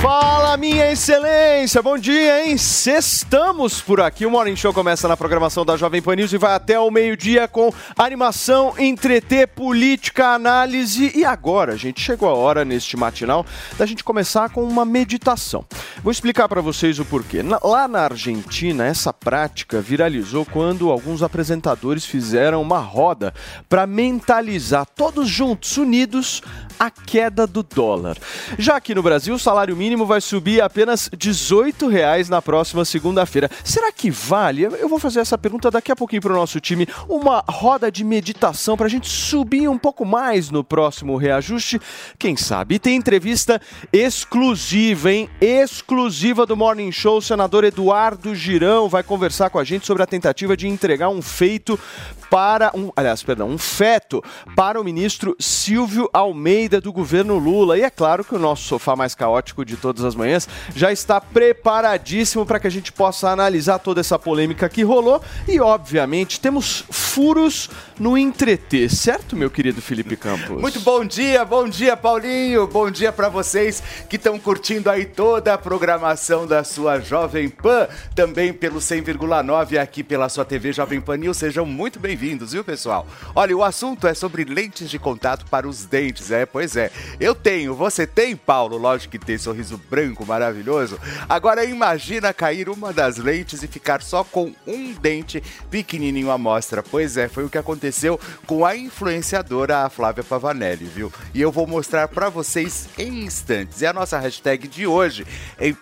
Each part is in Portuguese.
Fala, minha excelência! Bom dia, hein? Estamos por aqui. O Morning Show começa na programação da Jovem Pan News e vai até o meio-dia com animação, entreter, política, análise. E agora, gente, chegou a hora neste matinal da gente começar com uma meditação. Vou explicar para vocês o porquê. Lá na Argentina, essa prática viralizou quando alguns apresentadores fizeram uma roda para mentalizar todos juntos, unidos, a queda do dólar. Já aqui no Brasil, o salário mínimo vai subir apenas 18 reais na próxima segunda-feira. Será que vale? Eu vou fazer essa pergunta daqui a pouquinho para o nosso time. Uma roda de meditação para a gente subir um pouco mais no próximo reajuste. Quem sabe? E tem entrevista exclusiva, hein? Exclusiva do Morning Show. O senador Eduardo Girão vai conversar com a gente sobre a tentativa de entregar um feito para um, aliás, perdão, um feto para o ministro Silvio Almeida do governo Lula. E é claro que o nosso sofá mais caótico de todas as manhãs já está preparadíssimo para que a gente possa analisar toda essa polêmica que rolou e, obviamente, temos furos no entreter, certo, meu querido Felipe Campos? Muito bom dia, bom dia, Paulinho. Bom dia pra vocês que estão curtindo aí toda a programação da sua Jovem Pan, também pelo 100,9 aqui pela sua TV Jovem Pan News. Sejam muito bem-vindos, viu, pessoal? Olha, o assunto é sobre lentes de contato para os dentes, é? Pois é. Eu tenho, você tem, Paulo? Lógico que tem sorriso branco maravilhoso. Agora imagina cair uma das lentes e ficar só com um dente pequenininho à mostra. Pois é, foi o que aconteceu com a influenciadora Flávia Pavanelli, viu? E eu vou mostrar pra vocês em instantes. E a nossa hashtag de hoje,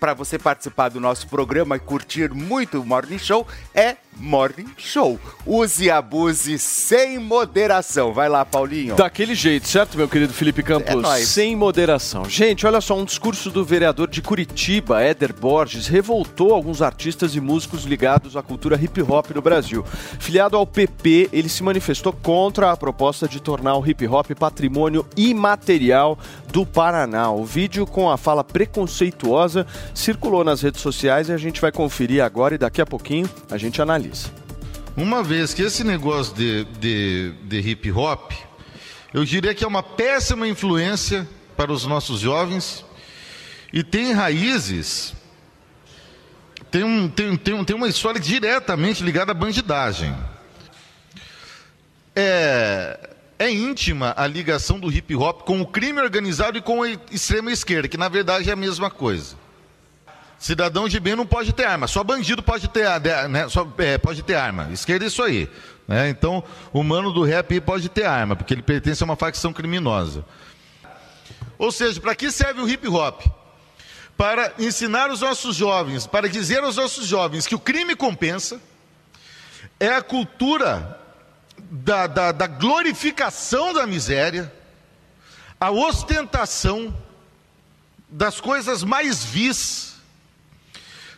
para você participar do nosso programa e curtir muito o Morning Show, é Morning Show. Use e abuse sem moderação. Vai lá, Paulinho. Daquele jeito, certo, meu querido Felipe Campos? É. Sem moderação. Gente, olha só, um discurso do vereador de Curitiba, Éder Borges, revoltou alguns artistas e músicos ligados à cultura hip hop no Brasil. Filiado ao PP, ele se manifestou contra a proposta de tornar o hip hop patrimônio imaterial do Paraná. O vídeo com a fala preconceituosa circulou nas redes sociais e a gente vai conferir agora e daqui a pouquinho a gente analisa. Uma vez que esse negócio de, de, de hip hop, eu diria que é uma péssima influência para os nossos jovens e tem raízes, tem, um, tem, tem, tem uma história diretamente ligada à bandidagem. É, é íntima a ligação do hip hop com o crime organizado e com a extrema esquerda, que na verdade é a mesma coisa. Cidadão de bem não pode ter arma, só bandido pode ter, né, só, é, pode ter arma. Esquerda é isso aí. Né? Então, o mano do rap pode ter arma, porque ele pertence a uma facção criminosa. Ou seja, para que serve o hip hop? Para ensinar os nossos jovens, para dizer aos nossos jovens que o crime compensa, é a cultura da, da, da glorificação da miséria, a ostentação das coisas mais vis,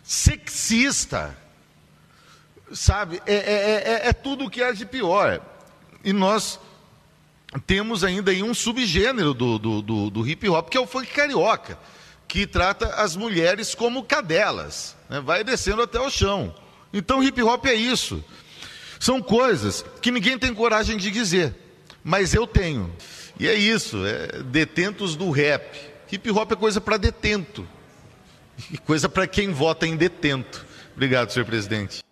sexista, sabe? É, é, é, é tudo o que há de pior. E nós temos ainda aí um subgênero do, do, do, do hip hop, que é o funk carioca, que trata as mulheres como cadelas, né? vai descendo até o chão. Então, hip hop é isso. São coisas que ninguém tem coragem de dizer, mas eu tenho. E é isso, é detentos do rap. Hip hop é coisa para detento. E coisa para quem vota em detento. Obrigado, senhor presidente.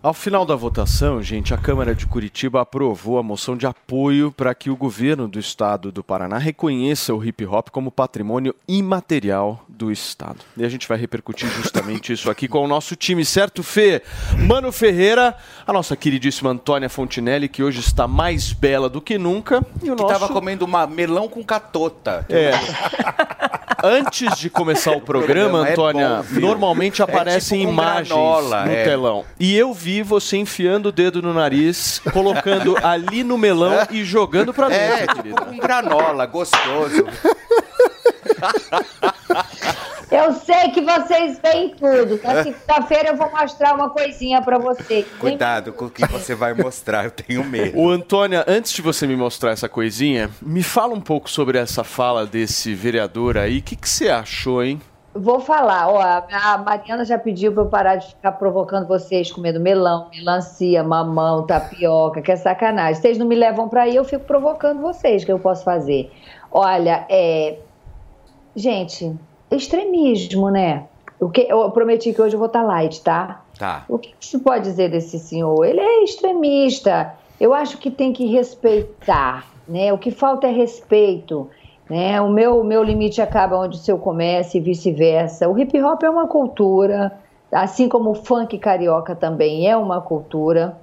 Ao final da votação, gente, a Câmara de Curitiba aprovou a moção de apoio para que o governo do estado do Paraná reconheça o hip hop como patrimônio imaterial do estado. E a gente vai repercutir justamente isso aqui com o nosso time, certo, Fê? Mano Ferreira, a nossa queridíssima Antônia Fontinelli, que hoje está mais bela do que nunca, e o Que nosso tava comendo uma melão com catota. É. Antes de começar o programa, programa é Antônia, bom, viu? normalmente É aparecem tipo com imagens granola, no é. telão. E eu vi você enfiando o dedo no nariz, colocando ali no melão e jogando pra É, dentro, tipo querida. com granola, gostoso. Eu sei que vocês veem tudo. Na segunda-feira eu vou mostrar uma coisinha pra vocês. Cuidado com o que você vai mostrar, eu tenho medo. Ô, Antônia, antes de você me mostrar essa coisinha, me fala um pouco sobre essa fala desse vereador aí. O que, que você achou, hein? Vou falar, ó, a Mariana já pediu pra eu parar de ficar provocando vocês comendo melão, melancia, mamão, tapioca, que é sacanagem. Vocês não me levam pra aí, eu fico provocando vocês, que eu posso fazer. Olha, é. Gente, extremismo, né? O que, eu prometi que hoje eu vou estar light, tá? Tá. O que se pode dizer desse senhor? Ele é extremista. Eu acho que tem que respeitar, né? O que falta é respeito, né? O meu, meu limite acaba onde o seu começa e vice-versa. O hip hop é uma cultura, assim como o funk carioca também é uma cultura.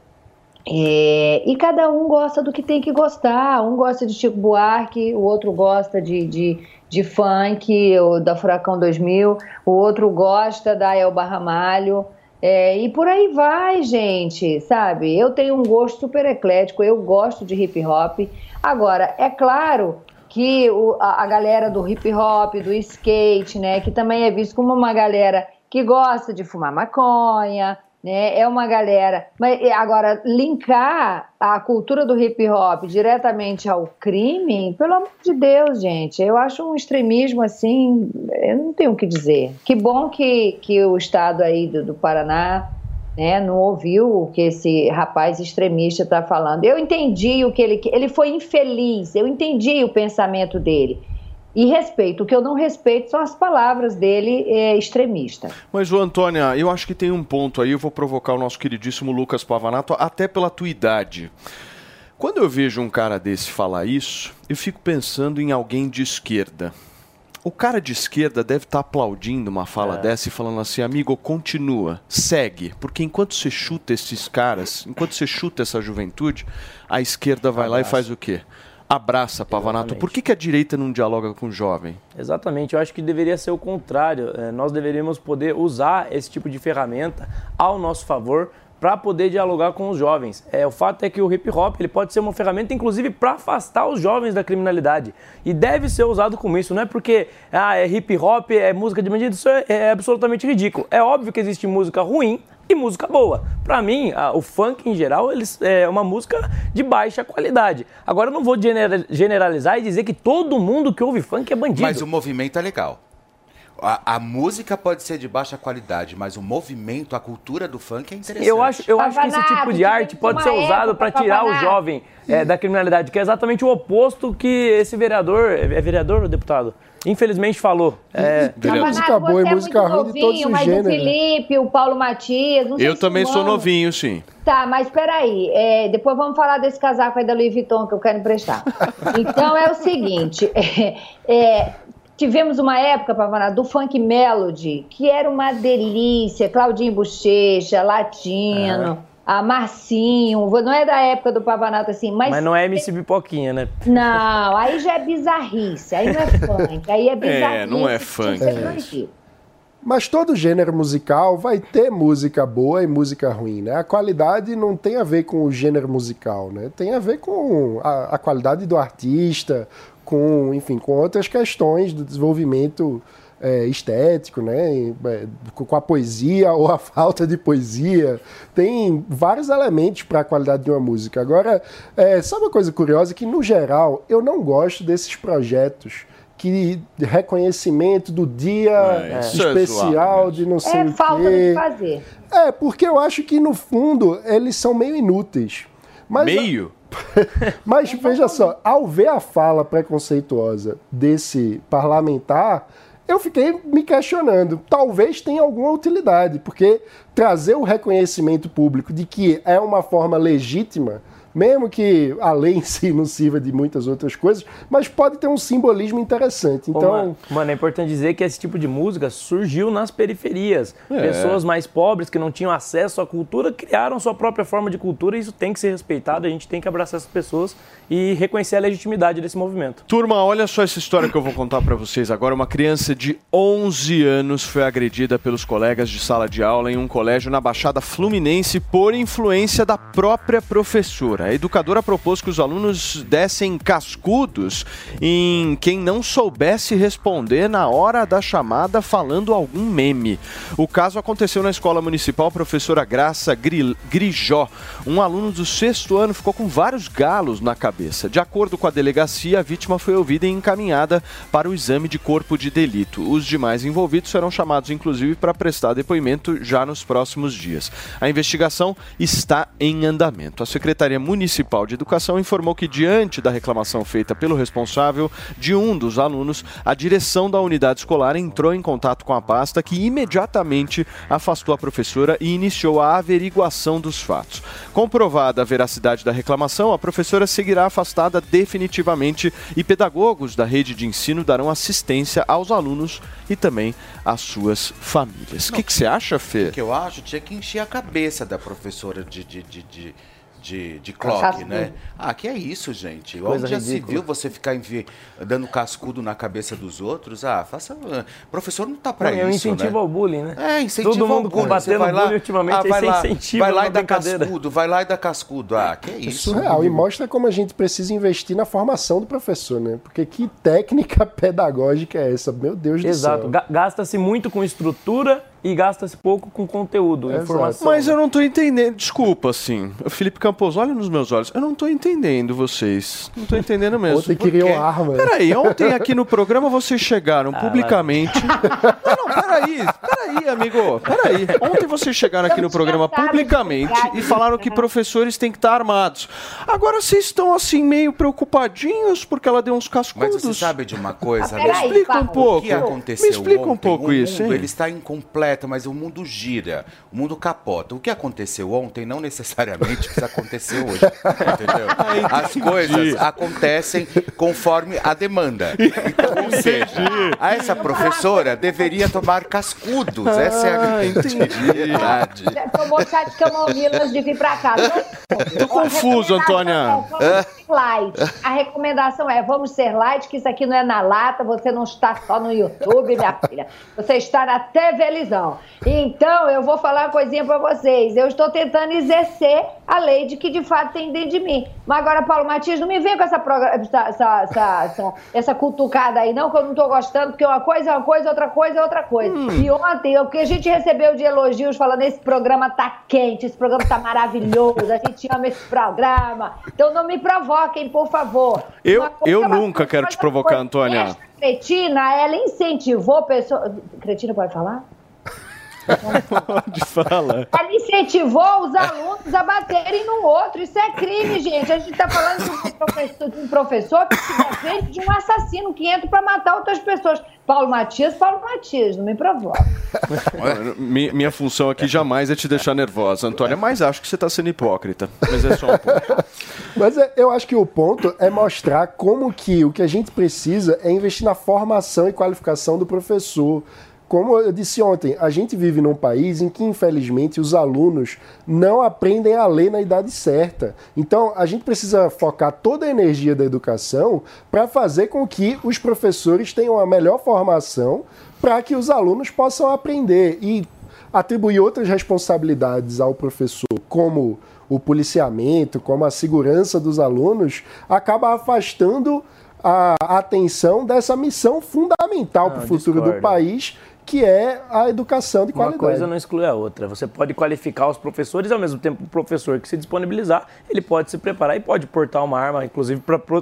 É, e cada um gosta do que tem que gostar. Um gosta de Chico Buarque, o outro gosta de, de, de funk, ou da Furacão 2000, o outro gosta da Elba Ramalho. É, e por aí vai, gente, sabe? Eu tenho um gosto super eclético, eu gosto de hip hop. Agora, é claro que o- a, a galera do hip hop, do skate, né, que também é visto como uma galera que gosta de fumar maconha, né? É uma galera. Mas agora, linkar a cultura do hip hop diretamente ao crime, pelo amor de Deus, gente, eu acho um extremismo assim, eu não tenho o que dizer. Que bom que, que o estado aí do, do Paraná. Né, não ouviu o que esse rapaz extremista está falando. Eu entendi o que ele. Ele foi infeliz, eu entendi o pensamento dele. E respeito. O que eu não respeito são as palavras dele é, extremista. Mas, o Antônia, eu acho que tem um ponto aí, eu vou provocar o nosso queridíssimo Lucas Pavanato, até pela tua idade. Quando eu vejo um cara desse falar isso, eu fico pensando em alguém de esquerda. O cara de esquerda deve estar aplaudindo uma fala dessa e falando assim, amigo, continua, segue. Porque enquanto você chuta esses caras, enquanto você chuta essa juventude, a esquerda vai lá e faz o quê? Abraça, Pavanato. Exatamente. Por que, que a direita não dialoga com o jovem? Exatamente, eu acho que deveria ser o contrário. É, nós deveríamos poder usar esse tipo de ferramenta ao nosso favor para poder dialogar com os jovens. É, o fato é que o hip hop ele pode ser uma ferramenta, inclusive, para afastar os jovens da criminalidade. E deve ser usado como isso. Não é porque ah, é hip hop, é música de bandido, isso é, é absolutamente ridículo. É óbvio que existe música ruim e música boa. Para mim, a- o funk em geral eles, é uma música de baixa qualidade. Agora eu não vou genera- generalizar e dizer que todo mundo que ouve funk é bandido. Mas o movimento é legal. A, a música pode ser de baixa qualidade, mas o movimento, a cultura do funk é interessante. Eu acho, eu acho que esse tipo de arte pode ser usado para tirar o jovem é, da criminalidade, que é exatamente o oposto que esse vereador, é é vereador ou deputado? Infelizmente falou. É, Vereador. Pavanato, Música boa e é música ruim de todos os mas gêneros. o Felipe, o Paulo Matias... Não sei Eu também sou novinho, sim. Tá, mas peraí, é, depois vamos falar desse casaco aí da Louis Vuitton que eu quero emprestar. Então é o seguinte, é, é, tivemos uma época, Pavanato, do funk melody, que era uma delícia, Claudinho Bochecha, Latino, a Marcinho, não é da época do Pavanato assim, mas... mas não é MC Pipoquinha, né? Não, aí já é bizarrice, aí não é funk, aí é bizarrice. não é que funk. proibido. Mas todo gênero musical vai ter música boa e música ruim, né? A qualidade não tem a ver com o gênero musical, né? Tem a ver com a, a qualidade do artista, com, enfim, com outras questões do desenvolvimento é, estético, né? É, com a poesia ou a falta de poesia. Tem vários elementos para a qualidade de uma música. Agora, é, sabe uma coisa curiosa? Que, no geral, eu não gosto desses projetos que de reconhecimento do dia É, é especial zoado de não sei É o falta do quê. que fazer. É, porque eu acho que no fundo eles são meio inúteis. Mas, Meio? mas veja só, ao ver a fala preconceituosa desse parlamentar, eu fiquei me questionando. Talvez tenha alguma utilidade, porque trazer o reconhecimento público de que é uma forma legítima mesmo que a lei em si não sirva de muitas outras coisas, mas pode ter um simbolismo interessante. Ô, Então, mano, mano, é importante dizer que esse tipo de música surgiu nas periferias. É. Pessoas mais pobres que não tinham acesso à cultura criaram sua própria forma de cultura e isso tem que ser respeitado. A gente tem que abraçar essas pessoas e reconhecer a legitimidade desse movimento. Turma, olha só essa história que eu vou contar pra vocês agora. Uma criança de 11 anos foi agredida pelos colegas de sala de aula em um colégio na Baixada Fluminense por influência da própria professora. A educadora propôs que os alunos dessem cascudos em quem não soubesse responder na hora da chamada falando algum meme. O caso aconteceu na escola municipal professora Graça Gri- Grijó. Um aluno do sexto ano ficou com vários galos na cabeça. De acordo com a delegacia, a vítima foi ouvida e encaminhada para o exame de corpo de delito. Os demais envolvidos serão chamados, inclusive, para prestar depoimento já nos próximos dias. A investigação está em andamento. A Secretaria Municipal de Educação informou que, diante da reclamação feita pelo responsável de um dos alunos, a direção da unidade escolar entrou em contato com a pasta, que imediatamente afastou a professora e iniciou a averiguação dos fatos. Comprovada a veracidade da reclamação, a professora seguirá afastada definitivamente e pedagogos da rede de ensino darão assistência aos alunos e também às suas famílias. O que que você acha, Fê? O que eu acho tinha que encher a cabeça da professora de, de, de, de, de, de clock, né? Ah, que é isso, gente? Coisa Onde já se ridícula. viu você ficar envi- dando cascudo na cabeça dos outros? Ah, faça. Professor não tá pra Não, é um isso. incentivo né? ao bullying, né? É, incentivo Todo mundo combatendo o lá- bullying ultimamente, ah, vai esse lá, incentivo Vai lá uma e dá cascudo, vai lá e dá cascudo. Ah, que é É isso? surreal e mostra como a gente precisa investir na formação do professor, né? Porque que técnica pedagógica é essa? Meu Deus do Exato. céu. Ga- Gasta-se muito com estrutura e gasta-se pouco com conteúdo, Exato. informação. Mas eu não tô entendendo. Desculpa, assim. Felipe Campos, olha nos meus olhos. Eu não tô entendendo vocês. Não tô entendendo mesmo. Ontem Por criou quê? arma. Peraí, ontem aqui no programa vocês chegaram Ah, publicamente. Não, não, peraí, peraí, amigo. Peraí. Ontem vocês chegaram aqui no programa publicamente e falaram que professores têm que estar armados. Agora vocês estão assim meio preocupadinhos porque ela deu uns Mas cascudos. você sabe de uma coisa, Ah, né? Me explica um Paulo. O pouco. que aconteceu Me explica um ontem, pouco isso, hein? Ele está incompleto, mas o mundo gira, o mundo capota. O que aconteceu ontem não necessariamente precisa acontecer hoje, entendeu? As coisas acontecem conforme a demanda. Então, ou seja, a essa professora deveria tomar cascudos. Essa é a Ah, grande verdade. Tomou chá de camomila antes de vir pra cá. Tô confuso, Antônia. Light. A recomendação é: vamos ser light, que isso aqui não é na lata, você não está só no YouTube, minha filha. Você está na Então, eu vou falar uma coisinha pra vocês. Eu estou tentando exercer a lei de que de fato tem dentro de mim. Mas agora, Paulo Matias, não me vem com essa, essa, essa, essa, cutucada aí, não, que eu não tô gostando, porque uma coisa é uma coisa, outra coisa é outra coisa. E ontem, o que a gente recebeu de elogios falando: esse programa tá quente, esse programa tá maravilhoso, a gente ama esse programa. Então não me provoquem, por favor. Eu- eu é nunca quero te provocar. Antônia. Cretina, ela incentivou pessoas. Cretina pode falar? Pode falar. Ela incentivou os alunos a baterem no outro. Isso é crime, gente. A gente está falando de um professor, de um professor que se defende de um assassino que entra para matar outras pessoas. Paulo Matias, Paulo Matias, não me provoca. Mi- Minha função aqui jamais é te deixar nervosa, Antônia, mas acho que você tá sendo hipócrita. Mas é só um pouco. Mas é- eu acho que o ponto é mostrar como que o que a gente precisa é investir na formação e qualificação do professor. Como eu disse ontem, a gente vive num país em que, infelizmente, os alunos não aprendem a ler na idade certa. Então, a gente precisa focar toda a energia da educação para fazer com que os professores tenham a melhor formação para que os alunos possam aprender. E atribuir outras responsabilidades ao professor, como o policiamento, como a segurança dos alunos, acaba afastando a atenção dessa missão fundamental para o futuro do discordo. país, que é a educação de Uma qualidade. coisa não exclui a outra. Você pode qualificar os professores, ao mesmo tempo o professor que se disponibilizar, ele pode se preparar e pode portar uma arma, inclusive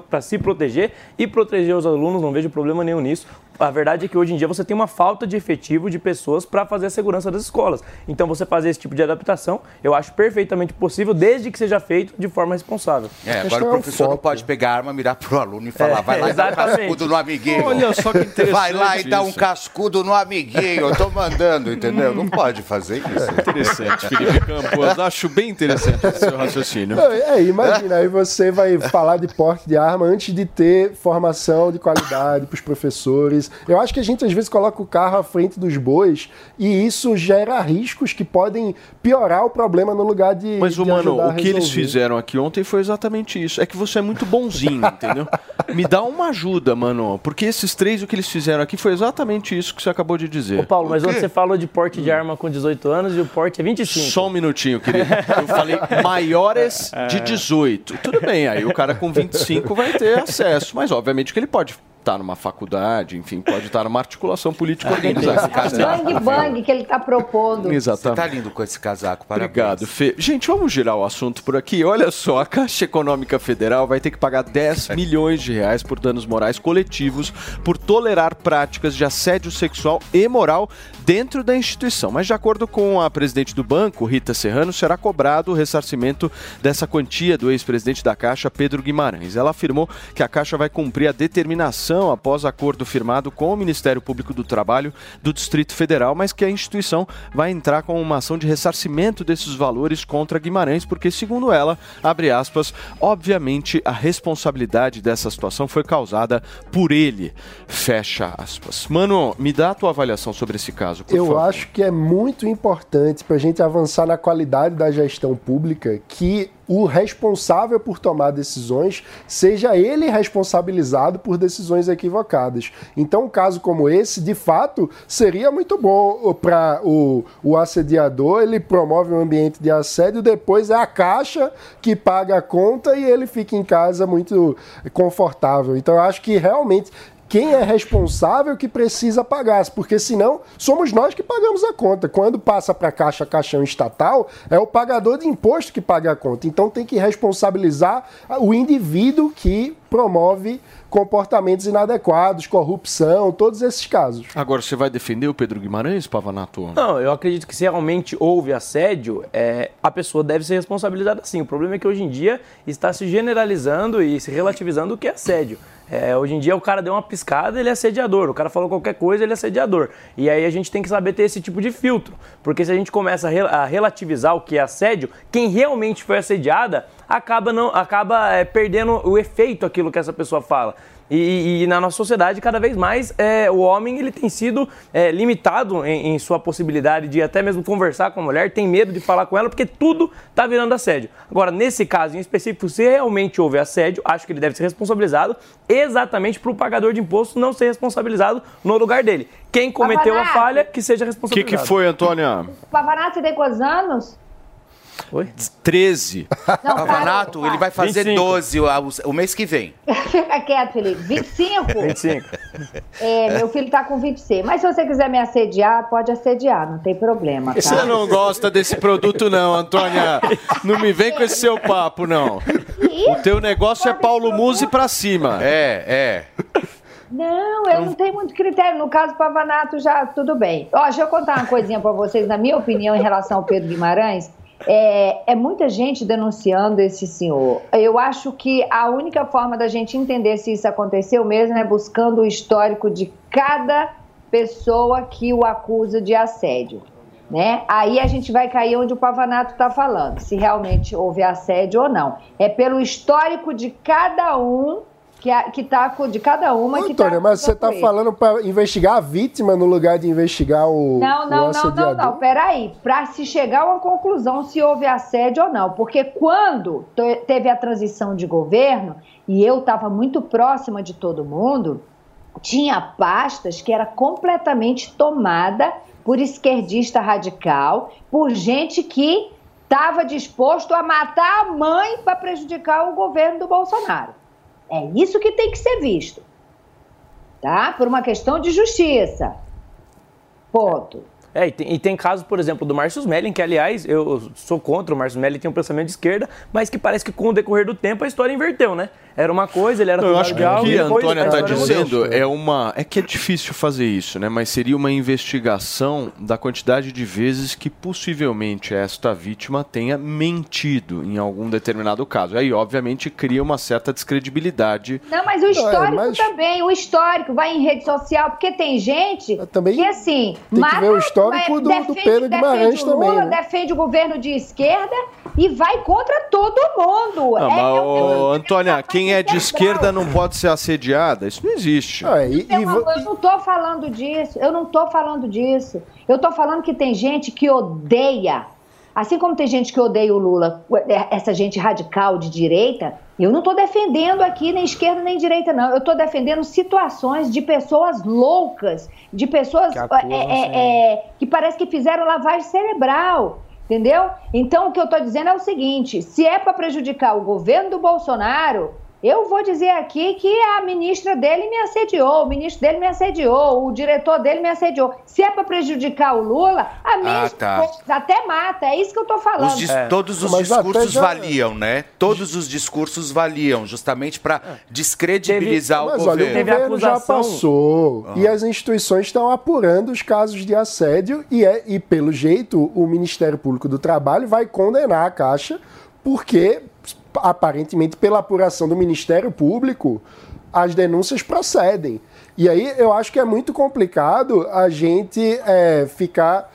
para se proteger e proteger os alunos, não vejo problema nenhum nisso. A verdade é que hoje em dia você tem uma falta de efetivo de pessoas para fazer a segurança das escolas. Então você fazer esse tipo de adaptação, eu acho perfeitamente possível, desde que seja feito de forma responsável. É, agora o é um professor não foco. pode pegar a arma, mirar pro aluno e falar, vai lá e dá um exatamente. cascudo no amiguinho. Olha só que interessante Vai lá e dá um cascudo no amiguinho, eu tô mandando, entendeu? Não pode fazer isso. Interessante, Felipe Campos. Acho bem interessante esse seu raciocínio. Não, É, imagina, aí você vai falar de porte de arma antes de ter formação de qualidade para os professores. Eu acho que a gente às vezes coloca o carro à frente dos bois e isso gera riscos que podem piorar o problema no lugar de. Mas, de mano, o que eles fizeram aqui ontem foi exatamente isso. É que você é muito bonzinho, entendeu? Me dá uma ajuda, mano. Porque esses três, o que eles fizeram aqui foi exatamente isso que você acabou de dizer. Ô Paulo, mas ontem você falou de porte de arma com 18 anos e o porte é 25. Só um minutinho, querido. Eu falei maiores de 18. Tudo bem, aí o cara com 25 vai ter acesso, mas obviamente que ele pode estar numa faculdade, enfim, pode estar numa articulação política organizada. Bang bang que ele está propondo. Você Exatamente. tá lindo com esse casaco, parabéns. Obrigado, Fê. Gente, vamos girar o assunto por aqui. Olha só, a Caixa Econômica Federal vai ter que pagar 10 milhões de reais por danos morais coletivos por tolerar práticas de assédio sexual e moral dentro da instituição. Mas de acordo com a presidente do banco, Rita Serrano, será cobrado o ressarcimento dessa quantia do ex-presidente da Caixa, Pedro Guimarães. Ela afirmou que a Caixa vai cumprir a determinação após acordo firmado com o Ministério Público do Trabalho do Distrito Federal, mas que a instituição vai entrar com uma ação de ressarcimento desses valores contra Guimarães, porque, segundo ela, abre aspas, obviamente a responsabilidade dessa situação foi causada por ele. Fecha aspas. Mano, me dá a tua avaliação sobre esse caso, por Eu favor. acho que é muito importante para a gente avançar na qualidade da gestão pública que o responsável por tomar decisões seja ele responsabilizado por decisões equivocadas. Então, um caso como esse, de fato, seria muito bom para o, o assediador, ele promove um ambiente de assédio, depois é a caixa que paga a conta e ele fica em casa muito confortável. Então, eu acho que realmente quem é responsável que precisa pagar, porque senão somos nós que pagamos a conta. Quando passa para a caixa caixão estatal, é o pagador de imposto que paga a conta. Então tem que responsabilizar o indivíduo que promove comportamentos inadequados, corrupção, todos esses casos. Agora, você vai defender o Pedro Guimarães, Pavanato? Não, eu acredito que se realmente houve assédio, é, a pessoa deve ser responsabilizada sim. O problema é que hoje em dia está se generalizando e se relativizando o que é assédio. É, hoje em dia o cara deu uma piscada, ele é assediador. O cara falou qualquer coisa, ele é assediador. E aí a gente tem que saber ter esse tipo de filtro. Porque se a gente começa a, rel- a relativizar o que é assédio, quem realmente foi assediada acaba, não, acaba é, perdendo o efeito aquilo que essa pessoa fala. E, e- na nossa sociedade, cada vez mais, é, o homem ele tem sido é, limitado em, em sua possibilidade de até mesmo conversar com a mulher, tem medo de falar com ela, porque tudo está virando assédio. Agora, nesse caso em específico, se realmente houve assédio, acho que ele deve ser responsabilizado exatamente para o pagador de imposto não ser responsabilizado no lugar dele. Quem cometeu a falha, que seja O que, responsabilizado. que foi, Antônia? Pavanato, você tem quantos anos? Oi? 13. Não, Pavanato, para, ele vai fazer 25. 12 o, o mês que vem. Fica quieto, Felipe. 25? 25. É, meu filho tá com 26. Mas se você quiser me assediar, pode assediar, não tem problema, Você tá? não gosta desse produto, não, Antônia. Não me vem com esse seu papo, não. O teu negócio é Paulo Musi pra cima. É, é. Não, eu não tenho muito critério. No caso Pavanato, já tudo bem. Ó, deixa eu contar uma coisinha pra vocês, na minha opinião, em relação ao Pedro Guimarães. É, é muita gente denunciando esse senhor. Eu acho que a única forma da gente entender se isso aconteceu mesmo é buscando o histórico de cada pessoa que o acusa de assédio. Né? Aí a gente vai cair onde o Pavanato está falando, se realmente houve assédio ou não. É pelo histórico de cada um que, a- que tá com- de cada uma que tá Antônia, mas você tá ele. falando para investigar a vítima no lugar de investigar o, Não, o não, não, assediador? não, não. Peraí. Para se chegar a uma conclusão se houve assédio ou não. Porque quando te- teve a transição de governo, e eu estava muito próxima de todo mundo, tinha pastas que era completamente tomada por esquerdista radical, por gente que estava disposto a matar a mãe para prejudicar o governo do Bolsonaro. É isso que tem que ser visto. Tá? Por uma questão de justiça. Ponto. É, e tem, e tem casos, por exemplo, do Márcio Smelling, que aliás, eu sou contra o Márcio Smelling, tem um pensamento de esquerda, mas que parece que com o decorrer do tempo a história inverteu, né? Era uma coisa, ele era Eu acho que o que a Antônia está dizendo é uma. É que é difícil fazer isso, né? Mas seria uma investigação da quantidade de vezes que possivelmente esta vítima tenha mentido em algum determinado caso. Aí, obviamente, cria uma certa descredibilidade. Não, mas o histórico mas- também, o histórico vai em rede social, porque tem gente também que assim, tem que mata, ver o histórico é, do- do defende, Pedro Guimarães defende o Lula, também, né? defende o governo de esquerda e vai contra todo mundo. Não, É- mas, é- ô, Antônia, quem é de esquerda não pode ser assediada? Isso não existe. Ah, e- Eu, e não- vo- eu não tô falando disso, eu não tô falando disso. Eu tô falando que tem gente que odeia. Assim como tem gente que odeia o Lula, essa gente radical de direita, eu não estou defendendo aqui nem esquerda nem direita, não. Eu estou defendendo situações de pessoas loucas, de pessoas Que acusam, é, é, é, que parece que fizeram lavagem cerebral. Entendeu? Então, o que eu estou dizendo é o seguinte: se é para prejudicar o governo do Bolsonaro, eu vou dizer aqui que a ministra dele me assediou, o ministro dele me assediou, o diretor dele me assediou. Se é para prejudicar o Lula, a minha Ah, tá. até mata. É isso que eu estou falando. Os dis- Todos os Mas discursos já- valiam, né? Todos os discursos valiam, justamente para descredibilizar o Mas olha, o governo. Governo já passou e as instituições estão apurando os casos de assédio e, é, e, pelo jeito, o Ministério Público do Trabalho vai condenar a Caixa porque, aparentemente, pela apuração do Ministério Público, as denúncias procedem. E aí eu acho que é muito complicado a gente é, ficar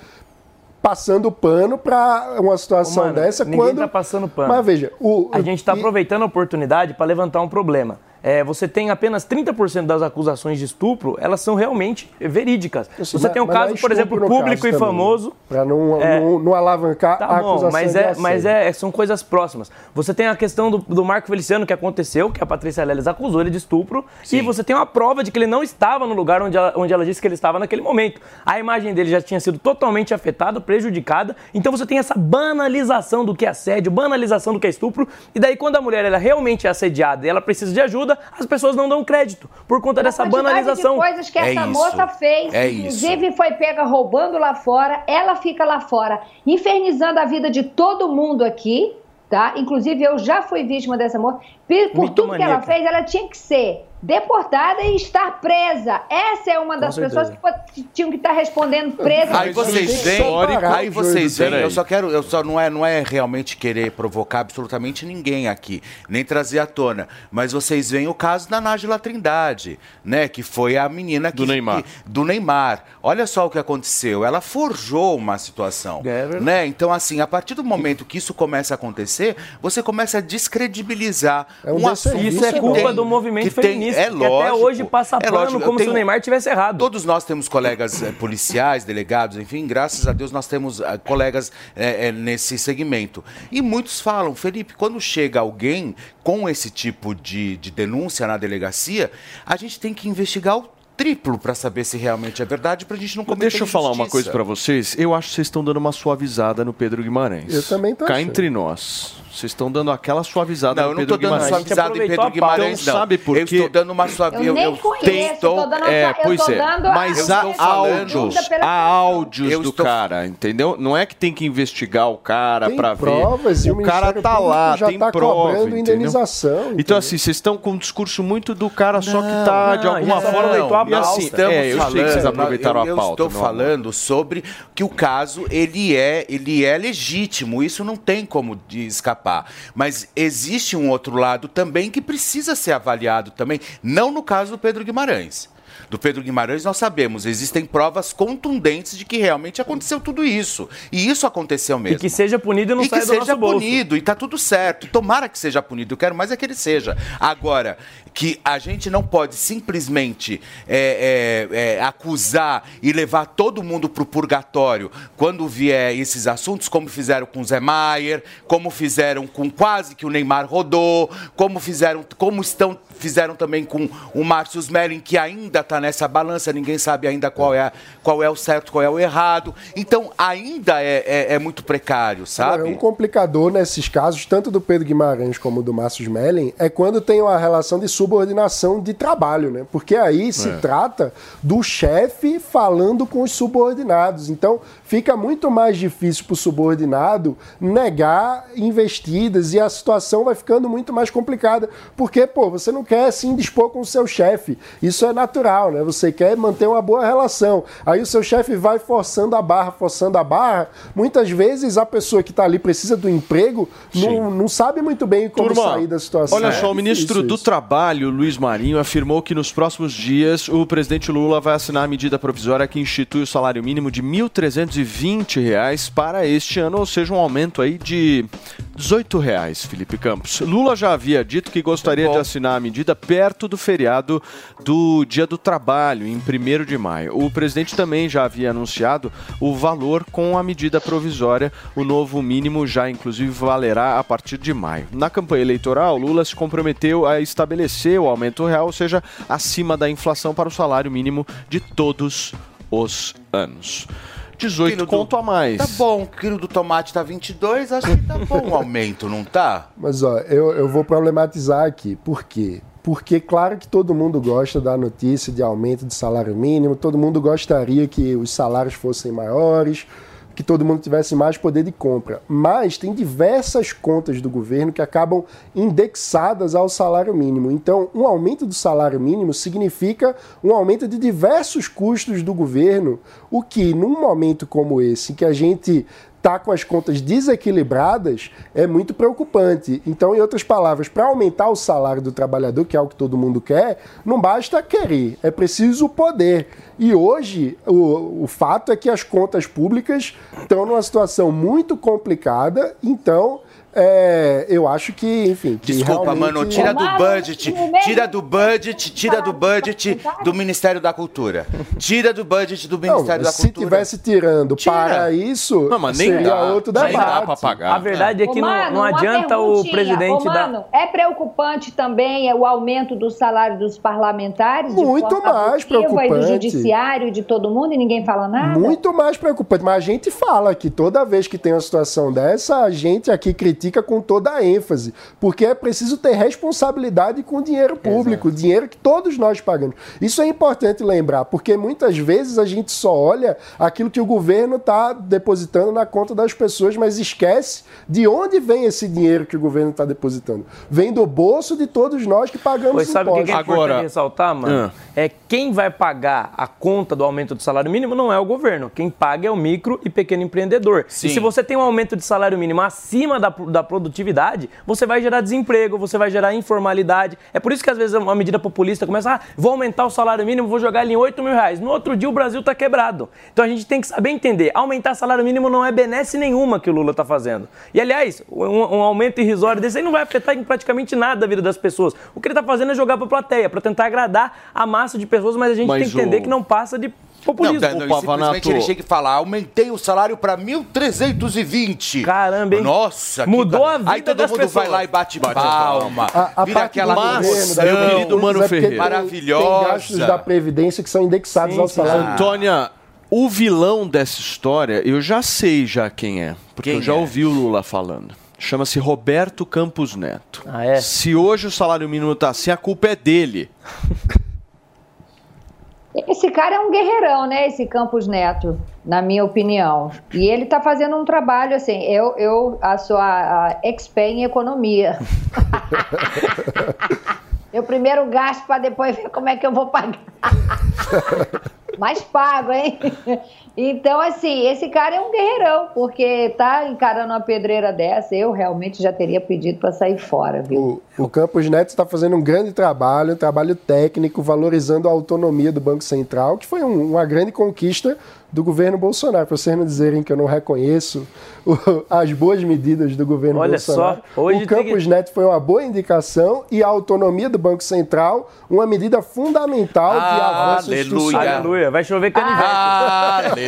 passando pano para uma situação Mano, dessa ninguém quando tá passando pano. Mas veja, o A gente está aproveitando a oportunidade para levantar um problema. É, você tem apenas 30% das acusações de estupro, elas são realmente verídicas. Assim, Você mas- tem um é caso, por exemplo, público e também, famoso. Para não, É. não, não alavancar a Tá bom, acusação mas é, mas é, são coisas próximas. Você tem a questão do, do Marco Feliciano que aconteceu, que a Patrícia Leles acusou ele de estupro, e você tem uma prova de que ele não estava no lugar onde ela, onde ela disse que ele estava naquele momento. A imagem dele já tinha sido totalmente afetada, prejudicada, então você tem essa banalização do que é assédio, banalização do que é estupro, e daí quando a mulher ela realmente é assediada e ela precisa de ajuda, as pessoas não dão crédito por conta dessa banalização. de coisas que É essa isso. moça fez, É inclusive foi pega roubando lá fora, ela fica lá fora, infernizando a vida de todo mundo aqui, tá? Inclusive eu já fui vítima dessa moça. Por tudo que ela fez, ela tinha que ser deportada e estar presa. Essa é uma das pessoas que tinham que estar respondendo presa. Aí vocês separar aí vocês veem, eu só quero, eu só não é, não é realmente querer provocar absolutamente ninguém aqui, nem trazer à tona, mas vocês veem o caso da Nájila Trindade, né, que foi a menina que, Do Neymar. que- do Neymar. Olha só o que aconteceu, ela forjou uma situação, É verdade. né? Então assim, a partir do momento que isso começa a acontecer, você começa a descredibilizar É um um assunto Isso é culpa tem- do movimento que é que até lógico, hoje passa é pano lógico, como se tenho- o Neymar tivesse errado. Todos nós temos colegas eh, policiais, delegados, enfim, graças a Deus nós temos ah, colegas eh, eh, nesse segmento. E muitos falam, Felipe, quando chega alguém com esse tipo de, de denúncia na delegacia, a gente tem que investigar o triplo para saber se realmente é verdade, para a gente não cometer Deixa eu falar uma injustiça. coisa pra vocês. Eu acho que vocês estão dando uma suavizada no Pedro Guimarães. Eu também tô Cá achando. entre nós. Vocês estão dando aquela suavizada Não, no eu não Pedro estou dando Guimarães. suavizada em Pedro. Guimarães, Então, não. sabe por eu quê? estou dando uma suavizada. Eu nem conheço, tô dando a- é, eu pois é. dando a- Mas eu há estou falando- áudios, há áudios Eu do estou- cara, entendeu? Não é que tem que investigar o cara Tem pra provas ver. e o o cara tá lá, já tem tá prova, indenização, entendeu? Então assim, vocês estão com um discurso muito do cara só que tá de não, alguma forma a e assim, é, eu sei que vocês aproveitaram eu, a pauta. Eu estou amor. falando sobre que o caso ele é, ele é legítimo, isso não tem como de escapar. Mas existe um outro lado também que precisa ser avaliado também, não no caso do Pedro Guimarães. Do Pedro Guimarães nós sabemos, existem provas contundentes de que realmente aconteceu tudo isso. E isso aconteceu mesmo. E que seja punido e não E que saia do seja nosso bolso. punido, e tá tudo certo. Tomara que seja punido. Eu quero mais é que ele seja. Agora, que a gente não pode simplesmente é, é, é, acusar e levar todo mundo pro purgatório quando vier esses assuntos, como fizeram com o Zé Maier, como fizeram com quase que o Neymar rodou, como fizeram, como estão fizeram também com o Márcio Smelling, que ainda está nessa balança, ninguém sabe ainda qual é, qual é o certo, qual é o errado. Então, ainda é, é- é muito precário, sabe? Agora, um complicador nesses casos, tanto do Pedro Guimarães como do Márcio Smelling, é quando tem uma relação de subordinação de trabalho, né? Porque aí se É. trata do chefe falando com os subordinados. Então, fica muito mais difícil para o subordinado negar investidas e a situação vai ficando muito mais complicada. Porque, pô, você não quer se indispor com o seu chefe. Isso é natural, né? Você quer manter uma boa relação. Aí o seu chefe vai forçando a barra, forçando a barra. Muitas vezes a pessoa que está ali precisa do emprego não, não sabe muito bem como Turma, sair da situação. Olha só, É o ministro do isso. Trabalho, Luiz Marinho, afirmou que nos próximos dias o presidente Lula vai assinar a medida provisória que institui o salário mínimo de 1.320 reais para este ano, ou seja, um aumento aí de 18 reais, Felipe Campos. Lula já havia dito que gostaria de assinar a medida perto do feriado do Dia do Trabalho, em 1 de maio. O presidente também já havia anunciado o valor com a medida provisória. O novo mínimo já, inclusive, valerá a partir de maio. Na campanha eleitoral, Lula se comprometeu a estabelecer o aumento real, ou seja, acima da inflação para o salário mínimo de todos os anos. 18 Quilo do- conto a mais. Tá bom, o quilo do tomate tá 22, acho que tá bom o aumento, não tá? Mas ó, eu, eu vou problematizar aqui. Por quê? Porque, claro que todo mundo gosta da notícia de aumento de salário mínimo, todo mundo gostaria que os salários fossem maiores, que todo mundo tivesse mais poder de compra. Mas tem diversas contas do governo que acabam indexadas ao salário mínimo. Então, um aumento do salário mínimo significa um aumento de diversos custos do governo, o que, num momento como esse, que a gente está com as contas desequilibradas é muito preocupante. Então, em outras palavras, para aumentar o salário do trabalhador, que é o que todo mundo quer, não basta querer, é preciso poder. E hoje, o, o fato é que as contas públicas estão numa situação muito complicada, então. É, eu acho que, enfim. que Desculpa, realmente- mano, tira do budget, tira do budget, tira do budget do Ministério da Cultura. Tira do budget do Não, Ministério da se Cultura. tivesse tirando Tira. para isso, Não, mas nem seria dá. outro Nem dá pra pagar. A verdade é que Ô, não, Mano, não uma adianta o presidente Ô, dar. Mano, é preocupante também é o aumento do salário dos parlamentares? Muito mais abusiva, E do preocupante. judiciário, de todo mundo, e ninguém fala nada? Muito mais preocupante. Mas a gente fala que toda vez que tem uma situação dessa, a gente aqui critica com toda a ênfase. Porque é preciso ter responsabilidade com o dinheiro público, o dinheiro que todos nós pagamos. Isso é importante lembrar, porque muitas vezes a gente só olha aquilo que o governo está depositando na conta das pessoas, mas esquece de onde vem esse dinheiro que o governo está depositando. Vem do bolso de todos nós que pagamos Pois sabe o que, que é impostos. importante ressaltar, mano? É quem vai pagar a conta do aumento do salário mínimo não é o governo. Quem paga é o micro e pequeno empreendedor. Sim. E se você tem um aumento de salário mínimo acima da, da produtividade, você vai gerar desemprego, você vai gerar informalidade. É por isso que às vezes uma medida populista começa, ah, vou aumentar o salário mínimo, vou jogar ele em 8 mil reais. No outro dia o Brasil tá quebrado. Então a gente tem que saber entender, aumentar salário mínimo não é benesse nenhuma que o Lula tá fazendo. E aliás, um, um aumento irrisório desse aí não vai afetar em praticamente nada a vida das pessoas. O que ele tá fazendo é jogar pra plateia, pra tentar agradar a massa de pessoas, mas a gente Mas tem que entender o- que não passa de populismo. não, não, simplesmente ele chega e fala, aumentei o salário pra 1.320. Caramba, hein? Nossa, que Mudou ba- a vida Aí todo das mundo pessoas. vai lá e bate, palma. A, a vira aquela da meu querido Mano é Ferreira. Maravilhosa. Tem gastos da Previdência que são indexados Sim, ao salário. Antônia, o vilão dessa história, eu já sei já quem é, porque Quem eu já é? ouvi o Lula falando. Chama-se Roberto Campos Neto. Ah, é? Se hoje o salário mínimo tá assim, a culpa é dele. Esse cara é um guerreirão, né? Esse Campos Neto, na minha opinião. E ele tá fazendo um trabalho assim. Eu, eu a sua a expert em economia. eu primeiro gasto para depois ver como é que eu vou pagar. Mas pago, hein? Então, assim, esse cara é um guerreirão, porque tá encarando uma pedreira dessa, eu realmente já teria pedido para sair fora, viu? O, o Campos Neto está fazendo um grande trabalho, um trabalho técnico, valorizando a autonomia do Banco Central, que foi um- uma grande conquista do governo Bolsonaro. Para vocês não dizerem que eu não reconheço o- as boas medidas do governo Olha Bolsonaro. só, hoje o Campos Neto foi uma boa indicação e a autonomia do Banco Central, uma medida fundamental de avanço Aleluia. Aleluia, vai chover canivete. Aleluia.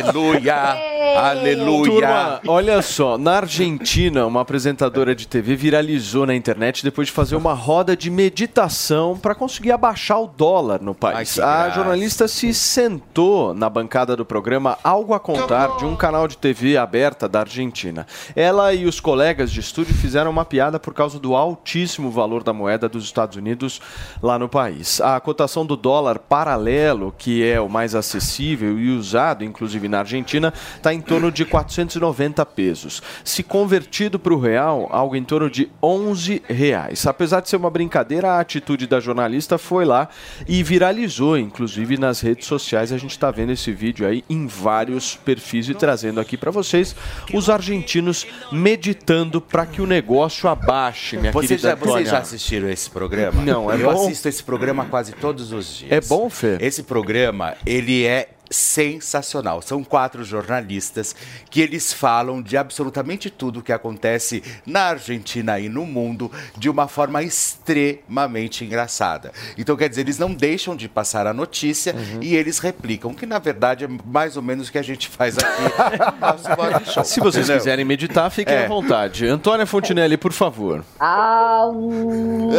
Aleluia. Turma, olha só, na Argentina, uma apresentadora de TV viralizou na internet depois de fazer uma roda de meditação para conseguir abaixar o dólar no país. Ai, a jornalista se sentou na bancada do programa Algo a Contar de um canal de TV aberta da Argentina. Ela e os colegas de estúdio fizeram uma piada por causa do altíssimo valor da moeda dos Estados Unidos lá no país. A cotação do dólar paralelo, que é o mais acessível e usado, inclusive na Argentina, está em torno de 490 pesos. Se convertido para o real, algo em torno de 11 reais. Apesar de ser uma brincadeira, a atitude da jornalista foi lá e viralizou, inclusive nas redes sociais. A gente está vendo esse vídeo aí em vários perfis e trazendo aqui para vocês os argentinos meditando para que o negócio abaixe, minha Você querida já, vocês já assistiram esse programa? Não, é Eu bom? assisto esse programa quase todos os dias. É bom, Fê? Esse programa, ele é sensacional. São quatro jornalistas que eles falam de absolutamente tudo que acontece na Argentina e no mundo de uma forma extremamente engraçada. Então, quer dizer, eles não deixam de passar a notícia Uhum. e eles replicam, que na verdade é mais ou menos o que a gente faz aqui no. Se vocês entendeu? quiserem meditar, fiquem É. à vontade. Antônia Fontinelli, por favor. Ah, hum,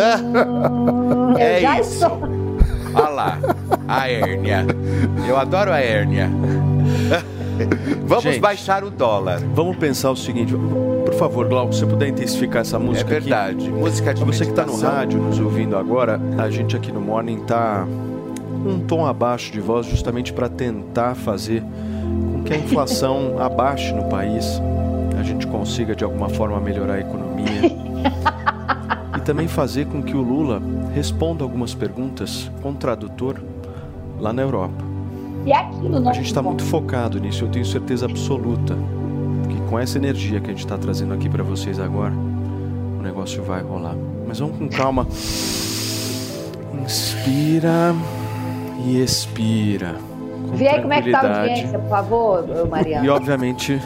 É já isso. estou. Olha lá, a hérnia. Eu adoro a hérnia. Vamos Gente. baixar o dólar. Vamos pensar o seguinte, por favor, Glauco, se você puder intensificar essa É música aqui. verdade. Música de Pra você que está no rádio nos ouvindo agora, a gente aqui no Morning tá um tom abaixo de voz justamente para tentar fazer com que a inflação abaixe no país, a gente consiga de alguma forma melhorar a economia também fazer com que o Lula responda algumas perguntas com tradutor lá na Europa. E é aquilo, não A gente está muito focado nisso, eu tenho certeza absoluta que com essa energia que a gente está trazendo aqui para vocês agora, o negócio vai rolar. Mas vamos com calma. Inspira e expira. Vê aí como é que tá a audiência, por favor, Mariana. E obviamente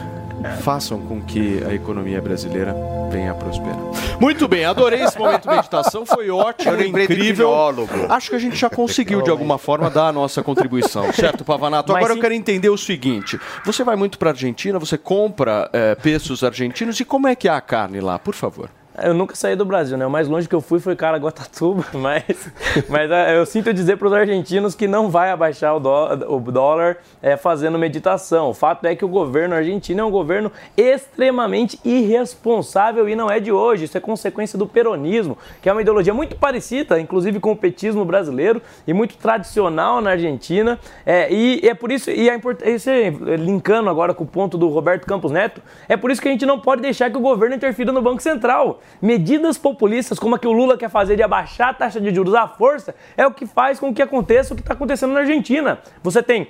façam com que a economia brasileira venha a prosperar. Muito bem, adorei esse momento de meditação, foi ótimo, Eu incrível. Acho que a gente já conseguiu de alguma forma dar a nossa contribuição, certo, Pavanato? Mas Agora eu quero entender o seguinte: você vai muito para Argentina, você compra eh, pesos argentinos e como é que é a carne lá, por favor? Eu nunca saí do Brasil, né? O mais longe que eu fui foi Caraguatatuba, mas, mas eh, eu sinto dizer para os argentinos que não vai abaixar o, dó- o dólar eh, fazendo meditação. O fato é que o governo argentino é um governo extremamente irresponsável e não é de hoje. Isso é consequência do peronismo, que é uma ideologia muito parecida, inclusive com o petismo brasileiro e muito tradicional na Argentina. Eh, e é por isso, e é importante, linkando agora com o ponto do Roberto Campos Neto, é por isso que a gente não pode deixar que o governo interfira no Banco Central. Medidas populistas como a que o Lula quer fazer de abaixar a taxa de juros à força é o que faz com que aconteça o que está acontecendo na Argentina. Você tem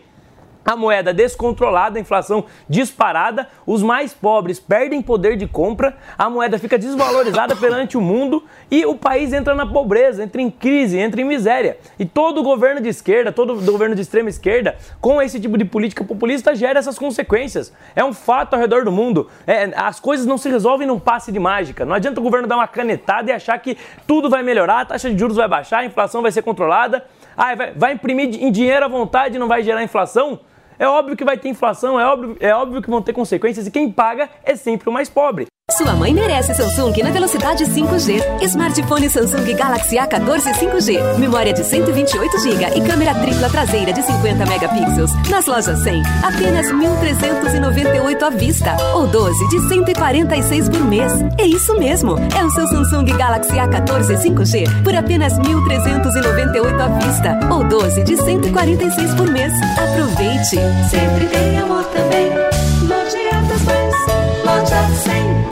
a moeda descontrolada, a inflação disparada, os mais pobres perdem poder de compra, a moeda fica desvalorizada perante o mundo e o país entra na pobreza, entra em crise, entra em miséria. E todo governo de esquerda, todo governo de extrema esquerda, com esse tipo de política populista, gera essas consequências. É um fato ao redor do mundo. É, as coisas não se resolvem num passe de mágica. Não adianta o governo dar uma canetada e achar que tudo vai melhorar, a taxa de juros vai baixar, a inflação vai ser controlada. Ah, vai, vai imprimir em dinheiro à vontade e não vai gerar inflação? É óbvio que vai ter inflação, é óbvio, é óbvio que vão ter consequências e quem paga é sempre o mais pobre. Sua mãe merece Samsung na velocidade 5G. Smartphone Samsung Galaxy A14 5G. Memória de 128 GB e câmera tripla traseira de 50 megapixels. Nas lojas 100, apenas 1.398 à vista. Ou 12 de 146 por mês. É isso mesmo. É o seu Samsung Galaxy A14 5G por apenas 1.398 à vista. Ou 12 de 146 por mês. Aproveite. Sempre tem amor também. Loja Mães. Loja 100.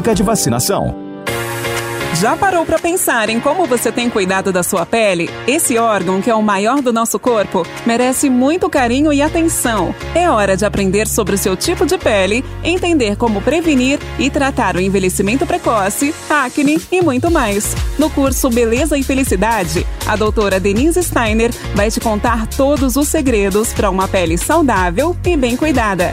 Clínica de Vacinação. Já parou para pensar em como você tem cuidado da sua pele? Esse órgão, que é o maior do nosso corpo, merece muito carinho e atenção. É hora de aprender sobre o seu tipo de pele, entender como prevenir e tratar o envelhecimento precoce, acne e muito mais. No curso Beleza e Felicidade, a doutora Denise Steiner vai te contar todos os segredos para uma pele saudável e bem cuidada.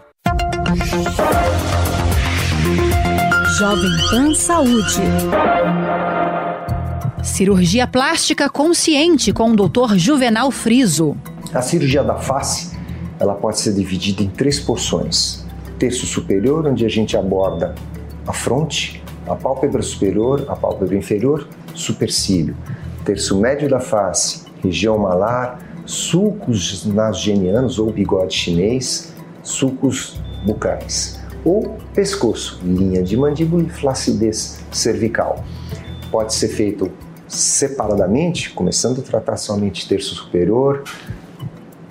Jovem Pan Saúde. Cirurgia plástica consciente com o Dr. Juvenal Friso. A cirurgia da face, ela pode ser dividida em três porções. Terço superior, onde a gente aborda a fronte, a pálpebra superior, a pálpebra inferior, supercílio. Terço médio da face, região malar, sulcos nasogenianos ou bigode chinês, sulcos bucais. Ou pescoço, linha de mandíbula e flacidez cervical. Pode ser feito separadamente, começando a tratar somente terço superior,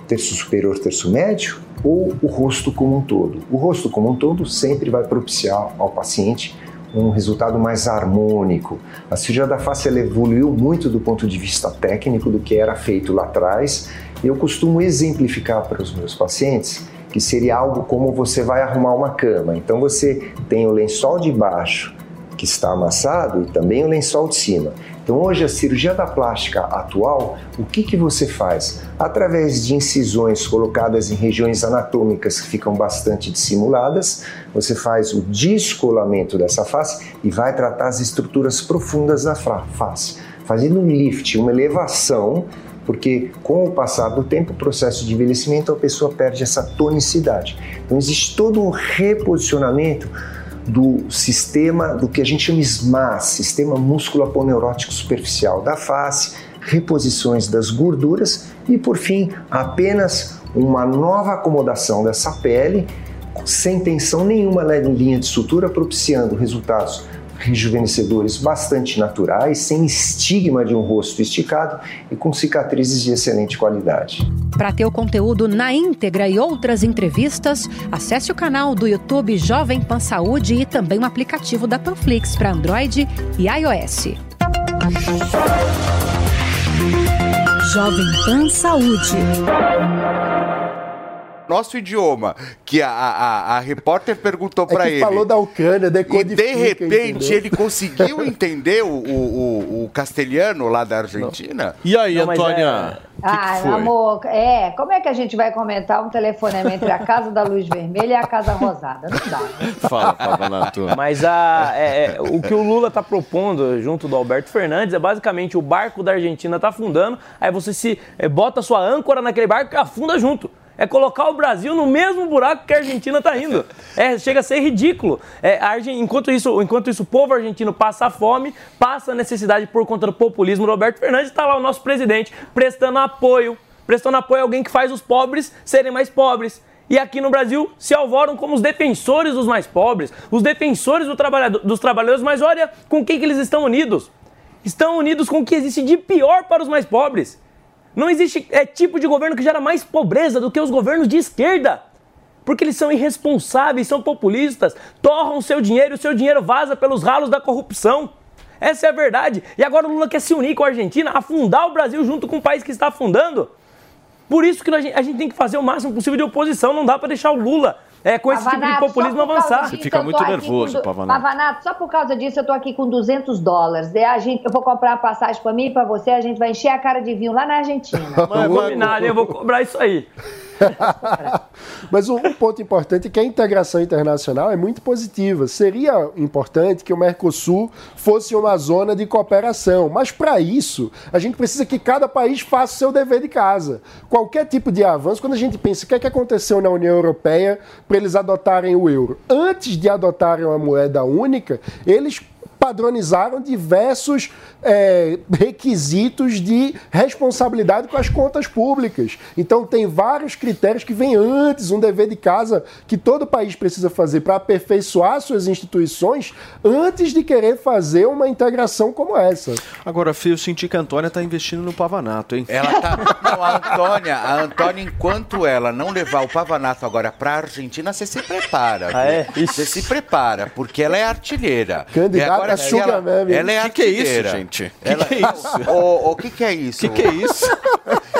terço superior, terço médio, ou o rosto como um todo. O rosto como um todo sempre vai propiciar ao paciente um resultado mais harmônico. A cirurgia da face evoluiu muito do ponto de vista técnico do que era feito lá atrás. Eu costumo exemplificar para os meus pacientes que seria algo como você vai arrumar uma cama. Então você tem o lençol de baixo que está amassado e também o lençol de cima. Então hoje a cirurgia da plástica atual, o que, que você faz? Através de incisões colocadas em regiões anatômicas que ficam bastante dissimuladas, você faz o descolamento dessa face e vai tratar as estruturas profundas da face, fazendo um lift, uma elevação porque com o passar do tempo, o processo de envelhecimento, a pessoa perde essa tonicidade. Então existe todo um reposicionamento do sistema, do que a gente chama SMAS, Sistema Músculo-Aponeurótico Superficial da face, reposições das gorduras e, por fim, apenas uma nova acomodação dessa pele sem tensão nenhuma na linha de sutura, propiciando resultados rejuvenescedores bastante naturais, sem estigma de um rosto esticado e com cicatrizes de excelente qualidade. Para ter o conteúdo na íntegra e outras entrevistas, acesse o canal do YouTube Jovem Pan Saúde e também o aplicativo da Panflix para Android e iOS. Jovem Pan Saúde nosso idioma, que a, a, a repórter perguntou é para ele. falou da Ucrânia, E de repente entendeu? ele conseguiu entender o, o, o, castelhano lá da Argentina. E aí, Não, Antônia? É... Ah, amor, é. Como é que a gente vai comentar um telefonema entre a Casa da Luz Vermelha e a Casa Rosada? Não dá. Né? Fala, Pavanato. Mas a, é, é, o que o Lula está propondo junto do Alberto Fernandes é basicamente o barco da Argentina está afundando, aí você se é, bota sua âncora naquele barco e afunda junto é colocar o Brasil no mesmo buraco que a Argentina está indo. É, chega a ser ridículo. É, enquanto, isso, enquanto isso, o povo argentino passa fome, passa necessidade por conta do populismo. Roberto Fernandes está lá o nosso presidente prestando apoio, prestando apoio a alguém que faz os pobres serem mais pobres. E aqui no Brasil se alvoram como os defensores dos mais pobres, os defensores do trabalhador, dos trabalhadores, mas olha com quem que eles estão unidos. Estão unidos com o que existe de pior para os mais pobres. Não existe é, tipo de governo que gera mais pobreza do que os governos de esquerda. Porque eles são irresponsáveis, são populistas, torram seu dinheiro e o seu dinheiro vaza pelos ralos da corrupção. Essa é a verdade. E agora o Lula quer se unir com a Argentina, afundar o Brasil junto com o país que está afundando. Por isso que a gente tem que fazer o máximo possível de oposição. Não dá para deixar o Lula é, com esse tipo de Pavanato, populismo avançar. disso, eu tô aqui com du- Pavanato, só por causa disso eu tô aqui com 200 dólares. Daí a gente, eu vou comprar uma passagem pra mim e pra você, a gente vai encher a cara de vinho lá na Argentina. Combinado, eu vou cobrar isso aí. Mas um, ponto importante é que a integração internacional é muito positiva. Seria importante que o Mercosul fosse uma zona de cooperação, mas para isso a gente precisa que cada país faça o seu dever de casa. Qualquer tipo de avanço, quando a gente pensa o que é que aconteceu na União Europeia para eles adotarem o euro, antes de adotarem uma moeda única, eles padronizaram diversos é, requisitos de responsabilidade com as contas públicas. Então, tem vários critérios que vêm antes, um dever de casa que todo país precisa fazer para aperfeiçoar suas instituições antes de querer fazer uma integração como essa. Agora, Fê, eu senti que a Antônia está investindo no Pavanato, hein? Ela tá. Não, a Antônia, a Antônia, enquanto ela não levar o Pavanato agora pra Argentina, você se prepara. Ah, é? Você se prepara, porque ela é artilheira. Candidata A sim, Sugar ela, Mami. ela é Que que é isso, gente? Que Ela- que é isso? O, o que que é isso? Que que é isso?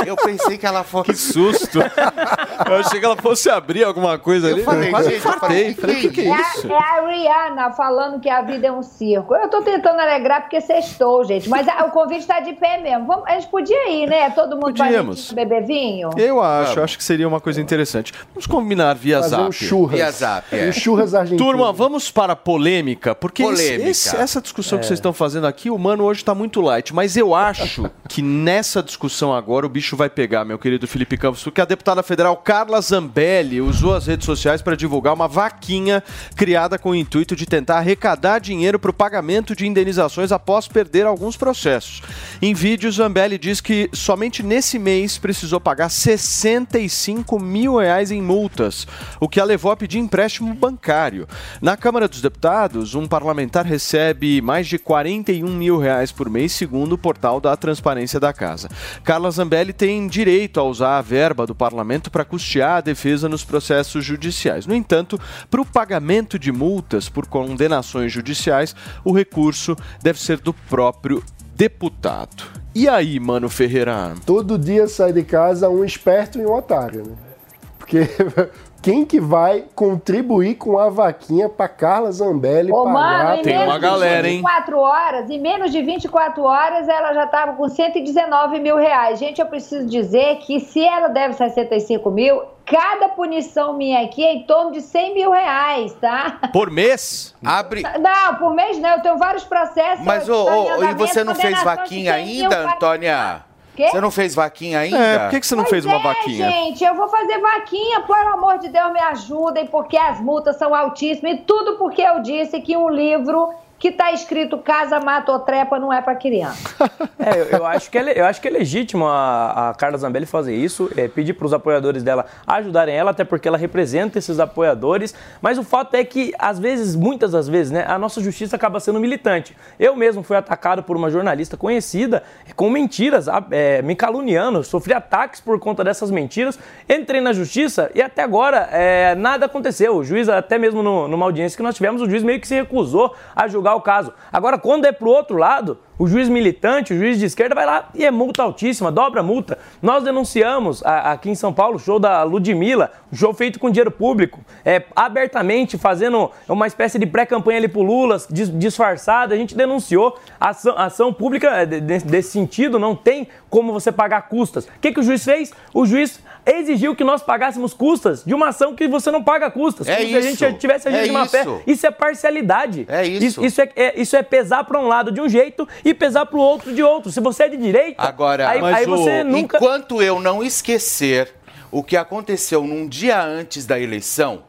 Eu pensei que ela fosse... Que susto! Eu achei que ela fosse abrir alguma coisa Eu ali. falei, eu falei, Falei, o que, que é É isso? a, é a Rihanna falando que a vida é um circo. Eu tô tentando alegrar porque sextou, gente. Mas a- o convite tá de pé mesmo. Vamos- a gente podia ir, né? Todo mundo Podíamos. beber vinho. Eu acho, eu acho que seria uma coisa interessante. Vamos combinar via Fazer zap. um churras. Via zap, é. Um churras argentino. Turma, vamos para a polêmica, porque esse- Polêmica. esse- essa discussão É. que vocês estão fazendo aqui, o mano hoje está muito light, mas eu acho que nessa discussão agora o bicho vai pegar, meu querido Felipe Campos, porque a deputada federal Carla Zambelli usou as redes sociais para divulgar uma vaquinha criada com o intuito de tentar arrecadar dinheiro para o pagamento de indenizações após perder alguns processos. Em vídeo, Zambelli diz que somente nesse mês precisou pagar 65 mil reais em multas, o que a levou a pedir empréstimo bancário. Na Câmara dos Deputados, um parlamentar recebe mais de 41 mil reais por mês, segundo o portal da Transparência da Casa. Carla Zambelli tem direito a usar a verba do parlamento para custear a defesa nos processos judiciais. No entanto, para o pagamento de multas por condenações judiciais, o recurso deve ser do próprio deputado. E aí, mano Ferreira? Todo dia sai de casa um esperto e um otário, né? Porque quem que vai contribuir com a vaquinha para Carla Zambelli Ô, pagar? mano, em Tem menos uma galera, de hein? 24 horas, em menos de 24 horas, ela já estava com 119 mil reais. Gente, eu preciso dizer que se ela deve 65 mil, cada punição minha aqui é em torno de 100 mil reais, tá? Por mês? Abre... Não, por mês não, eu tenho vários processos. Mas, ô, ô, e você não fez vaquinha 100 mil, ainda. Antônia? Quê? Você não fez vaquinha ainda? É, por que, que você não Pois fez uma é, vaquinha? gente, eu vou fazer vaquinha, pelo amor de Deus, me ajudem, porque as multas são altíssimas e tudo porque eu disse que um livro que tá escrito casa, mata ou trepa não é para criança. É, eu, eu acho que é, eu acho que é legítimo a, a Carla Zambelli fazer isso, é, pedir para os apoiadores dela ajudarem ela, até porque ela representa esses apoiadores. Mas o fato é que, às vezes, muitas das vezes, né, a nossa justiça acaba sendo militante. Eu mesmo fui atacado por uma jornalista conhecida com mentiras, é, me caluniando, sofri ataques por conta dessas mentiras. Entrei na justiça e até agora é, nada aconteceu. O juiz, até mesmo no- numa audiência que nós tivemos, o juiz meio que se recusou a julgar o caso. Agora, quando é pro outro lado, o juiz militante, o juiz de esquerda vai lá e é multa altíssima, dobra a multa. Nós denunciamos a- aqui em São Paulo o show da Ludmilla, um show feito com dinheiro público, é, abertamente fazendo uma espécie de pré-campanha ali pro Lula, dis- disfarçada. A gente denunciou a ação, a ação pública é, de- de- desse sentido, não tem como você pagar custas. O que, que o juiz fez? O juiz exigiu que nós pagássemos custas de uma ação que você não paga custas. É como se a gente isso. tivesse agido É de má fé. isso. Isso é parcialidade. É isso. Isso, é, é- isso é pesar para um lado de um jeito e pesar para o outro de outro. Se você é de direita, Agora, aí, aí o- você nunca. enquanto eu não esquecer o que aconteceu num dia antes da eleição,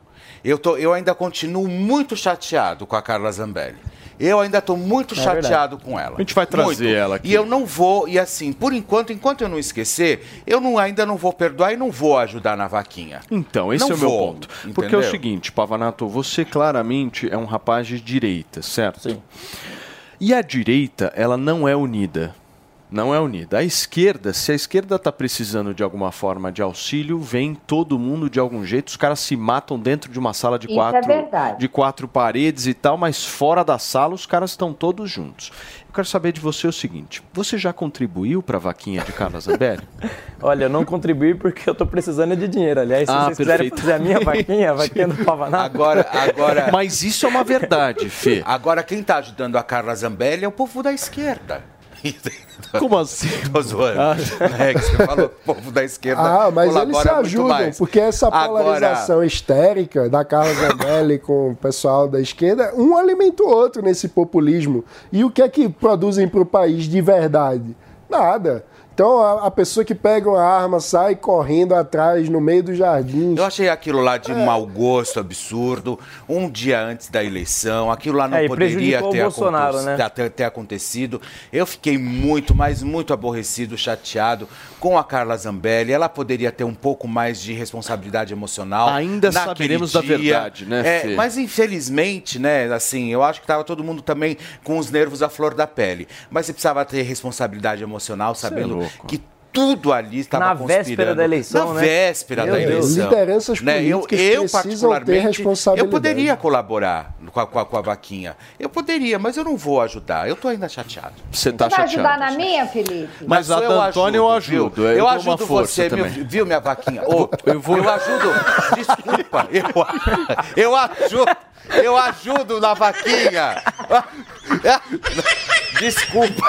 eu, tô, eu ainda continuo muito chateado com a Carla Zambelli. Eu ainda estou muito É chateado verdade. com ela. A gente vai trazer Muito. ela aqui. E eu não vou, e assim, por enquanto, enquanto eu não esquecer, eu não, ainda não vou perdoar e não vou ajudar na vaquinha. Então, esse Não é o meu ponto. Porque é o entendeu? seguinte, Pavanato, você claramente é um rapaz de direita, certo? Sim. E a direita, ela não é unida. Não é unida. A esquerda, se a esquerda está precisando de alguma forma de auxílio, vem todo mundo de algum jeito. Os caras se matam dentro de uma sala de Isso é quatro, verdade. de quatro paredes e tal, mas fora da sala os caras estão todos juntos. Eu quero saber de você o seguinte: você já contribuiu para a vaquinha de Carla Zambelli? Olha, eu não contribuí porque eu tô precisando de dinheiro. Aliás, se Ah, vocês quiserem perfeito. fazer a minha vaquinha, a vaquinha do Pavanato. Agora, agora. Mas isso é uma verdade, Fê. Agora, quem tá ajudando a Carla Zambelli é o povo da esquerda. Como assim? Tô zoando. É que você falou o povo da esquerda. Ah, mas eles se muito ajudam, porque essa Agora- polarização histérica da Carla Zambelli com o pessoal da esquerda, um alimenta o outro nesse populismo. E o que é que produzem para o país de verdade? Nada. Então a, a pessoa que pega uma arma sai correndo atrás no meio dos jardins. Eu achei aquilo lá É. de mau gosto absurdo, um dia antes da eleição, aquilo lá não É, poderia ter, Bolsonaro, aconte- né? ter- ter acontecido. Eu fiquei muito, mas muito aborrecido, chateado com a Carla Zambelli. Ela poderia ter um pouco mais de responsabilidade emocional. Ainda saberemos da dia. verdade, né, É, mas infelizmente, né, assim, eu acho que estava todo mundo também com os nervos à flor da pele. Mas você precisava ter responsabilidade emocional, sabendo louco. que tudo ali estava Na véspera da eleição, Na né? véspera Meu da Deus. eleição. Lideranças né? Eu, políticas eu precisam ter particularmente, responsabilidade. eu poderia colaborar com a, com, a, com a vaquinha. Eu poderia, mas eu não vou ajudar. Eu tô ainda chateado. Você tá Você vai chateado. ajudar na minha, Felipe? Mas a da Antônia eu ajudo. eu Eu, ajudo você, meu, também. viu, minha vaquinha? Ô, eu, vou- ajudo. Desculpa. Eu, eu ajudo. Eu ajudo na vaquinha. Desculpa.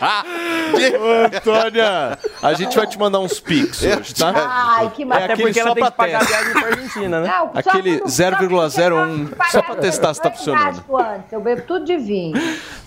Ô, Antônia, a gente vai te mandar uns pics hoje, tá? Ai, que É maravilha. Até porque aquele ela só tem pra que pagar a viagem pra Argentina, né? Não, só Aquele pro- 0,01, só pra testar se tá funcionando. Churrasco antes, eu bebo tudo de vinho.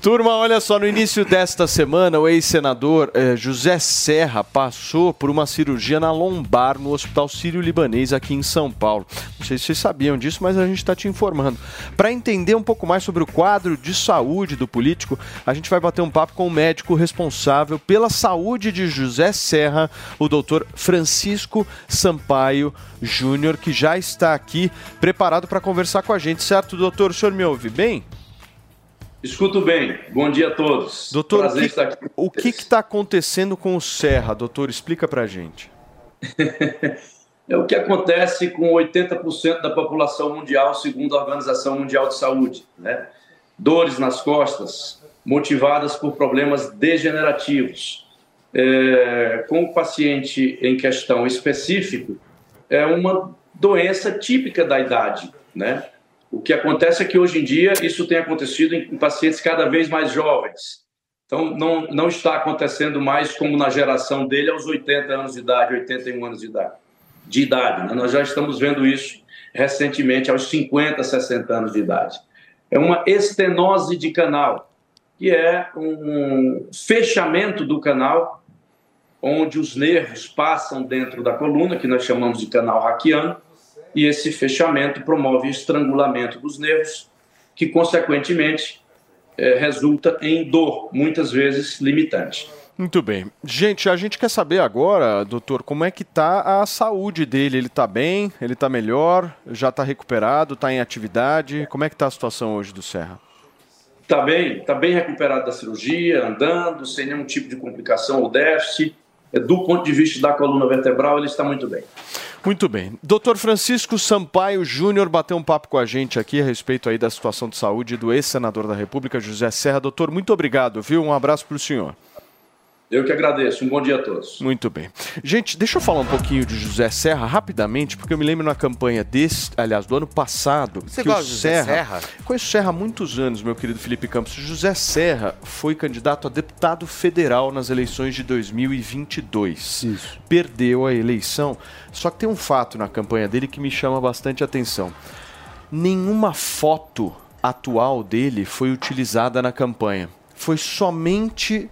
Turma, olha só, no início desta semana, o ex-senador eh, José Serra passou por uma cirurgia na lombar no Hospital Sírio-Libanês aqui em São Paulo. Não sei se vocês sabiam disso, mas a gente está te informando. Para entender um pouco mais sobre o quadro de saúde do político, a gente vai bater um papo com o médico responsável pela saúde de José Serra, o doutor Francisco Sampaio Júnior, que já está aqui preparado para conversar com a gente, certo, doutor? O senhor me ouve bem? Escuto bem. Bom dia a todos. Doutor, o Prazer que estar aqui. o que está acontecendo com o Serra, doutor? Explica pra gente. É o que acontece com 80% da população mundial, segundo a Organização Mundial de Saúde. Né? Dores nas costas, motivadas por problemas degenerativos. É, com o paciente em questão específico, é uma doença típica da idade. Né? O que acontece é que hoje em dia isso tem acontecido em pacientes cada vez mais jovens. Então, não, não está acontecendo mais como na geração dele aos 80 anos de idade, 81 anos de idade. De idade né? Nós já estamos vendo isso recentemente aos 50, 60 anos de idade. É uma estenose de canal, que é um fechamento do canal, onde os nervos passam dentro da coluna, que nós chamamos de canal raquiano, e esse fechamento promove o estrangulamento dos nervos, que, consequentemente, eh, resulta em dor, muitas vezes limitante. Muito bem. Gente, a gente quer saber agora, doutor, como é que tá a saúde dele? Ele tá bem? Ele tá melhor? Já tá recuperado? Tá em atividade? Como é que tá a situação hoje do Serra? Está bem, está bem recuperado da cirurgia, andando, sem nenhum tipo de complicação ou déficit. Eh, Do ponto de vista da coluna vertebral, ele está muito bem. Muito bem. Doutor Francisco Sampaio Júnior bateu um papo com a gente aqui a respeito aí da situação de saúde do ex-senador da República, José Serra. Doutor, muito obrigado, viu? Um abraço para o senhor. Eu que agradeço. Um bom dia a todos. Muito bem. Gente, deixa eu falar um pouquinho de José Serra rapidamente, porque eu me lembro na campanha desse, aliás, do ano passado, Você que gosta o de José Serra, Serra? Conheço o Serra há muitos anos, meu querido Felipe Campos. José Serra foi candidato a deputado federal nas eleições de 2022. Isso. Perdeu a eleição. Só que tem um fato na campanha dele que me chama bastante atenção. Nenhuma foto atual dele foi utilizada na campanha. Foi somente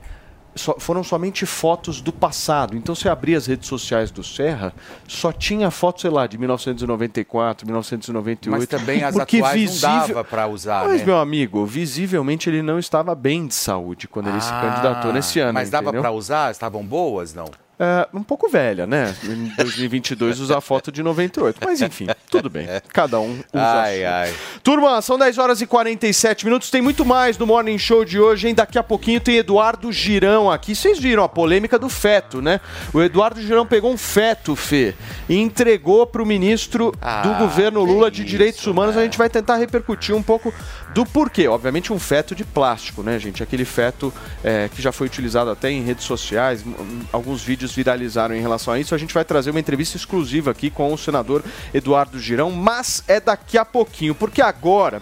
só- foram somente fotos do passado. Então, você abria as redes sociais do Serra, só tinha fotos, sei lá, de 1994, 1998. Mas também as porque atuais visível... não dava para usar, Mas, né? meu amigo, visivelmente ele não estava bem de saúde quando ele se Ah, candidatou nesse ano. Mas dava para usar? Estavam boas, não? É, um pouco velha, né? Em 2022 usar foto de 98. Mas enfim, tudo bem. Cada um usa Ai, ai. Turma, são 10 horas e 47 minutos. Tem muito mais no Morning Show de hoje, hein? Daqui a pouquinho tem Eduardo Girão aqui. Vocês viram a polêmica do feto, né? O Eduardo Girão pegou um feto, Fê, e entregou para o ministro do governo Lula de Direitos Humanos. A gente vai tentar repercutir um pouco do porquê. Obviamente, um feto de plástico, né, gente? Aquele feto é, que já foi utilizado até em redes sociais. Alguns vídeos viralizaram em relação a isso. A gente vai trazer uma entrevista exclusiva aqui com o senador Eduardo Girão, mas é daqui a pouquinho, porque agora,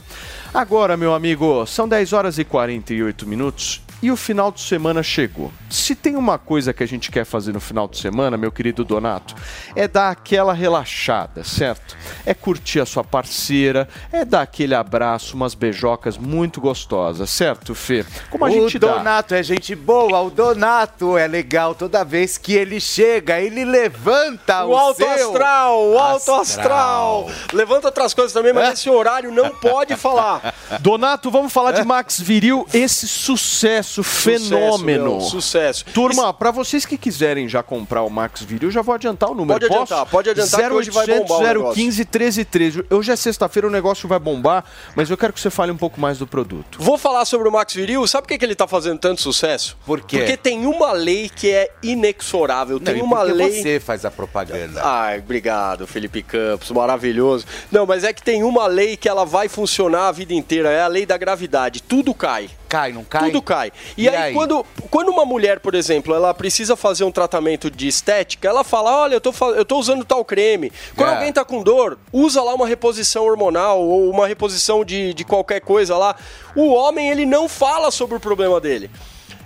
agora, meu amigo, são 10 horas e 48 minutos. E o final de semana chegou. Se tem uma coisa que a gente quer fazer no final de semana, meu querido Donato, é dar aquela relaxada, certo? É curtir a sua parceira, é dar aquele abraço, umas beijocas muito gostosas, certo, Fê? Como a o gente dá. Donato é gente boa, o Donato é legal toda vez que ele chega, ele levanta o, O alto seu astral, o alto astral. Levanta outras coisas também, mas esse horário não pode falar. Donato, vamos falar de Max Viril, esse sucesso, fenômeno. meu, sucesso. Turma, para vocês que quiserem já comprar o Max Viril, já vou adiantar o número. Pode adiantar, pode adiantar que hoje vai bombar o 0800 negócio. 015 1313. Hoje é sexta-feira, o negócio vai bombar, mas eu quero que você fale um pouco mais do produto. Vou falar sobre o Max Viril. Sabe por que, que ele tá fazendo tanto sucesso? Por quê? Porque tem uma lei que é inexorável. Não, Tem uma lei. você faz a propaganda. Ai, obrigado, Felipe Campos, maravilhoso. Não, mas é que tem uma lei que ela vai funcionar a vida inteira, é a lei da gravidade. Tudo cai. Cai, não cai? Tudo cai. E, E aí, aí? Quando, quando uma mulher, por exemplo, ela precisa fazer um tratamento de estética, ela fala: olha, eu tô, eu tô usando tal creme. Quando É. alguém tá com dor, usa lá uma reposição hormonal ou uma reposição de, de qualquer coisa lá. O homem, ele não fala sobre o problema dele.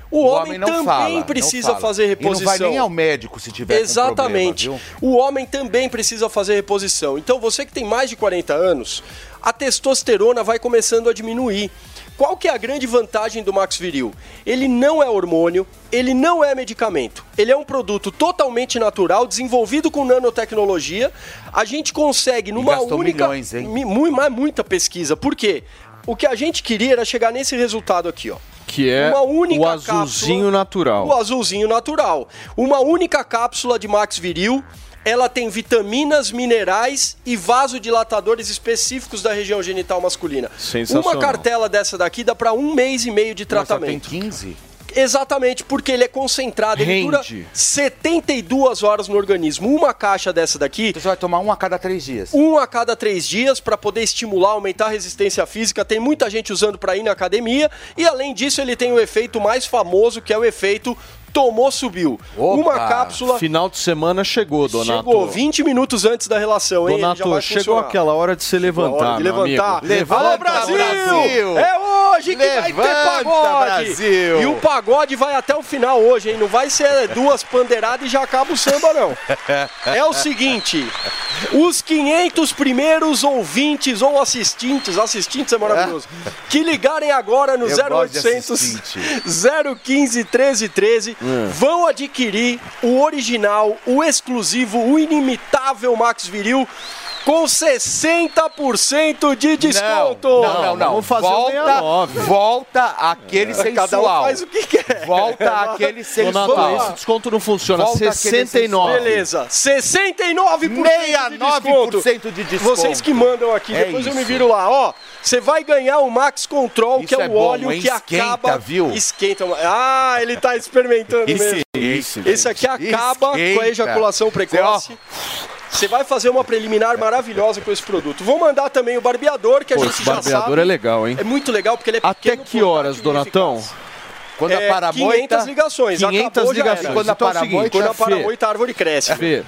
O, homem, não também fala, precisa fazer E reposição. não vai nem ao médico se tiver Exatamente. problema, o homem também precisa fazer reposição. Então, você que tem mais de 40 anos, a testosterona vai começando a diminuir. Qual que é a grande vantagem do Max Viril? Ele não é hormônio, ele não é medicamento. Ele é um produto totalmente natural, desenvolvido com nanotecnologia. A gente consegue numa única milhões, hein? Muita pesquisa. Por quê? O que a gente queria era chegar nesse resultado aqui, ó. Que é Uma única o azulzinho cápsula- natural. O azulzinho natural. Uma única cápsula de Max Viril. Ela tem vitaminas, minerais e vasodilatadores específicos da região genital masculina. Sensacional. Uma cartela dessa daqui dá para um mês e meio de tratamento. tem 15? Exatamente, porque ele é concentrado, ele dura Rende. 72 horas no organismo. Uma caixa dessa daqui. Você vai tomar um a cada três dias. Um a cada três dias para poder estimular, aumentar a resistência física. Tem muita gente usando para ir na academia. E além disso, ele tem o efeito mais famoso, que é o efeito tomou, subiu. Uma cápsula. Final de semana chegou, Donato. Chegou 20 minutos antes da relação, hein? Donato, chegou funcionar. aquela hora de se levantar, de levantar. Levanta, Alô, Brasil! Brasil! É hoje que vai ter Levanta, pagode! Brasil! E o pagode vai até o final hoje, hein? Não vai ser duas pandeiradas e já acaba o samba, não. É o seguinte, os 500 primeiros ouvintes ou assistentes, assistentes é maravilhoso, que ligarem agora no Eu gosto de 0800 assistente. 015 1313 Hum. vão adquirir o original, o exclusivo, o inimitável Max Viril com 60% de desconto. Não, não, não. Vamos fazer o volta, 69. volta aquele sensual. Cada um faz o que quer. Volta aquele sensual. Donato, esse desconto não funciona. Volta aquele 69. Beleza, 69% de 69% desconto. de desconto. Vocês que mandam aqui, É depois eu me isso. viro lá, ó. Você vai ganhar o Max Control, que Isso é, é o bom, óleo hein? que Esquenta, acaba. viu? Esquenta. Ah, ele tá experimentando mesmo. Isso, Esse aqui acaba com a Esquenta. ejaculação precoce. Você vai fazer uma preliminar maravilhosa com esse produto. Vou mandar também o barbeador, que a Pô, gente já barbeador sabe. é legal, hein? É muito legal porque ele é Até que horas, Donatão? eficaz. Quando É, a paramoita... 500 ligações. 500 acabou, ligações. Quando a Então é o seguinte, paramoita... Quando a paramoita, a árvore cresce. Fê,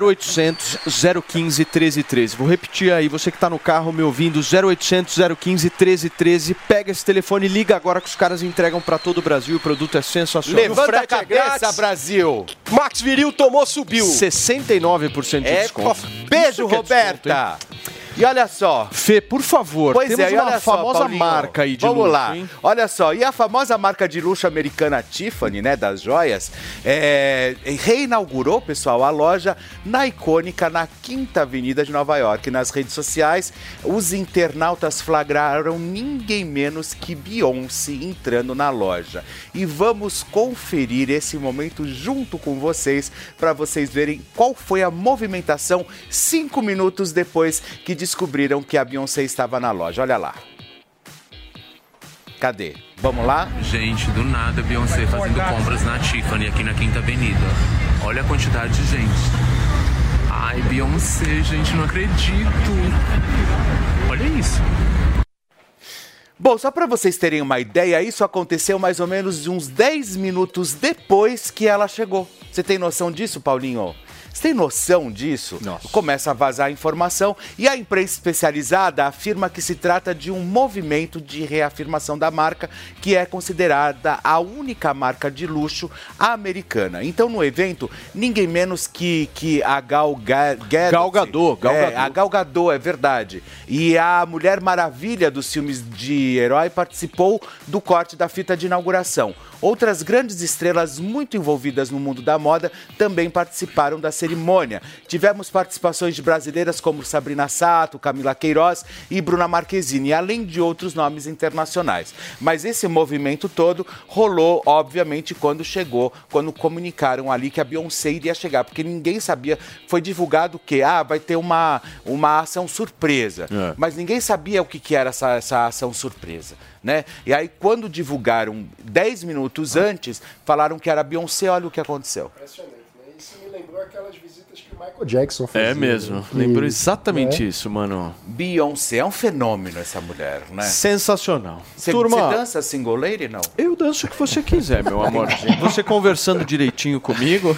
0800 015 1313. Vou repetir aí, você que tá no carro me ouvindo, 0800 015 1313. Pega esse telefone e liga agora que os caras entregam pra todo o Brasil. O produto é sensacional. Levanta a é cabeça, grátis. Brasil. Max Viril tomou, subiu. 69% de É, desconto. beijo, é Roberta. E olha só. Fê, por favor, Pois temos é, uma olha só, famosa Paulinho, marca aí de Vamos luxo, lá. hein? Olha só, e a famosa marca de luxo americana Tiffany, né, das joias, é, reinaugurou, pessoal, a loja na icônica na Quinta Avenida de Nova York. Nas redes sociais, os internautas flagraram ninguém menos que Beyoncé entrando na loja. E vamos conferir esse momento junto com vocês para vocês verem qual foi a movimentação cinco minutos depois que descobriram que a Beyoncé estava na loja. Olha lá. Cadê? Vamos lá? Gente, do nada Beyoncé fazendo compras na Tiffany aqui na Quinta Avenida. Olha a quantidade de gente. Ai, Beyoncé, gente, não acredito. Olha isso. Bom, só para vocês terem uma ideia, isso aconteceu mais ou menos uns 10 minutos depois que ela chegou. Você tem noção disso, Paulinho? Você tem noção disso? Começa a vazar a informação e a imprensa especializada afirma que se trata de um movimento de reafirmação da marca, que é considerada a única marca de luxo americana. Então, no evento, ninguém menos que, que a Gal, Ga Gadot, Gal Gadot, Gal é, a Gal Gadot, é verdade. E a Mulher Maravilha dos filmes de herói participou do corte da fita de inauguração. Outras grandes estrelas muito envolvidas no mundo da moda também participaram da cerimônia. Tivemos participações de brasileiras como Sabrina Sato, Camila Queiroz e Bruna Marquezine, além de outros nomes internacionais. Mas esse movimento todo rolou, obviamente, quando chegou, quando comunicaram ali que a Beyoncé iria chegar, porque ninguém sabia, foi divulgado que ah, vai ter uma, uma ação surpresa. É. Mas ninguém sabia o que, que era essa, essa ação surpresa. Né? E aí, quando divulgaram 10 minutos antes, falaram que era Beyoncé, olha o que aconteceu. Impressionante, né? Isso me lembrou aquelas Michael Jackson fazia. É mesmo. né? Lembrou Que- exatamente né? isso, mano. Beyoncé é um fenômeno essa mulher, né? Sensacional. Você Turma, você dança single lady, não? Eu danço o que você quiser, meu amor. Você conversando direitinho comigo,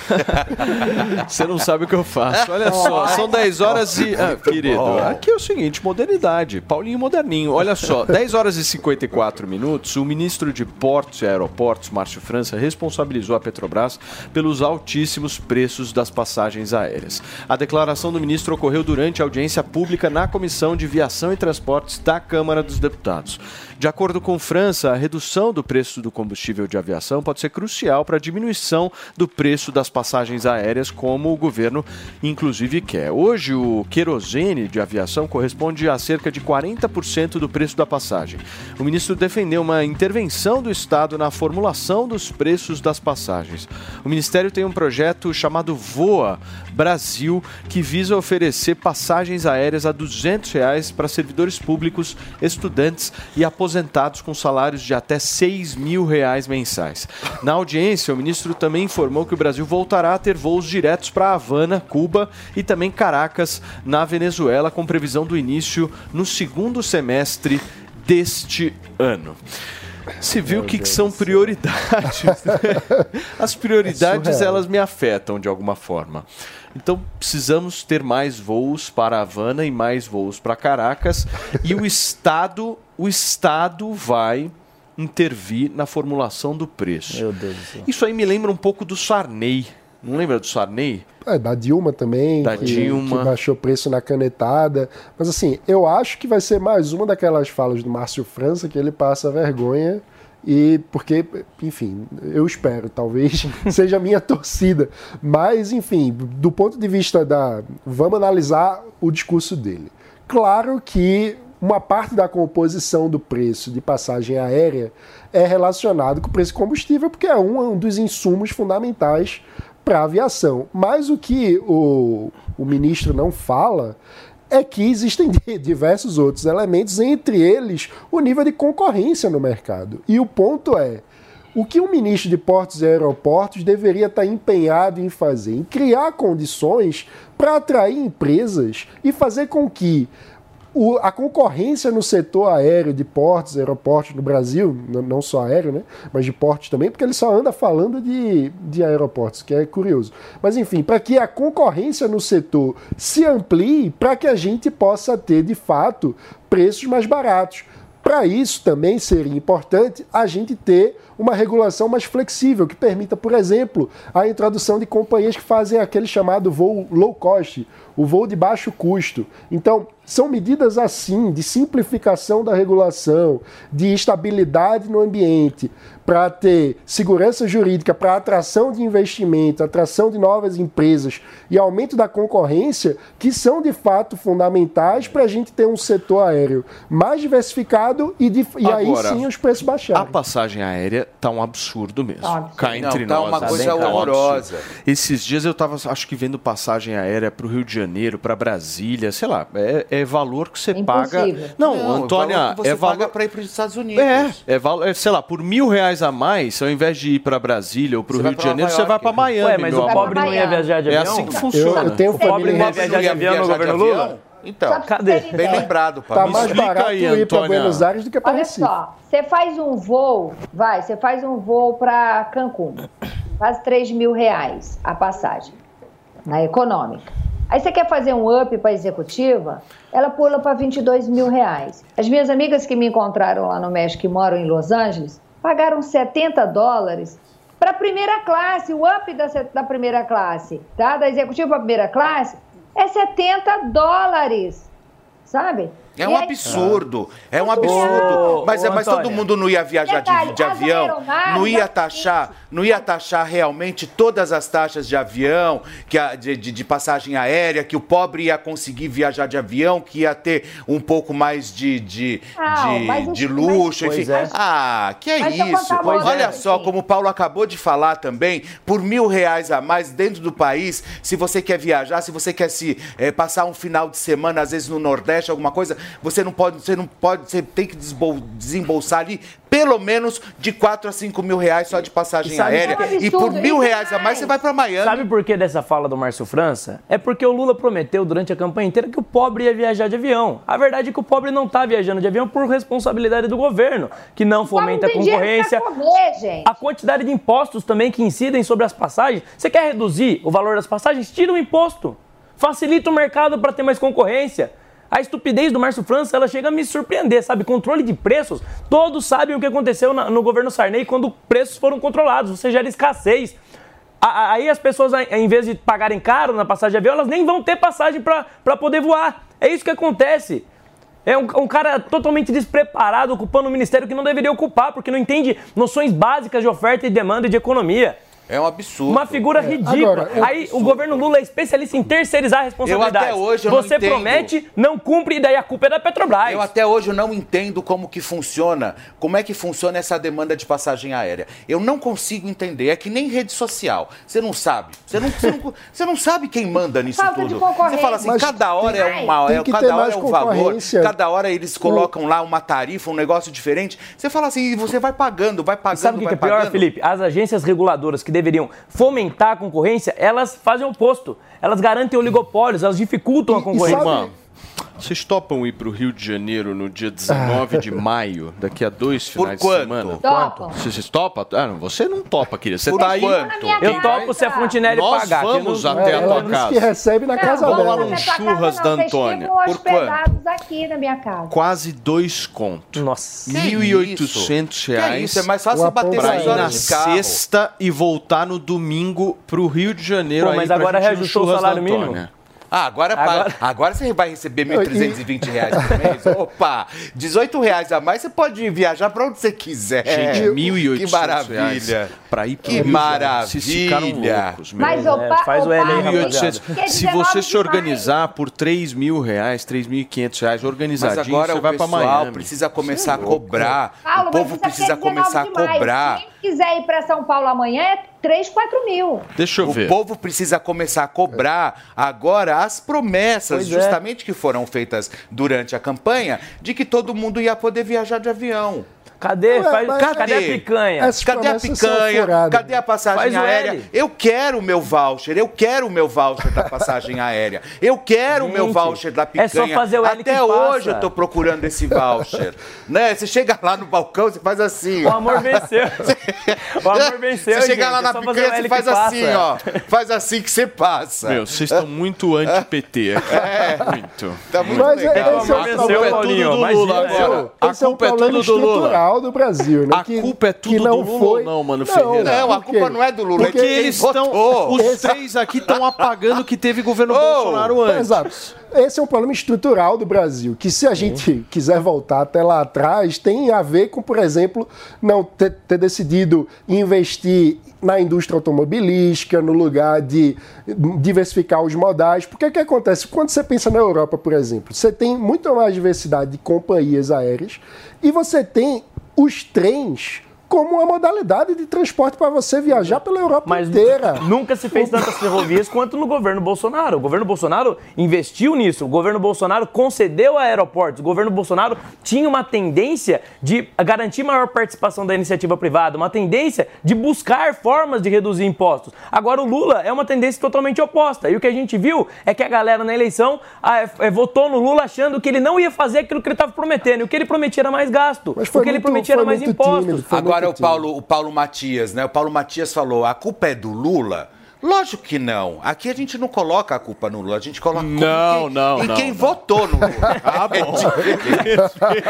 você não sabe o que eu faço. Olha só, são 10 horas e. Ah, querido, aqui é o seguinte: modernidade. Paulinho Moderninho. Olha só, 10 horas e 54 minutos. O ministro de Portos e Aeroportos, Márcio França, responsabilizou a Petrobras pelos altíssimos preços das passagens aéreas. A declaração do ministro ocorreu durante a audiência pública na Comissão de Viação e Transportes da Câmara dos Deputados. De acordo com França, a redução do preço do combustível de aviação pode ser crucial para a diminuição do preço das passagens aéreas, como o governo inclusive quer. Hoje, o querosene de aviação corresponde a cerca de 40% do preço da passagem. O ministro defendeu uma intervenção do Estado na formulação dos preços das passagens. O ministério tem um projeto chamado Voa Brasil, que visa oferecer passagens aéreas a 200 reais para servidores públicos, estudantes e aposentados com salários de até 6 mil reais mensais. Na audiência, o ministro também informou que o Brasil voltará a ter voos diretos para Havana, Cuba e também Caracas, na Venezuela, com previsão do início no segundo semestre deste ano. Se viu o que, que são prioridades. As prioridades, É elas me afetam de alguma forma. Então, precisamos ter mais voos para Havana e mais voos para Caracas. E o Estado, o Estado vai intervir na formulação do preço. Meu Deus do céu. Isso aí me lembra um pouco do Sarney. Não lembra do Sarney? É, da Dilma também, Da que, Dilma. que baixou preço na canetada. Mas assim, eu acho que vai ser mais uma daquelas falas do Márcio França que ele passa vergonha. E porque, enfim, eu espero, talvez seja a minha torcida. Mas, enfim, do ponto de vista da. Vamos analisar o discurso dele. Claro que uma parte da composição do preço de passagem aérea é relacionado com o preço de combustível, porque é um, um dos insumos fundamentais para a aviação. Mas o que o, o ministro não fala é que existem di- diversos outros elementos, entre eles o nível de concorrência no mercado. E o ponto é, o que o ministro de Portos e Aeroportos deveria estar empenhado em fazer? Em criar condições para atrair empresas e fazer com que o- a concorrência no setor aéreo de portos, aeroportos no Brasil, não só aéreo, né? Mas de portos também, porque ele só anda falando de, de aeroportos, que é curioso. Mas enfim, para que a concorrência no setor se amplie, para que a gente possa ter de fato preços mais baratos. Para isso também seria importante a gente ter uma regulação mais flexível, que permita, por exemplo, a introdução de companhias que fazem aquele chamado voo low cost, o voo de baixo custo. Então, são medidas assim, de simplificação da regulação, de estabilidade no ambiente, para ter segurança jurídica, para atração de investimento, atração de novas empresas e aumento da concorrência, que são de fato fundamentais para a gente ter um setor aéreo mais diversificado e, de- e aí Agora, sim os preços baixarem. A passagem aérea tá um absurdo mesmo. Absurdo. Cá entre Não, tá nós. uma coisa tá horrorosa. Esses dias eu tava, acho que vendo passagem aérea pro Rio de Janeiro, para Brasília, sei lá, é, é valor que você paga. Não, Não, Antônia, é valor que você é valor paga para ir para os Estados Unidos. É, é, valor, é, sei lá, por mil reais a mais, ao invés de ir para Brasília ou para o Rio de Janeiro, você vai para Miami. Ué, mas meu o amor. pobre não ia viajar de É avião? assim que funciona. Eu- eu tenho O pobre não ia viajar de avião no viajar de governo Lula? avião? Então, Cadê? Bem lembrado, Tá mais explica barato aí, ir para. Buenos Aires do que para Olha Recife. só, você faz um voo, vai, você faz um voo para Cancún, quase 3 mil reais a passagem, na econômica. Aí você quer fazer um up para executiva, ela pula para 22 mil reais. As minhas amigas que me encontraram lá no México e moram em Los Angeles, pagaram 70 dólares para primeira classe, o up da, da primeira classe, tá? Da executiva para primeira classe, é 70 dólares, sabe? É um absurdo, é um absurdo. Mas, é- mas todo mundo não ia viajar de, de avião, não ia taxar, não ia taxar realmente todas as taxas de avião, que a- de, de- passagem aérea, que o pobre ia conseguir viajar de avião, que ia ter um pouco mais de, de, de- de luxo, enfim. É. Ah, que é isso? outra, Olha só, como o Paulo acabou de falar também, por mil reais a mais dentro do país, se você quer viajar, se você quer se eh, passar um final de semana, às vezes no Nordeste, alguma coisa, você não pode, você não pode, você tem que desembolsar ali pelo menos de 4 a 5 mil reais só de passagem E aérea. por quê? E por mil reais a mais você vai para Miami. Sabe por que dessa fala do Márcio França? É porque o Lula prometeu durante a campanha inteira que o pobre ia viajar de avião. A verdade é que o pobre não está viajando de avião por responsabilidade do governo, que não fomenta a Não tem dinheiro concorrência. gente. A quantidade de impostos também que incidem sobre as passagens. Você quer reduzir o valor das passagens? Tira o imposto. Facilita o mercado para ter mais concorrência. A estupidez do Márcio França, ela chega a me surpreender, sabe? Controle de preços. Todos sabem o que aconteceu no governo Sarney quando preços foram controlados. Você gera escassez. Aí as pessoas, em vez de pagarem caro na passagem de avião, elas nem vão ter passagem para poder voar. É isso que acontece. É um, um cara totalmente despreparado, ocupando um ministério que não deveria ocupar, porque não entende noções básicas de oferta e demanda e de economia. É um absurdo. Uma figura ridícula. agora, eu- Aí o governo Lula é especialista em terceirizar a responsabilidade. Eu até hoje eu não Você entendo. promete, não cumpre e daí a culpa é da Petrobras. Eu até hoje eu não entendo como que funciona, como é que funciona essa demanda de passagem aérea. Eu não consigo entender. É que nem rede social. Você não sabe. Você não, você não, você não sabe quem manda nisso Falta tudo. Você fala assim, Mas cada hora é tem- uma, tem é, cada hora é um valor, cada hora eles colocam lá uma tarifa, um negócio diferente. Você fala assim, e você vai pagando, vai pagando, Sabe o que, vai que é pior, pagando. Felipe? As agências reguladoras que deveriam fomentar a concorrência, elas fazem o oposto. Elas garantem oligopólios, elas dificultam a concorrência. Irmã, vocês topam ir pro Rio de Janeiro no dia 19 de maio, daqui a dois Por finais quanto? de semana? Topam. Vocês vocês topam? Ah, não, você não topa, querida. Você Por tá aí. quanto? Na Eu casa. topo se a Fontinelli Nós pagar. vamos não- até a ela tua disse casa. que recebe na casa Não, Vamos lá dela. num na tua churras casa da Antônia. Por hospedados aqui na minha casa. Quase dois contos. Nossa. Que 1.800 Que é reais. isso? É mais fácil Uma bater seis ir na horas de carro. sexta e voltar no domingo pro Rio de Janeiro. Pô, mas agora reajustou o salário mínimo? Ah, agora, Agora- agora... agora você vai receber 1.320 reais por mês. Opa, 18 reais a mais, você pode viajar para onde você quiser. Gente, 1.800 Que maravilha. reais pra ir pro Que Rio Janeiro. Vocês ficaram maravilha. loucos, meu. Mas, É, opa, faz o L aí, opa, rapaziada. 1.800. Quer Se 19 você se organizar por 3 mil reais, 3.500 reais, Mas organizadinho, agora você o vai pra pessoal Miami. precisa começar a é cobrar. Paulo, o povo precisa é 19 começar a cobrar. Quem quiser ir para São Paulo amanhã é 3, 4 mil. Deixa eu O ver. povo precisa começar a cobrar agora as promessas, Pois é. justamente que foram feitas durante a campanha, de que todo mundo ia poder viajar de avião. Cadê? Ué, Faz- mas- cadê a picanha? Essas Cadê a picanha? Cadê a passagem Faz o aérea? Eu quero o meu voucher, eu quero o meu voucher da passagem aérea. Eu quero o meu voucher da é picanha. só fazer o L Até que hoje passa. eu tô procurando esse voucher. né? Você chega lá no balcão, você faz assim. O amor venceu. o amor venceu, Você chega gente, lá é na o picanha, você faz assim, passa. ó. Faz assim que você passa. Meu, vocês estão muito anti-PT aqui. Muito. Tá muito Mas é- legal. esse é o Amor problema. venceu, Paulinho. tudo do Imagina, Lula agora. A é culpa é tudo do Lula. Do Brasil, né? A culpa é tudo que não do Lula foi... não, Mano Ferreira? Não, a culpa não é do Lula, Porque é de quem eles estão. Os três aqui estão apagando que teve governo Bolsonaro antes. Exato. Esse é um problema estrutural do Brasil, que se a gente quiser voltar até lá atrás, tem a ver com, por exemplo, não ter, ter decidido investir na indústria automobilística, no lugar de diversificar os modais. Porque o que acontece? Quando você pensa na Europa, por exemplo, você tem muito mais diversidade de companhias aéreas e você tem os trens como uma modalidade de transporte para você viajar pela Europa inteira. Nunca se fez tantas ferrovias quanto no governo Bolsonaro. O governo Bolsonaro investiu nisso. O governo Bolsonaro concedeu aeroportos. O governo Bolsonaro tinha uma tendência de garantir maior participação da iniciativa privada, uma tendência de buscar formas de reduzir impostos. Agora, o Lula é uma tendência totalmente oposta. E o que a gente viu é que a galera na eleição ah, é, votou no Lula achando que ele não ia fazer aquilo que ele estava prometendo. E o que ele prometia era mais gasto. O foi que ele prometia era mais impostos. tímido, foi Agora o Paulo, o Paulo Matias, né? O Paulo Matias falou: a culpa é do Lula. Lógico que não. Aqui a gente não coloca a culpa no Lula, a gente coloca a culpa Não, em quem, não, em não, quem não. votou no Lula. Ah, bom.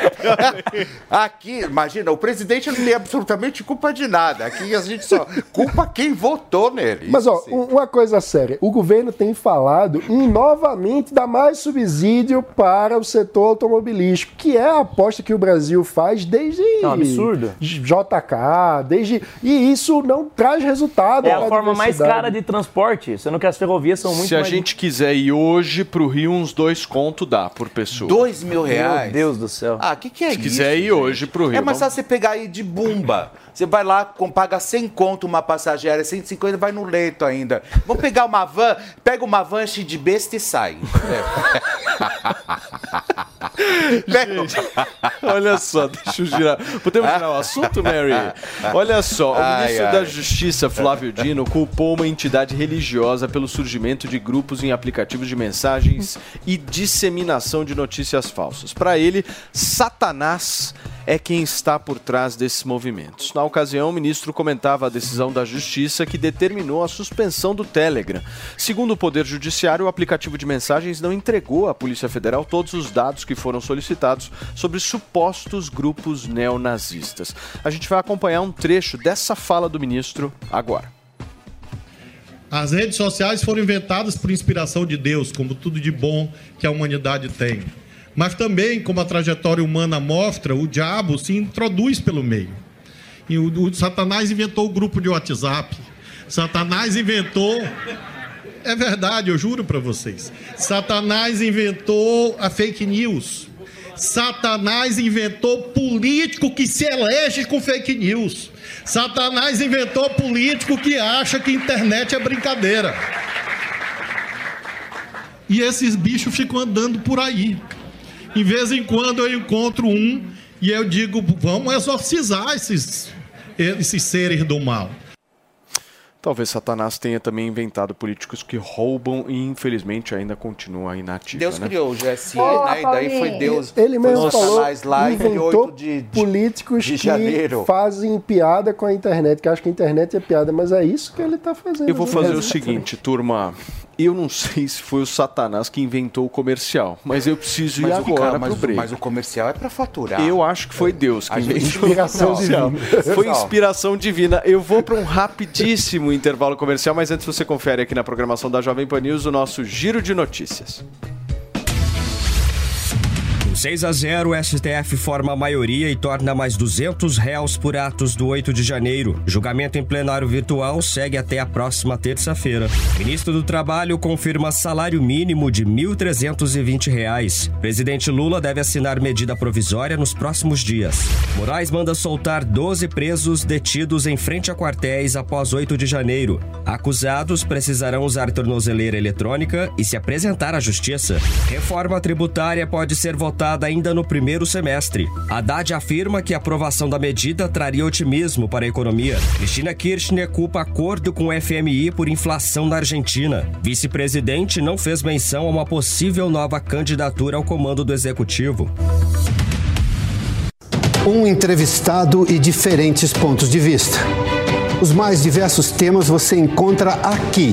Aqui, imagina, o presidente não tem absolutamente culpa de nada. Aqui a gente só culpa quem votou nele. Mas, ó, um- uma coisa séria. O governo tem falado em novamente dar mais subsídio para o setor automobilístico, que é a aposta que o Brasil faz desde. É um absurdo. JK, desde. E isso não traz resultado. É a forma mais cara de transporte, sendo que as ferrovias são muito Se a mais... gente quiser ir hoje pro Rio, uns dois conto dá por pessoa. Dois mil reais? Meu Deus do céu. Ah, o que, que é Se isso? quiser ir gente? hoje pro Rio, É mais vamos- fácil você pegar aí de bumba. Você vai lá, com- paga 100 conto uma passagem aérea, 150 vai no leito ainda. Vamos pegar uma van, pega uma van cheia de besta e sai. Pega- Olha só, deixa eu girar. Podemos girar o assunto, Mary? Olha só, o Ai, ministro ai. da Justiça, Flávio Dino, culpou uma entidade religiosa pelo surgimento de grupos em aplicativos de mensagens e disseminação de notícias falsas. Para ele, Satanás é quem está por trás desses movimentos. Na ocasião, o ministro comentava a decisão da Justiça que determinou a suspensão do Telegram. Segundo o Poder Judiciário, o aplicativo de mensagens não entregou à Polícia Federal todos os dados que foram solicitados sobre supostos grupos neonazistas. A gente vai acompanhar um trecho dessa fala do ministro agora. As redes sociais foram inventadas por inspiração de Deus, como tudo de bom que a humanidade tem. Mas também, como a trajetória humana mostra, o diabo se introduz pelo meio. E o, o Satanás inventou o grupo de WhatsApp. Satanás inventou. É verdade, eu juro para vocês. Satanás inventou a fake news. Satanás inventou político que se elege com fake news. Satanás inventou político que acha que internet é brincadeira. E esses bichos ficam andando por aí. De vez em quando eu encontro um e eu digo: vamos exorcizar esses, esses seres do mal. Talvez Satanás tenha também inventado políticos que roubam e infelizmente ainda continua inativo. Deus né? criou o GSI, Ô, né? E daí foi. Deus. Ele mesmo falou, Satanás lá em inventou 8 de, de, políticos de que fazem piada com a internet, que acham que a internet é piada, mas é isso que ele está fazendo. Eu vou fazer o seguinte, turma. Eu não sei se foi o Satanás que inventou o comercial, mas eu preciso ir Mas o- agora cara, mas o- break. mas o comercial é pra faturar. Eu acho que foi Deus que inventou Inspiração o comercial. divina. Foi inspiração divina. Eu vou para um rapidíssimo intervalo comercial, mas antes você confere aqui na programação da Jovem Pan News o nosso giro de notícias. Com 6 a 0, o STF forma a maioria e torna mais 200 réus por atos do 8 de janeiro. Julgamento em plenário virtual segue até a próxima terça-feira. Ministro do Trabalho confirma salário mínimo de 1.320 reais. Presidente Lula deve assinar medida provisória nos próximos dias. Moraes manda soltar 12 presos detidos em frente a quartéis após 8 de janeiro. Acusados precisarão usar tornozeleira eletrônica e se apresentar à justiça. Reforma tributária pode ser votada ainda no primeiro semestre. Haddad afirma que a aprovação da medida traria otimismo para a economia. Cristina Kirchner culpa acordo com o FMI por inflação na Argentina. Vice-presidente não fez menção a uma possível nova candidatura ao comando do executivo. Um entrevistado e diferentes pontos de vista. Os mais diversos temas você encontra aqui.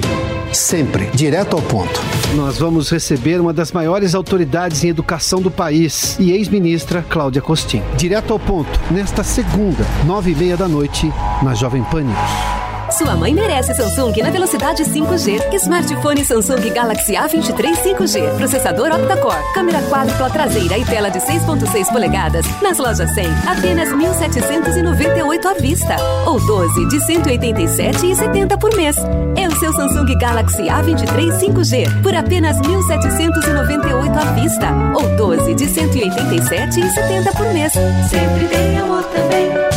Sempre direto ao ponto. Nós vamos receber uma das maiores autoridades em educação do país e ex-ministra Cláudia Costin. Direto ao ponto, nesta segunda, nove e meia da noite, na Jovem Pan News. Sua mãe merece Samsung na velocidade 5G. Smartphone Samsung Galaxy A23 5G. Processador octa-core. Câmera quádrupla traseira e tela de 6.6 polegadas. Nas lojas 100, apenas 1.798 à vista. Ou 12 de 187,70 por mês. É o seu Samsung Galaxy A23 5G por apenas 1.798 à vista. Ou 12 de 187,70 por mês. Sempre tem amor também.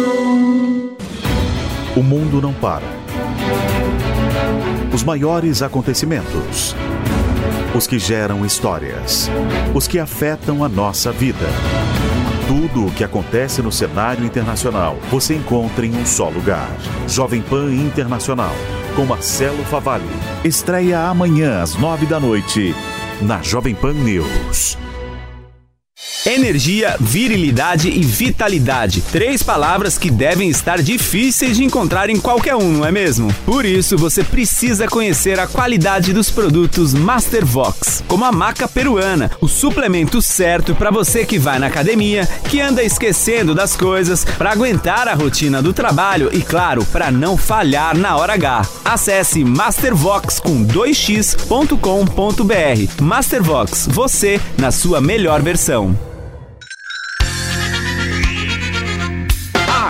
O mundo não para. Os maiores acontecimentos. Os que geram histórias. Os que afetam a nossa vida. Tudo o que acontece no cenário internacional você encontra em um só lugar. Jovem Pan Internacional, com Marcelo Favalli. Estreia amanhã às nove da noite, na Jovem Pan News. Energia, virilidade e vitalidade. Três palavras que devem estar difíceis de encontrar em qualquer um, não é mesmo? Por isso, você precisa conhecer a qualidade dos produtos Mastervox, como a maca peruana, o suplemento certo para você que vai na academia, que anda esquecendo das coisas, para aguentar a rotina do trabalho e, claro, para não falhar na hora H. Acesse mastervox com 2x.com.br. Mastervox, você na sua melhor versão.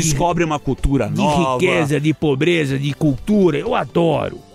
Descobre uma cultura de nova. riqueza, de pobreza, de cultura. Eu adoro.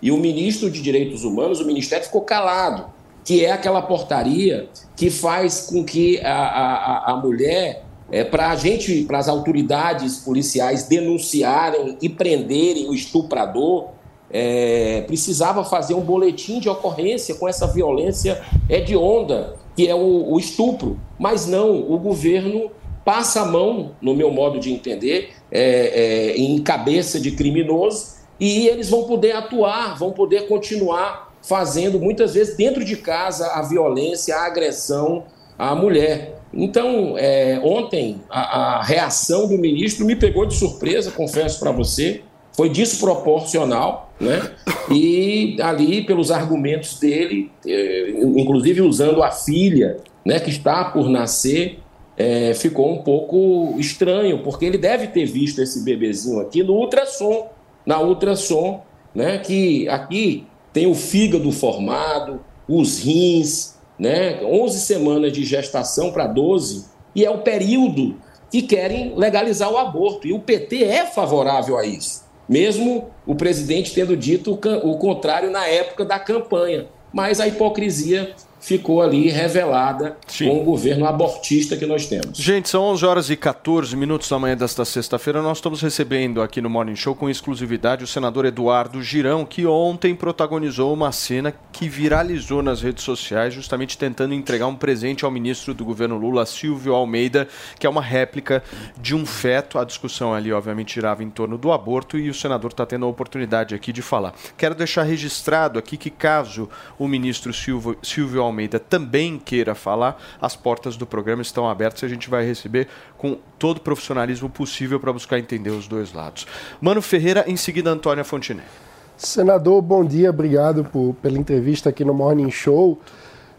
E o ministro de Direitos Humanos, o Ministério, ficou calado, que é aquela portaria que faz com que a, a, a mulher, é, para a gente, para as autoridades policiais denunciarem e prenderem o estuprador, é, precisava fazer um boletim de ocorrência com essa violência hedionda, que é o, o estupro. Mas não, o governo passa a mão, no meu modo de entender, é, é, em cabeça de criminoso e eles vão poder atuar, vão poder continuar fazendo, muitas vezes, dentro de casa, a violência, a agressão à mulher. Então, é, ontem, a, a reação do ministro me pegou de surpresa, confesso para você, foi desproporcional, né? E ali, pelos argumentos dele, eh, inclusive usando a filha, né, que está por nascer, eh, ficou um pouco estranho, porque ele deve ter visto esse bebezinho aqui no ultrassom, na ultrassom, né, que aqui tem o fígado formado, os rins, né, 11 semanas de gestação para 12, e é o período que querem legalizar o aborto. E o PT é favorável a isso, mesmo o presidente tendo dito o contrário na época da campanha. Mas a hipocrisia ficou ali revelada com o governo abortista que nós temos. Gente, são 11 horas e 14 minutos da manhã desta sexta-feira. Nós estamos recebendo aqui no Morning Show com exclusividade o senador Eduardo Girão, que ontem protagonizou uma cena que viralizou nas redes sociais, justamente tentando entregar um presente ao ministro do governo Lula, Silvio Almeida, que é uma réplica de um feto. A discussão ali, obviamente, girava em torno do aborto e o senador está tendo a oportunidade aqui de falar. Quero deixar registrado aqui que, caso o ministro Silvio, Silvio Almeida também queira falar, as portas do programa estão abertas e a gente vai receber com todo o profissionalismo possível para buscar entender os dois lados. Mano Ferreira, em seguida Antônia Fontenelle. Senador, bom dia, obrigado por, pela entrevista aqui no Morning Show.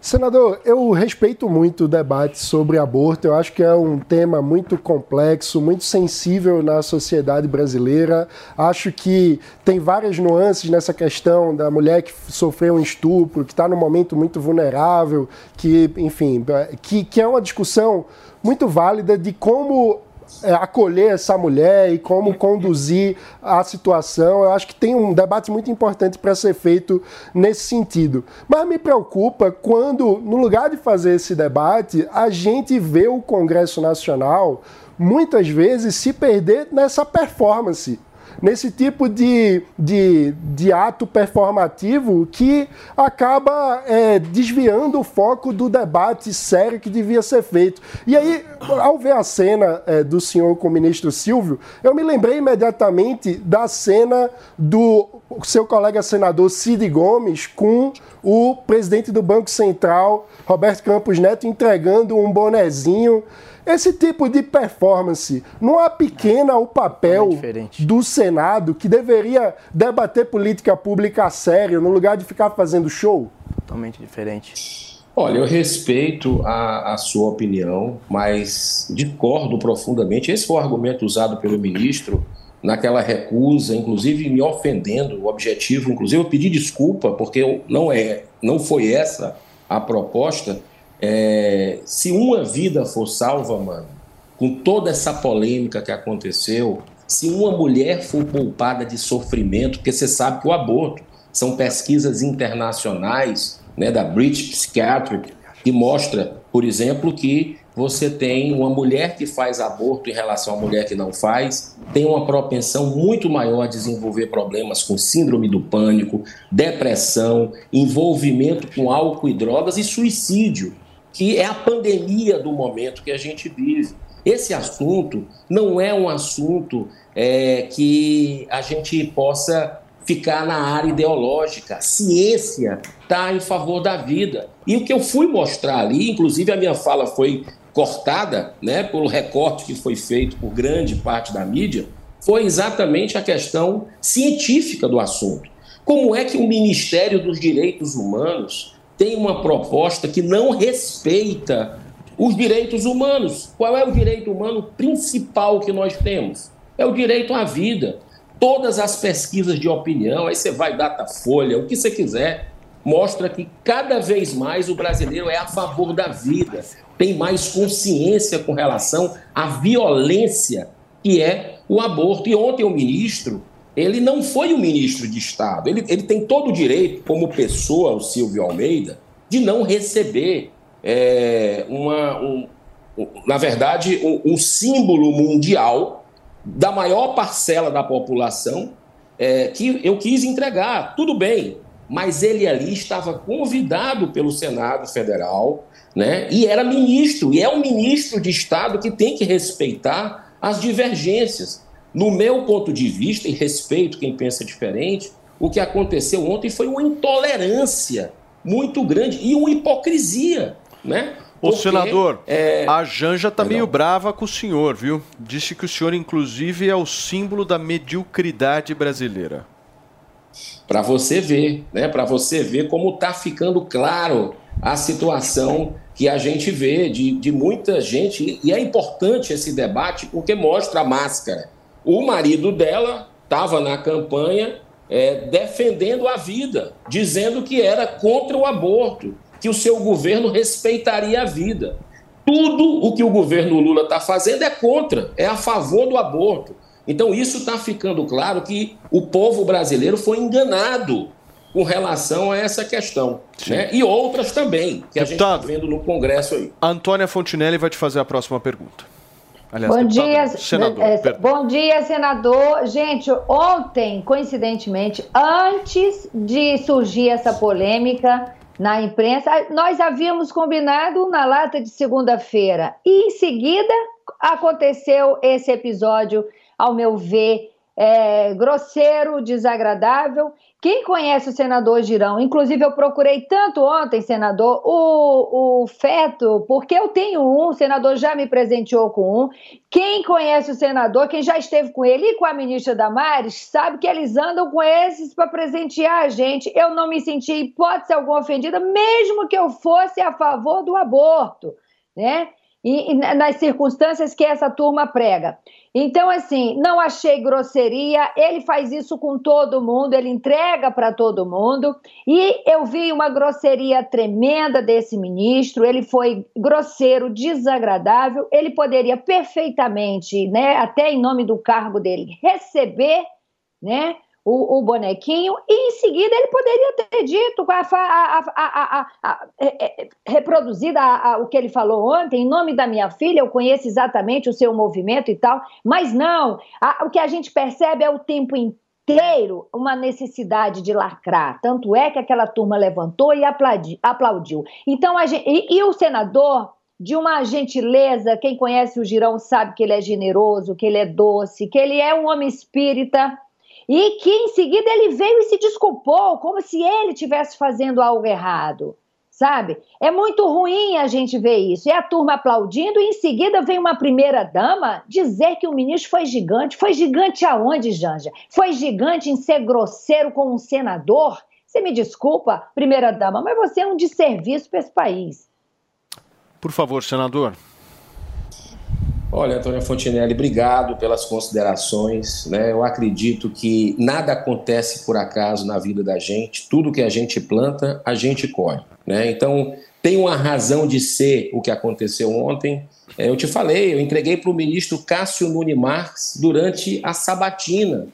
Senador, eu respeito muito o debate sobre aborto, eu acho que é um tema muito complexo, muito sensível na sociedade brasileira. Acho que tem várias nuances nessa questão da mulher que sofreu um estupro, que está num momento muito vulnerável, que, enfim, que, que é uma discussão muito válida de como é, acolher essa mulher e como conduzir a situação. Eu acho que tem um debate muito importante para ser feito nesse sentido. Mas me preocupa quando, no lugar de fazer esse debate, a gente vê o Congresso Nacional muitas vezes se perder nessa performance nesse tipo de, de, de ato performativo que acaba é, desviando o foco do debate sério que devia ser feito. E aí, ao ver a cena é, do senhor com o ministro Silvio, eu me lembrei imediatamente da cena do seu colega senador Cid Gomes com o presidente do Banco Central, Roberto Campos Neto, entregando um bonezinho. Esse tipo de performance não apequena o papel do Senado, que deveria debater política pública a sério, no lugar de ficar fazendo show? Totalmente diferente. Olha, eu respeito a, a sua opinião, mas discordo profundamente. Esse foi o argumento usado pelo ministro naquela recusa, inclusive me ofendendo. O objetivo, inclusive, eu pedi desculpa porque não é, não foi essa a proposta. É, se uma vida for salva, mano, com toda essa polêmica que aconteceu, se uma mulher for poupada de sofrimento, porque você sabe que o aborto são pesquisas internacionais, né, da British Psychiatric, que mostra, por exemplo, que você tem uma mulher que faz aborto em relação à mulher que não faz, tem uma propensão muito maior a desenvolver problemas com síndrome do pânico, depressão, envolvimento com álcool e drogas e suicídio, que é a pandemia do momento que a gente vive. Esse assunto não é um assunto é, que a gente possa ficar na área ideológica. A ciência está em favor da vida. E o que eu fui mostrar ali, inclusive a minha fala foi cortada né, pelo recorte que foi feito por grande parte da mídia, foi exatamente a questão científica do assunto. Como é que o Ministério dos Direitos Humanos tem uma proposta que não respeita os direitos humanos? Qual é o direito humano principal que nós temos? É o direito à vida. Todas as pesquisas de opinião, aí você vai Datafolha, o que você quiser, mostra que cada vez mais o brasileiro é a favor da vida, tem mais consciência com relação à violência que é o aborto. E ontem o ministro, ele não foi o ministro de Estado, ele, ele tem todo o direito, como pessoa, o Silvio Almeida, de não receber é, uma, um, na verdade, um, símbolo mundial da maior parcela da população é, que eu quis entregar. Tudo bem, mas ele ali estava convidado pelo Senado Federal né? E era ministro, e é um ministro de Estado que tem que respeitar as divergências. No meu ponto de vista, e respeito quem pensa diferente, o que aconteceu ontem foi uma intolerância muito grande e uma hipocrisia, né? Ô, Porque, senador, é... a Janja tá meio brava com o senhor, viu? Disse que o senhor, inclusive, é o símbolo da mediocridade brasileira. Para você ver, né? Para você ver como tá ficando claro a situação que a gente vê de, de muita gente, e é importante esse debate porque mostra a máscara. O marido dela estava na campanha é, defendendo a vida, dizendo que era contra o aborto, que o seu governo respeitaria a vida. Tudo o que o governo Lula está fazendo é contra, é a favor do aborto. Então, isso está ficando claro que o povo brasileiro foi enganado com relação a essa questão. Né? E outras também, que Deputado, a gente está vendo no Congresso aí. Antônia Fontinelli vai te fazer a próxima pergunta. Aliás, bom deputado, dia, senador. É, bom dia, senador. Gente, ontem, coincidentemente, antes de surgir essa polêmica na imprensa, nós havíamos combinado na lata de segunda-feira. E em seguida aconteceu esse episódio, ao meu ver, é, grosseiro, desagradável. Quem conhece o senador Girão, inclusive eu procurei tanto ontem, senador, o, o feto, porque eu tenho um, o senador já me presenteou com um. Quem conhece o senador, quem já esteve com ele e com a ministra Damares, sabe que eles andam com esses para presentear a gente. Eu não me senti hipótese alguma ofendida, mesmo que eu fosse a favor do aborto, né? E, e nas circunstâncias que essa turma prega. Então, assim, não achei grosseria. Ele faz isso com todo mundo, ele entrega para todo mundo. E eu vi uma grosseria tremenda desse ministro. Ele foi grosseiro, desagradável. Ele poderia perfeitamente, né, até em nome do cargo dele, receber, né, o, o, bonequinho, e em seguida ele poderia ter dito, a, a, a, é, é, reproduzido o que ele falou ontem, em nome da minha filha, eu conheço exatamente o seu movimento e tal, mas não, o que a gente percebe é o tempo inteiro uma necessidade de lacrar. Tanto é que aquela turma levantou e aplaudiu. Então, gente, e, e o senador de uma gentileza, quem conhece o Girão sabe que ele é generoso, que ele é doce, que ele é um homem espírita, e que em seguida ele veio e se desculpou, como se ele estivesse fazendo algo errado, sabe? É muito ruim a gente ver isso. E a turma aplaudindo, e em seguida vem uma primeira-dama dizer que o ministro foi gigante. Foi gigante aonde, Janja? Foi gigante em ser grosseiro com um senador? Você me desculpa, primeira-dama, mas você é um desserviço para esse país. Por favor, senador. Olha, Antônio Fontinelli, obrigado pelas considerações. Né? Eu acredito que nada acontece por acaso na vida da gente, tudo que a gente planta, a gente colhe. Né? Então, tem uma razão de ser o que aconteceu ontem. É, eu te falei, eu entreguei para o ministro Cássio Nunes Marques durante a sabatina.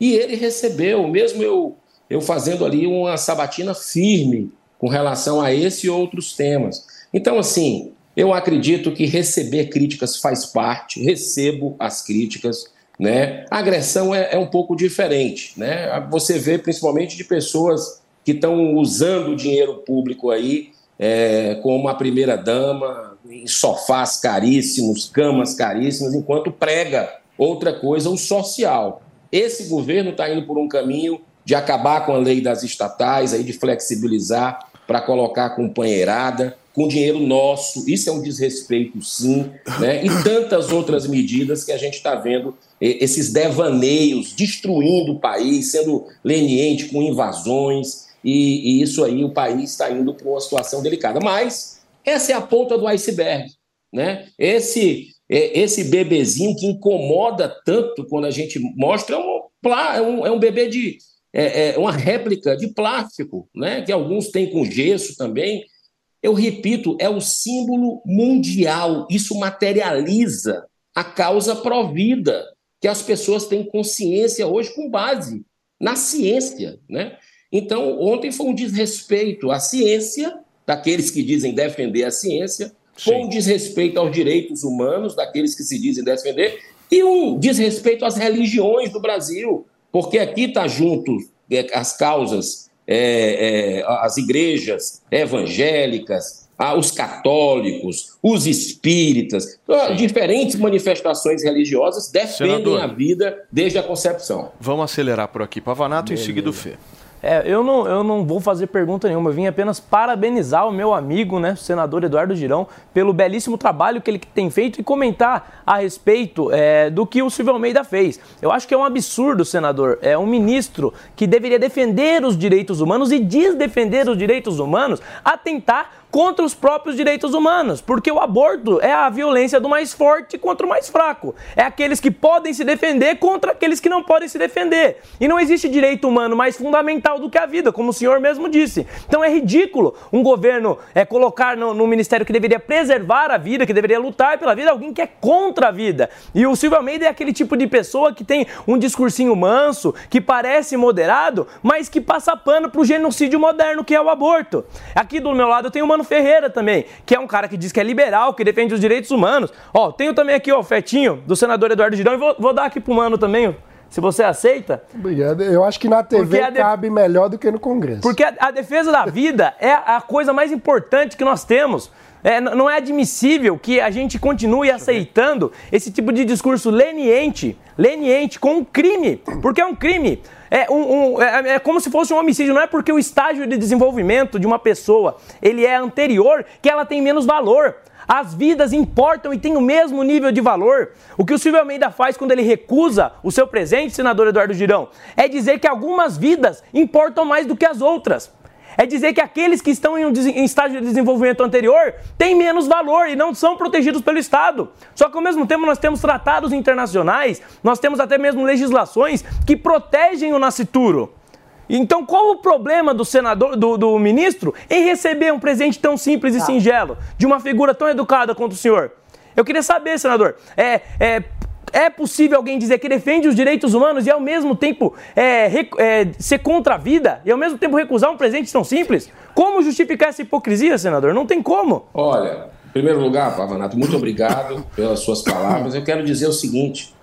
E ele recebeu, mesmo eu, eu fazendo ali uma sabatina firme com relação a esse e outros temas. Então, assim, eu acredito que receber críticas faz parte, recebo as críticas. Né? A agressão é, é um pouco diferente. Né? Você vê principalmente de pessoas que estão usando o dinheiro público aí é, como a primeira-dama, em sofás caríssimos, camas caríssimas, enquanto prega outra coisa, o social. Esse governo está indo por um caminho de acabar com a lei das estatais, aí de flexibilizar para colocar a companheirada com dinheiro nosso. Isso é um desrespeito, sim, né? E tantas outras medidas que a gente está vendo esses devaneios destruindo o país, sendo leniente com invasões, e, e isso aí o país está indo para uma situação delicada. Mas essa é a ponta do iceberg. Né? Esse, esse bebezinho que incomoda tanto quando a gente mostra é um, é um, é um bebê de. É, é uma réplica de plástico, né? que alguns têm com gesso também. Eu repito, é o símbolo mundial. Isso materializa a causa provida, que as pessoas têm consciência hoje com base na ciência. Né? Então, ontem foi um desrespeito à ciência, daqueles que dizem defender a ciência, foi um desrespeito aos direitos humanos, daqueles que se dizem defender, e um desrespeito às religiões do Brasil, porque aqui está junto é, as causas, é, é, as igrejas evangélicas, os católicos, os espíritas, Sim. diferentes manifestações religiosas defendem Senador, a vida desde a concepção. Vamos acelerar por aqui. Pavanato, em seguida o Fê. É, eu não, eu não vou fazer pergunta nenhuma, eu vim apenas parabenizar o meu amigo, né, o senador Eduardo Girão, pelo belíssimo trabalho que ele tem feito e comentar a respeito é, do que o Silvio Almeida fez. Eu acho que é um absurdo, senador, é um ministro que deveria defender os direitos humanos e diz defender os direitos humanos atentar contra os próprios direitos humanos, porque o aborto é a violência do mais forte contra o mais fraco. É aqueles que podem se defender contra aqueles que não podem se defender. E não existe direito humano mais fundamental do que a vida, como o senhor mesmo disse. Então é ridículo um governo é, colocar no, no ministério que deveria preservar a vida, que deveria lutar pela vida, alguém que é contra a vida. E o Silvio Almeida é aquele tipo de pessoa que tem um discursinho manso, que parece moderado, mas que passa pano pro genocídio moderno que é o aborto. Aqui do meu lado eu tenho uma Mano Ferreira também, que é um cara que diz que é liberal, que defende os direitos humanos. Ó, tenho também aqui, ó, o Fetinho, do senador Eduardo Girão, e vou, vou dar aqui pro Mano também, se você aceita. Obrigado. Eu acho que na TV de... cabe melhor do que no Congresso. Porque a, a defesa da vida é a coisa mais importante que nós temos. É, não é admissível que a gente continue aceitando esse tipo de discurso leniente, leniente, com um crime, porque é um crime. É, um, um, é, é, como se fosse um homicídio, não é porque o estágio de desenvolvimento de uma pessoa ele é anterior que ela tem menos valor. As vidas importam e têm o mesmo nível de valor. O que o Silvio Almeida faz quando ele recusa o seu presente, senador Eduardo Girão, é dizer que algumas vidas importam mais do que as outras é dizer que aqueles que estão em um em estágio de desenvolvimento anterior têm menos valor e não são protegidos pelo Estado. Só que ao mesmo tempo nós temos tratados internacionais, nós temos até mesmo legislações que protegem o nascituro. Então, qual o problema do senador, do, do ministro, em receber um presente tão simples e tá. singelo de uma figura tão educada quanto o senhor? Eu queria saber, senador, é, é, é possível alguém dizer que defende os direitos humanos e ao mesmo tempo é, é, ser contra a vida e ao mesmo tempo recusar um presente tão simples? Como justificar essa hipocrisia, senador? Não tem como. Olha, em primeiro lugar, Pavanato, muito obrigado pelas suas palavras. Eu quero dizer o seguinte: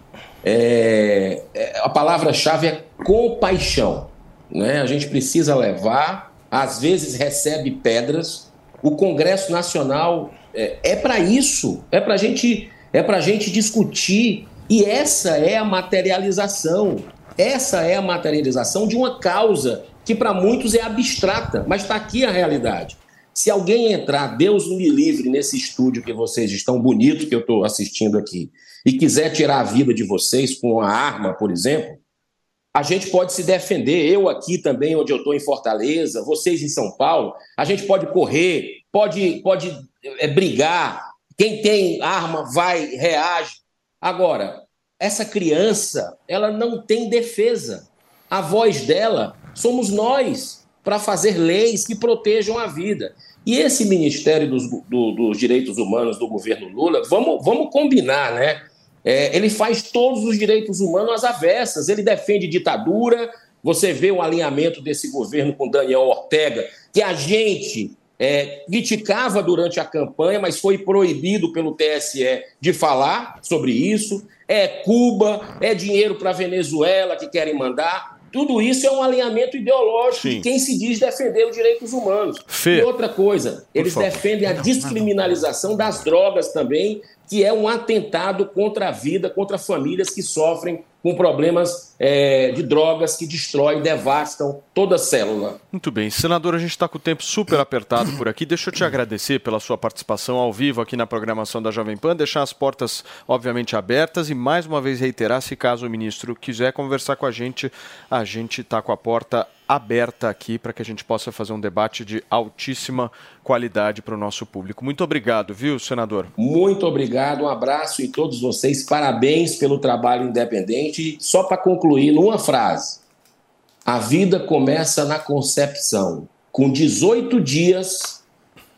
é, é, a palavra-chave é compaixão. Né? A gente precisa levar, às vezes recebe pedras. O Congresso Nacional é, é para isso, é para gente, é a gente discutir e essa é a materialização. Essa é a materialização de uma causa que para muitos é abstrata, mas está aqui a realidade. Se alguém entrar, Deus me livre, nesse estúdio que vocês estão bonito que eu estou assistindo aqui, e quiser tirar a vida de vocês com uma arma, por exemplo, a gente pode se defender. Eu aqui também, onde eu estou em Fortaleza, vocês em São Paulo, a gente pode correr, pode, pode é, brigar. Quem tem arma vai, reage. Agora, essa criança, ela não tem defesa. A voz dela somos nós. para fazer leis que protejam a vida. E esse Ministério dos, do- dos Direitos Humanos do governo Lula, vamos, vamos combinar, né? É, ele faz todos os direitos humanos às avessas. Ele defende ditadura. Você vê o alinhamento desse governo com Daniel Ortega, que a gente é, criticava durante a campanha, mas foi proibido pelo TSE de falar sobre isso. É Cuba, é dinheiro para a Venezuela que querem mandar. Tudo isso é um alinhamento ideológico de quem se diz defender os direitos humanos. Fê, e outra coisa, eles favor. defendem a descriminalização das drogas também, que é um atentado contra a vida, contra famílias que sofrem com problemas é, de drogas que destroem, devastam toda a célula. Muito bem, senador, a gente está com o tempo super apertado por aqui. Deixa eu te agradecer pela sua participação ao vivo aqui na programação da Jovem Pan, deixar as portas, obviamente, abertas e mais uma vez reiterar: se caso o ministro quiser conversar com a gente, a gente está com a porta aberta aqui para que a gente possa fazer um debate de altíssima qualidade para o nosso público. Muito obrigado, viu, senador? Muito obrigado, um abraço em todos vocês, parabéns pelo trabalho independente. E Só para concluir, numa frase: a vida começa na concepção. Com 18 dias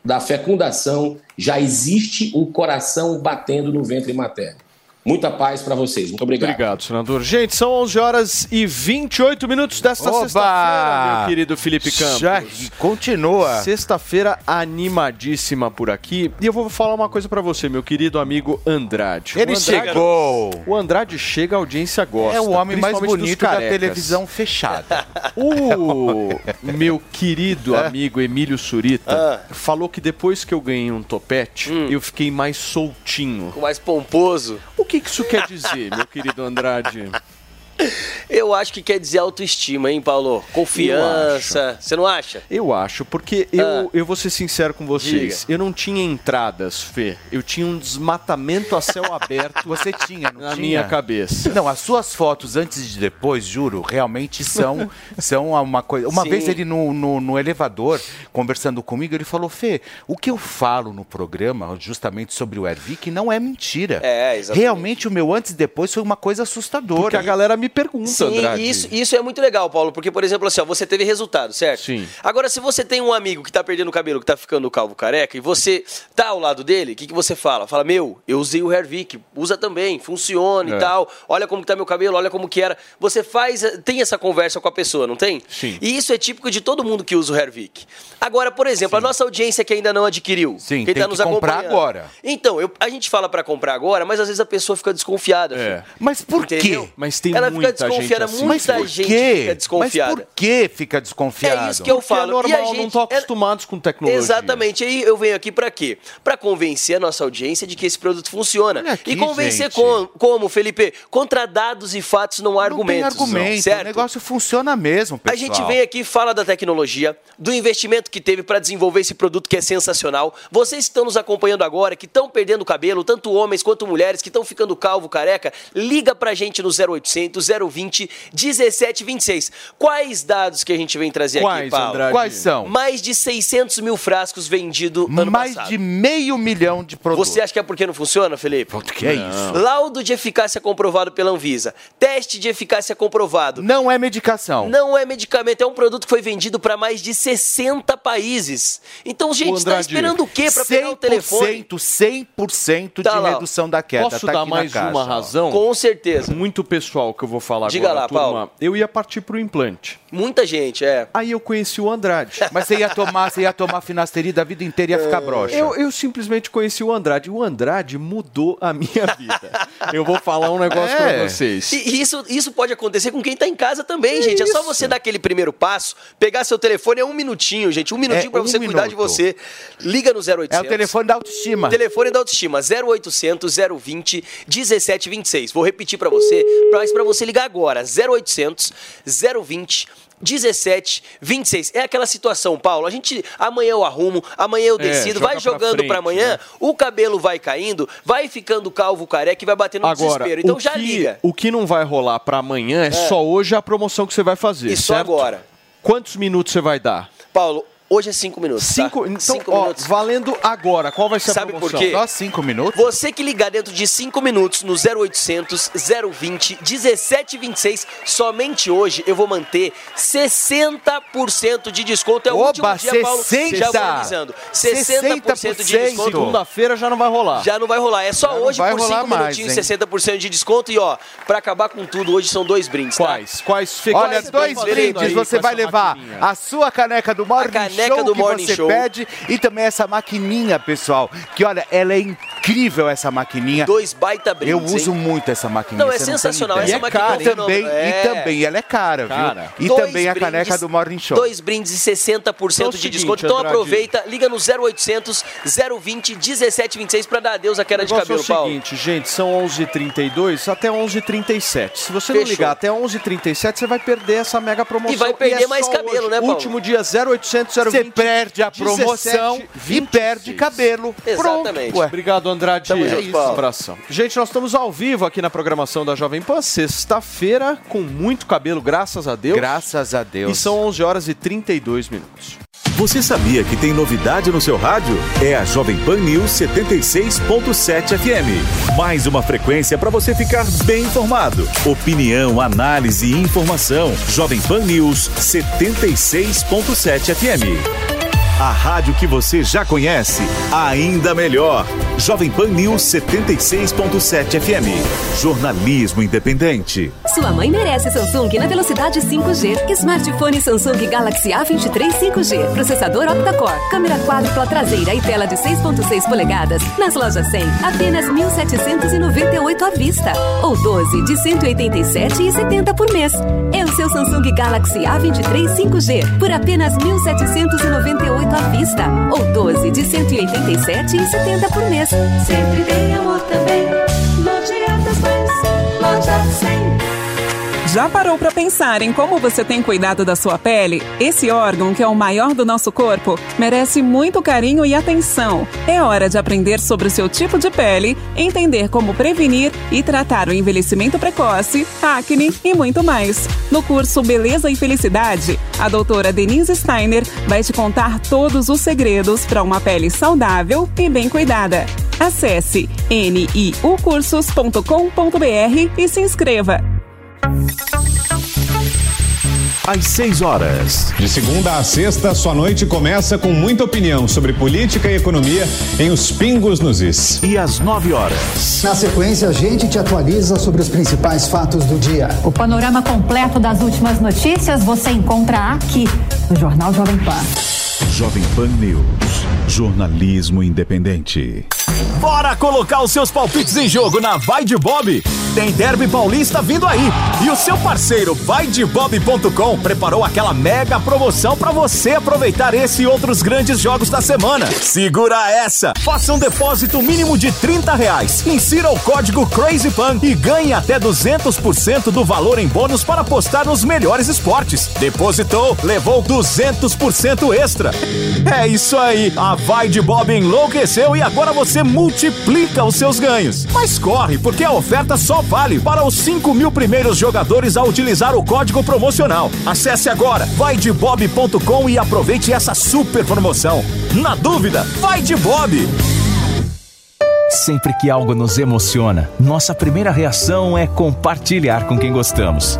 da fecundação, já existe um coração batendo no ventre materno. Muita paz para vocês. Muito obrigado. Obrigado, senador. Gente, são 11 horas e 28 minutos desta sexta-feira, meu querido Felipe Campos. Já continua. Sexta-feira animadíssima por aqui. E eu vou falar uma coisa pra você, meu querido amigo Andrade. Ele O Andrade- chegou. O Andrade chega, a audiência gosta. É o homem mais bonito da televisão fechada. O meu querido É. amigo Emílio Surita Ah. falou que depois que eu ganhei um topete, Hum. eu fiquei mais soltinho. Mais pomposo. O que que isso quer dizer, meu querido Andrade? Eu acho que quer dizer autoestima, hein, Paulo? Confiança. Você não acha? Eu acho, porque eu, Ah. eu vou ser sincero com vocês. Eu não tinha entradas, Fê. Eu tinha um desmatamento a céu aberto. Você tinha, não na tinha? minha cabeça. Não, as suas fotos antes e depois, juro, realmente são, são uma coisa. Uma Sim. vez ele no, no, no elevador, conversando comigo, ele falou: Fê, o que eu falo no programa, justamente sobre o Ervic, não é mentira. É, exatamente. Realmente o meu antes e depois foi uma coisa assustadora. Porque a galera me pergunta, Sim, Andrade. isso, isso é muito legal, Paulo, porque, por exemplo, assim, ó, você teve resultado, certo? Sim. Agora, se você tem um amigo que tá perdendo o cabelo, que tá ficando calvo careca, e você tá ao lado dele, o que, que você fala? Fala, meu, eu usei o Hervik, usa também, funciona É. e tal, olha como que tá meu cabelo, olha como que era. Você faz, eh, tem essa conversa com a pessoa, não tem? Sim. E isso é típico de todo mundo que usa o Hervik. Agora, por exemplo, a nossa audiência que ainda não adquiriu, Sim, quem tem tá que nos comprar agora. Então, eu- a gente fala pra comprar agora, mas às vezes a pessoa fica desconfiada. É. filho. Mas por Entendeu? quê? Mas tem Ela fica muita gente desconfiada, assim. muita Por gente quê? fica desconfiada. Mas por que fica desconfiado? É isso que eu Porque falo. é normal, e a não gente, estão acostumados com tecnologia. Exatamente. Aí eu venho aqui pra quê? Pra convencer a nossa audiência de que esse produto funciona. Aqui, e convencer gente. com- como, Felipe? Contra dados e fatos não há Não tem argumentos. argumento, certo? o negócio funciona mesmo, A pessoal. gente vem aqui, fala da tecnologia, do investimento que teve para desenvolver esse produto que é sensacional. Vocês que estão nos acompanhando agora, que estão perdendo cabelo, tanto homens quanto mulheres, que estão ficando calvo, careca, liga pra gente no 0800 020 1726. Quais dados que a gente vem trazer aqui, Quais, Paulo? Andrade? Quais são? Mais de 600 mil frascos vendidos ano Mais passado. de meio milhão de produtos. Você acha que é porque não funciona, Felipe? O que é isso? Laudo de eficácia comprovado pela Anvisa. Teste de eficácia comprovado. Não é medicação. Não é medicamento, é um produto que foi vendido para mais de 60 países. Então, gente, está esperando o quê para pegar o telefone? 100%, 100% Tá de lá. redução da queda. Posso tá dar aqui na mais caixa, uma ó. razão? Com certeza. Muito pessoal que eu vou falar Diga agora, lá, turma. Paulo. Eu ia partir pro implante. Muita gente, é. Aí eu conheci o Andrade. Mas você ia tomar, você ia tomar finasterida a vida inteira e ia ficar broxa. Eu, eu simplesmente conheci o Andrade. O Andrade mudou a minha vida. Eu vou falar um negócio É. pra vocês. E isso, isso pode acontecer com quem tá em casa também, gente. É só Isso. você dar aquele primeiro passo, pegar seu telefone, é um minutinho, gente. Um minutinho É, pra um você cuidar de minuto. você. Liga no 0800. É o telefone da autoestima. Telefone da autoestima, 0800 020 1726. Vou repetir pra você, mas pra você ligar agora, 0800 020 1726. É aquela situação, Paulo. A gente amanhã eu arrumo, amanhã eu decido, joga vai jogando pra amanhã, né? o cabelo vai caindo, vai ficando calvo careca e vai batendo no Agora, desespero. Então já que, liga. O que não vai rolar pra amanhã é, só hoje a promoção que você vai fazer, E só certo? agora. Quantos minutos você vai dar? Paulo, Hoje é 5 minutos. tá? Cinco, então, Cinco ó, minutos. valendo agora. Qual vai ser Sabe a por promoção? quê? Só cinco minutos? Você que ligar dentro de 5 minutos no 0800 020 1726, somente hoje eu vou manter 60% de desconto. É o Oba, último dia, Paulo. 60? Já vou avisando. 60% de desconto. Segunda-feira já não vai rolar. Já não vai rolar. É só Já hoje vai por rolar 5 mais, minutinhos, hein? 60% de desconto. E ó, pra acabar com tudo, hoje são dois brindes, tá? Quais? Quais? Olha, Quais dois brindes aí você vai levar a sua caneca do Morning caneca Show do que Morning você Show. pede e também essa maquininha, pessoal, que olha, ela é incrível essa maquininha. Dois baita brindes, Eu uso hein? muito essa maquininha. Não, é sensacional, ideia. essa maquininha é um e também, fenômeno. e É. também ela é cara, Cara. viu? E Dois também a caneca do Morning Show. Dois brindes e 60% Então é de seguinte, desconto. Então Andrade. aproveita, liga no 0800 020 1726 pra dar adeus à queda de cabelo, é o Paulo. seguinte, gente, são 11h32 até 11h37. Se você não Fechou. ligar até 11h37, você vai perder essa mega promoção. E vai perder é mais cabelo, hoje. né, Paulo? Último dia 0800 020 Você perde a promoção 17, e perde cabelo. Exatamente. Obrigado, Andrade. Tamo É junto, isso. Abração. Gente, nós estamos ao vivo aqui na programação da Jovem Pan, sexta-feira, com muito cabelo, graças a Deus. Graças a Deus. E são 11 horas e 32 minutos. Você sabia que tem novidade no seu rádio? É a Jovem Pan News 76.7 FM. Mais uma frequência para você ficar bem informado. Opinião, análise e informação. Jovem Pan News 76.7 FM. A rádio que você já conhece, ainda melhor. Jovem Pan News 76.7 FM. Jornalismo independente. Sua mãe merece Samsung na velocidade 5G. Smartphone Samsung Galaxy A23 5G. Processador octa-core, câmera quádrupla traseira e tela de 6.6 polegadas. Nas lojas 100, apenas 1.798 à vista. Ou 12 de 187,70 por mês. É o seu Samsung Galaxy A23 5G por apenas 1.798 à vista. Ou 12 de 187,70 por mês. Sempre tem Já parou para pensar em como você tem cuidado da sua pele? Esse órgão, que é o maior do nosso corpo, merece muito carinho e atenção. É hora de aprender sobre o seu tipo de pele, entender como prevenir e tratar o envelhecimento precoce, acne e muito mais. No curso Beleza e Felicidade, a doutora Denise Steiner vai te contar todos os segredos para uma pele saudável e bem cuidada. Acesse niucursos.com.br e se inscreva. Às 6 horas. De segunda a sexta, sua noite começa com muita opinião sobre política e economia em Os Pingos nos Is. E às 9 horas. Na sequência, a gente te atualiza sobre os principais fatos do dia. O panorama completo das últimas notícias você encontra aqui no Jornal Jovem Pan. Jovem Pan News. Jornalismo independente. Bora colocar os seus palpites em jogo na Vai de Bob. Tem Derby Paulista vindo aí. E o seu parceiro vaidebob.com preparou aquela mega promoção para você aproveitar esse e outros grandes jogos da semana. Segura essa! Faça um depósito mínimo de 30 reais. Insira o código CrazyPan e ganhe até 200% do valor em bônus para apostar nos melhores esportes. Depositou, levou 200% extra. É isso aí. A Vai de Bob enlouqueceu e agora você multiplica os seus ganhos. Mas corre, porque a oferta só vale para os 5 mil primeiros jogadores a utilizar o código promocional. Acesse agora vaidebob.com e aproveite essa super promoção. Na dúvida, vai de Bob! Sempre que algo nos emociona, nossa primeira reação é compartilhar com quem gostamos.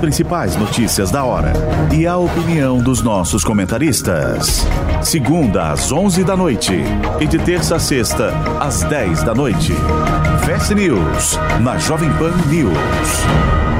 principais notícias da hora e a opinião dos nossos comentaristas. Segunda às 11 da noite e de terça a sexta às 10 da noite. Fast News na Jovem Pan News.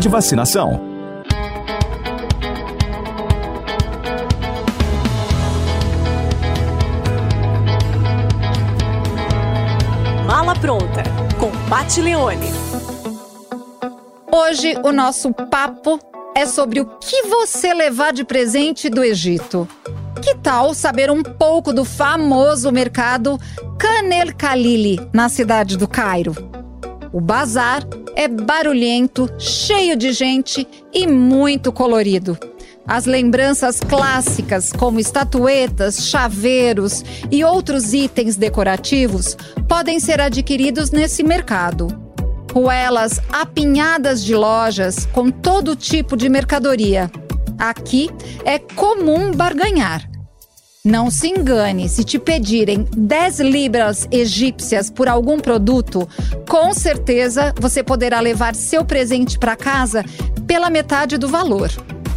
de Vacinação. Mala pronta com Pat Leone. Hoje o nosso papo é sobre o que você levar de presente do Egito. Que tal saber um pouco do famoso mercado Canel Khalili, na cidade do Cairo? O bazar é barulhento, cheio de gente e muito colorido. As lembranças clássicas, como estatuetas, chaveiros e outros itens decorativos, podem ser adquiridos nesse mercado. Ruelas apinhadas de lojas com todo tipo de mercadoria. Aqui é comum barganhar. Não se engane, se te pedirem 10 libras egípcias por algum produto, com certeza você poderá levar seu presente para casa pela metade do valor.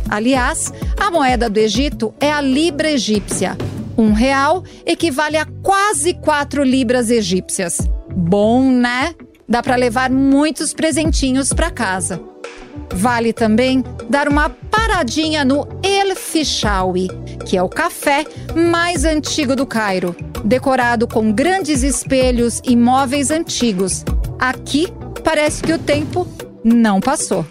Aliás, a moeda do Egito é a libra egípcia. Um real equivale a quase 4 libras egípcias. Bom, né? Dá para levar muitos presentinhos para casa. Vale também dar uma paradinha no El Fishawi, que é o café mais antigo do Cairo, decorado com grandes espelhos e móveis antigos. Aqui parece que o tempo não passou.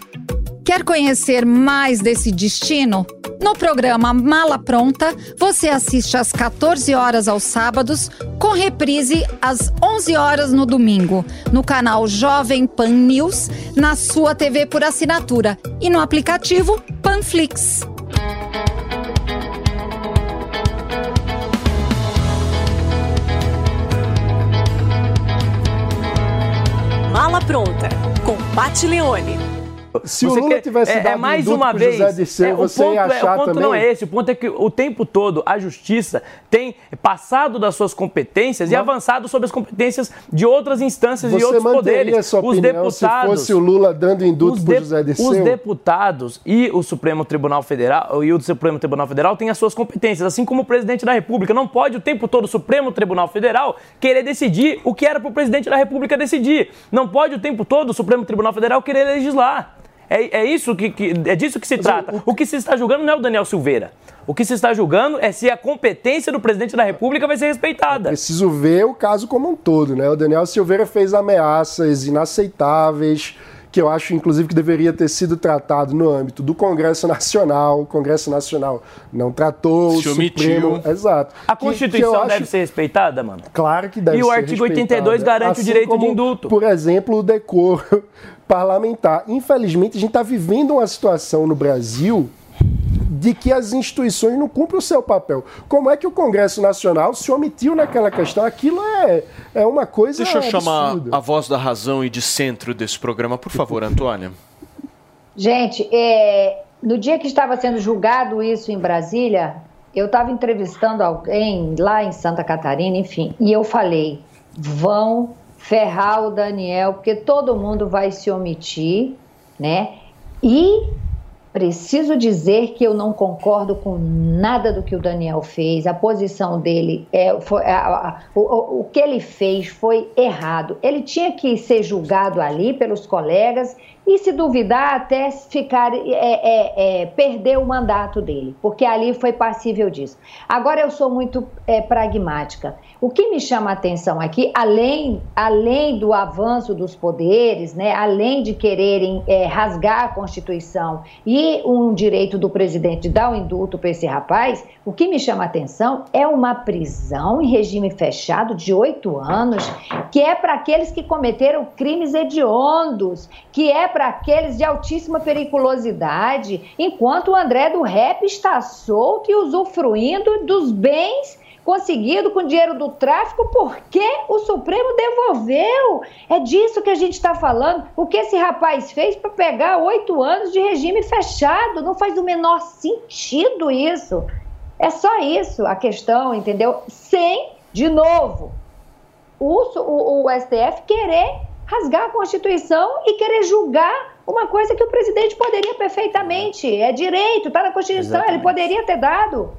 Quer conhecer mais desse destino? No programa Mala Pronta, você assiste às 14 horas aos sábados, com reprise às 11 horas no domingo, no canal Jovem Pan News, na sua TV por assinatura e no aplicativo Panflix. Mala pronta com Pat Leone. Se o Lula tivesse é, dado é mais uma vez. José Dirceu, é, o você ponto, é, o ponto também? não é esse. O ponto é que o tempo todo a justiça tem passado das suas competências e avançado sobre as competências de outras instâncias e Você outros manteria poderes. sua os deputados. se fosse o Lula dando pro de- José Dirceu? Os deputados e o Supremo Tribunal Federal e o Supremo Tribunal Federal têm as suas competências, assim como o presidente da República. Não pode o tempo todo o Supremo Tribunal Federal querer decidir o que era para o presidente da República decidir. Não pode o tempo todo o Supremo Tribunal Federal querer legislar. É, é isso que, que- é disso que se trata. O... que se está julgando não é o Daniel Silveira. O que se está julgando é se a competência do presidente da República vai ser respeitada. Preciso ver o caso como um todo, né? O Daniel Silveira fez ameaças inaceitáveis, que eu acho, inclusive, que deveria ter sido tratado no âmbito do Congresso Nacional. O Congresso Nacional não tratou, Se o omitiu. Supremo... Exato. A Que- que eu Constituição acho- deve ser respeitada, mano. Claro que deve E o ser artigo respeitada. 82 garante o Assim direito de como, indulto. Por exemplo, o decoro parlamentar. Infelizmente, a gente está vivendo uma situação no Brasil de que as instituições não cumprem o seu papel. Como é que o Congresso Nacional se omitiu naquela questão? Aquilo é, é uma coisa Deixa eu chamar absurda. a voz da razão e de centro desse programa, por favor, Antônia. Gente, é, no dia que estava sendo julgado isso em Brasília, eu estava entrevistando alguém lá em Santa Catarina, enfim, e eu falei: vão ferrar o Daniel, porque todo mundo vai se omitir, né? E preciso dizer que eu não concordo com nada do que o Daniel fez. A posição dele, é, foi, a- a- o, o- o que ele fez foi errado. Ele tinha que ser julgado ali pelos colegas e, se duvidar, até ficar é, é, é, perder o mandato dele, porque ali foi passível disso. Agora eu sou muito é, pragmática. O que me chama a atenção aqui, além, além do avanço dos poderes, né, além de quererem é, rasgar a Constituição e um direito do presidente de dar o indulto para esse rapaz, o que me chama a atenção é uma prisão em regime fechado de oito anos, que é para aqueles que cometeram crimes hediondos, que é para aqueles de altíssima periculosidade, enquanto o André do Rep está solto e usufruindo dos bens conseguido com dinheiro do tráfico porque o Supremo devolveu. É disso que a gente está falando. O que esse rapaz fez para pegar oito anos de regime fechado? Não faz o menor sentido isso. É só isso a questão, entendeu? Sem, de novo, o, o, o STF querer rasgar a Constituição e querer julgar uma coisa que o presidente poderia perfeitamente. É direito, está na Constituição, Exatamente. ele poderia ter dado.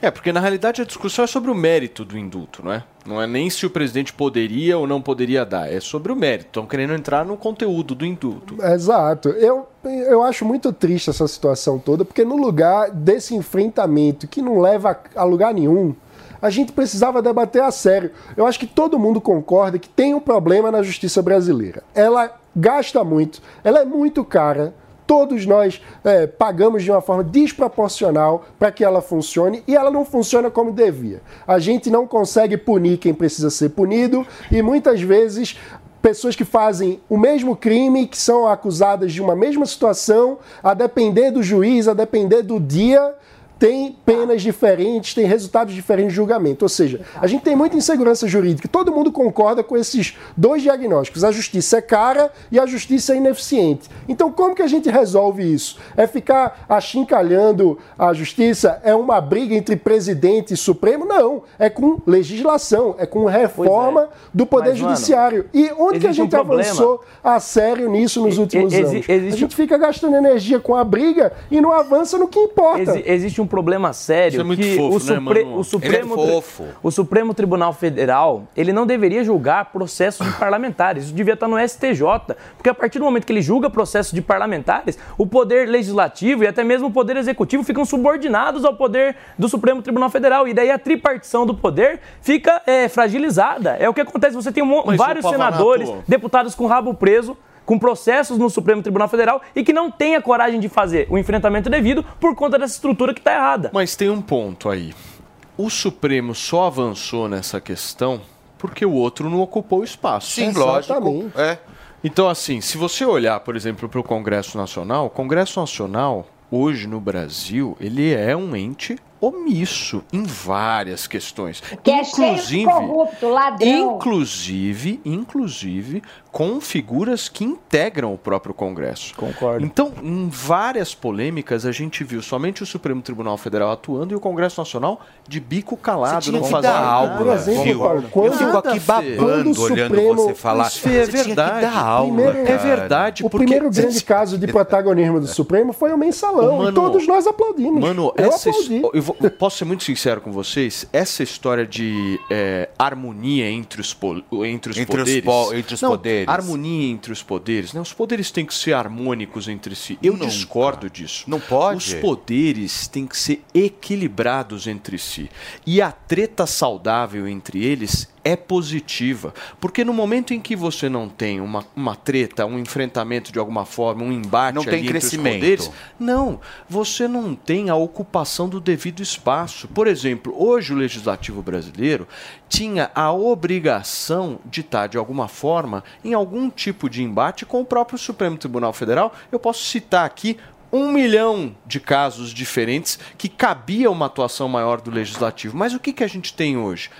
É, porque na realidade a discussão é sobre o mérito do indulto, não é? Não é nem se o presidente poderia ou não poderia dar, é sobre o mérito. Estão querendo entrar no conteúdo do indulto. Exato. Eu, eu acho muito triste essa situação toda, porque no lugar desse enfrentamento que não leva a lugar nenhum, a gente precisava debater a sério. Eu acho que todo mundo concorda que tem um problema na justiça brasileira. Ela gasta muito, ela é muito cara todos nós é, pagamos de uma forma desproporcional para que ela funcione e ela não funciona como devia. A gente não consegue punir quem precisa ser punido e muitas vezes pessoas que fazem o mesmo crime, que são acusadas de uma mesma situação, a depender do juiz, a depender do dia, tem penas diferentes, tem resultados diferentes de julgamento. Ou seja, a gente tem muita insegurança jurídica. Todo mundo concorda com esses dois diagnósticos. A justiça é cara e a justiça é ineficiente. Então, como que a gente resolve isso? É ficar achincalhando a justiça? É uma briga entre presidente e Supremo? Não. É com legislação, é com reforma é. do Poder Mas, Judiciário. Mano, e onde que a gente um avançou a sério nisso nos últimos anos? Existe... A gente fica gastando energia com a briga e não avança no que importa. existe um problema sério é que fofo, o, Supre né, o, Supremo é o Supremo Tribunal Federal ele não deveria julgar processos de parlamentares. Isso devia estar no STJ, porque a partir do momento que ele julga processos de parlamentares, o poder legislativo e até mesmo o poder executivo ficam subordinados ao poder do Supremo Tribunal Federal e daí a tripartição do poder fica é, fragilizada. É o que acontece. Você tem um, vários senadores, deputados com rabo preso com processos no Supremo Tribunal Federal e que não tem a coragem de fazer o enfrentamento devido por conta dessa estrutura que está errada. Mas tem um ponto aí. O Supremo só avançou nessa questão porque o outro não ocupou o espaço. Sim, lógico. É. Então, assim, se você olhar, por exemplo, para o Congresso Nacional, o Congresso Nacional, hoje no Brasil, ele é um ente omisso em várias questões. Que inclusive, é corrupto, ladrão. Inclusive, inclusive com figuras que integram o próprio Congresso. Concordo. Então, em várias polêmicas, a gente viu somente o Supremo Tribunal Federal atuando e o Congresso Nacional de bico calado, não fazendo nada. Por exemplo, Paulo, eu fico aqui babando olhando Supremo, você falar. Isso é verdade. Aula, primeiro, é verdade. O primeiro grande caso de protagonismo do Supremo foi o mensalão. Mano, e todos nós aplaudimos. Mano, eu essa aplaudi. Eu, vou, posso ser muito sincero com vocês? Essa história de é, harmonia entre os, entre os entre poderes. Os po entre os não, poderes. Harmonia entre os poderes. Né? Os poderes têm que ser harmônicos entre si. Eu não, discordo disso. Não pode. Os poderes têm que ser equilibrados entre si. E a treta saudável entre eles é positiva. Porque no momento em que você não tem uma, uma treta, um enfrentamento de alguma forma, um embate não tem crescimento. Poderes, não, você não tem a ocupação do devido espaço. Por exemplo, hoje o legislativo brasileiro tinha a obrigação de estar, de alguma forma, em algum tipo de embate com o próprio Supremo Tribunal Federal. Eu posso citar aqui um milhão de casos diferentes que cabia uma atuação maior do legislativo. Mas o que, que a gente tem hoje?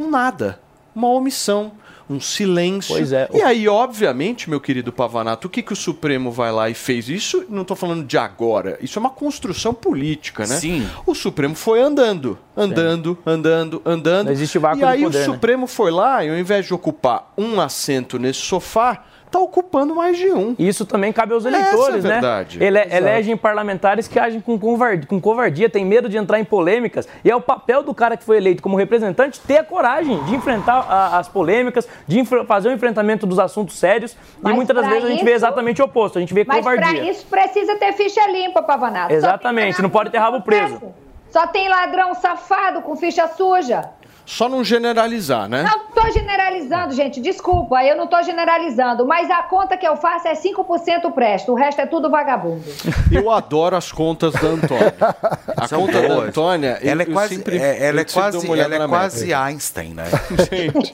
Um nada. Uma omissão, um silêncio. Pois é. E aí, obviamente, meu querido Pavanato, o que, que o Supremo vai lá e fez? Isso não estou falando de agora, isso é uma construção política, né? Sim. O Supremo foi andando, andando, Sim. andando, andando. Não existe vácuo E aí poder, o né? Supremo né? foi lá e ao invés de ocupar um assento nesse sofá, está ocupando mais de um. Isso também cabe aos eleitores, Essa é né? verdade. Ele, elegem parlamentares que agem com covardia, com covardia, tem medo de entrar em polêmicas. E é o papel do cara que foi eleito como representante ter a coragem de enfrentar a, as polêmicas, de fazer o enfrentamento dos assuntos sérios. Mas e muitas das vezes a gente vê exatamente o oposto, a gente vê mas covardia. Mas para isso precisa ter ficha limpa, Pavanato. Exatamente, não pode ter rabo preso. Só tem ladrão safado com ficha suja. Só não generalizar, né? Não estou generalizando, gente, desculpa, eu não estou generalizando, mas a conta que eu faço é 5% presto, o resto é tudo vagabundo. Eu adoro as contas da Antônia. A São conta da boas. Antônia, eu- Ela é eu quase, sempre- é, ela é quase, ela é quase. Einstein, né? Gente,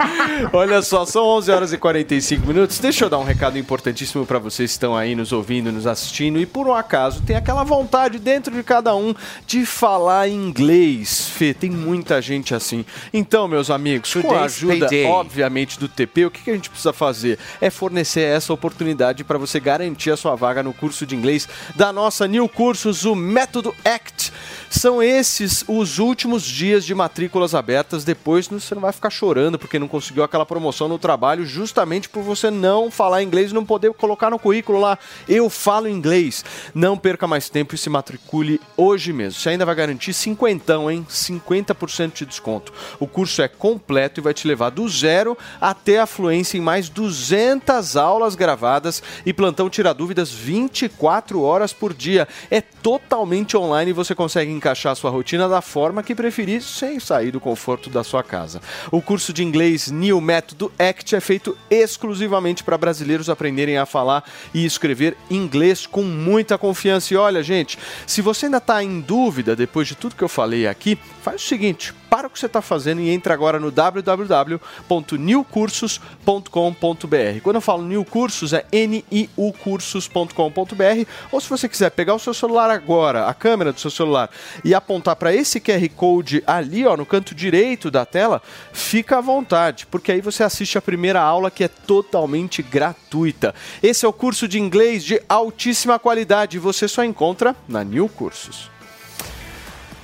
olha só, são 11 horas e 45 minutos. Deixa eu dar um recado importantíssimo para vocês que estão aí nos ouvindo, nos assistindo e por um acaso tem aquela vontade dentro de cada um de falar inglês. Fê, tem muita gente assim. Então, meus amigos, com a ajuda, obviamente, do TP, o que que a gente precisa fazer? É fornecer essa oportunidade para você garantir a sua vaga no curso de inglês da nossa New Cursos, o Método ACT. São esses os últimos dias de matrículas abertas. Depois você não vai ficar chorando porque não conseguiu aquela promoção no trabalho, justamente por você não falar inglês e não poder colocar no currículo lá. Eu falo inglês. Não perca mais tempo e se matricule hoje mesmo. Você ainda vai garantir cinquentão, hein? 50% de desconto. O curso é completo e vai te levar do zero até a fluência em mais 200 aulas gravadas e plantão tira dúvidas 24 horas por dia. É totalmente online e você consegue encaixar a sua rotina da forma que preferir sem sair do conforto da sua casa. O curso de inglês New Método ACT é feito exclusivamente para brasileiros aprenderem a falar e escrever inglês com muita confiança. E olha, gente, se você ainda está em dúvida depois de tudo que eu falei aqui, faz o seguinte, para o que você está fazendo e entra agora no www.newcursos.com.br. Quando eu falo New Cursos, é niucursos.com.br. Ou se você quiser pegar o seu celular agora, a câmera do seu celular, e apontar para esse QR Code ali, ó, no canto direito da tela, fica à vontade, porque aí você assiste a primeira aula que é totalmente gratuita. Esse é o curso de inglês de altíssima qualidade você só encontra na New Cursos.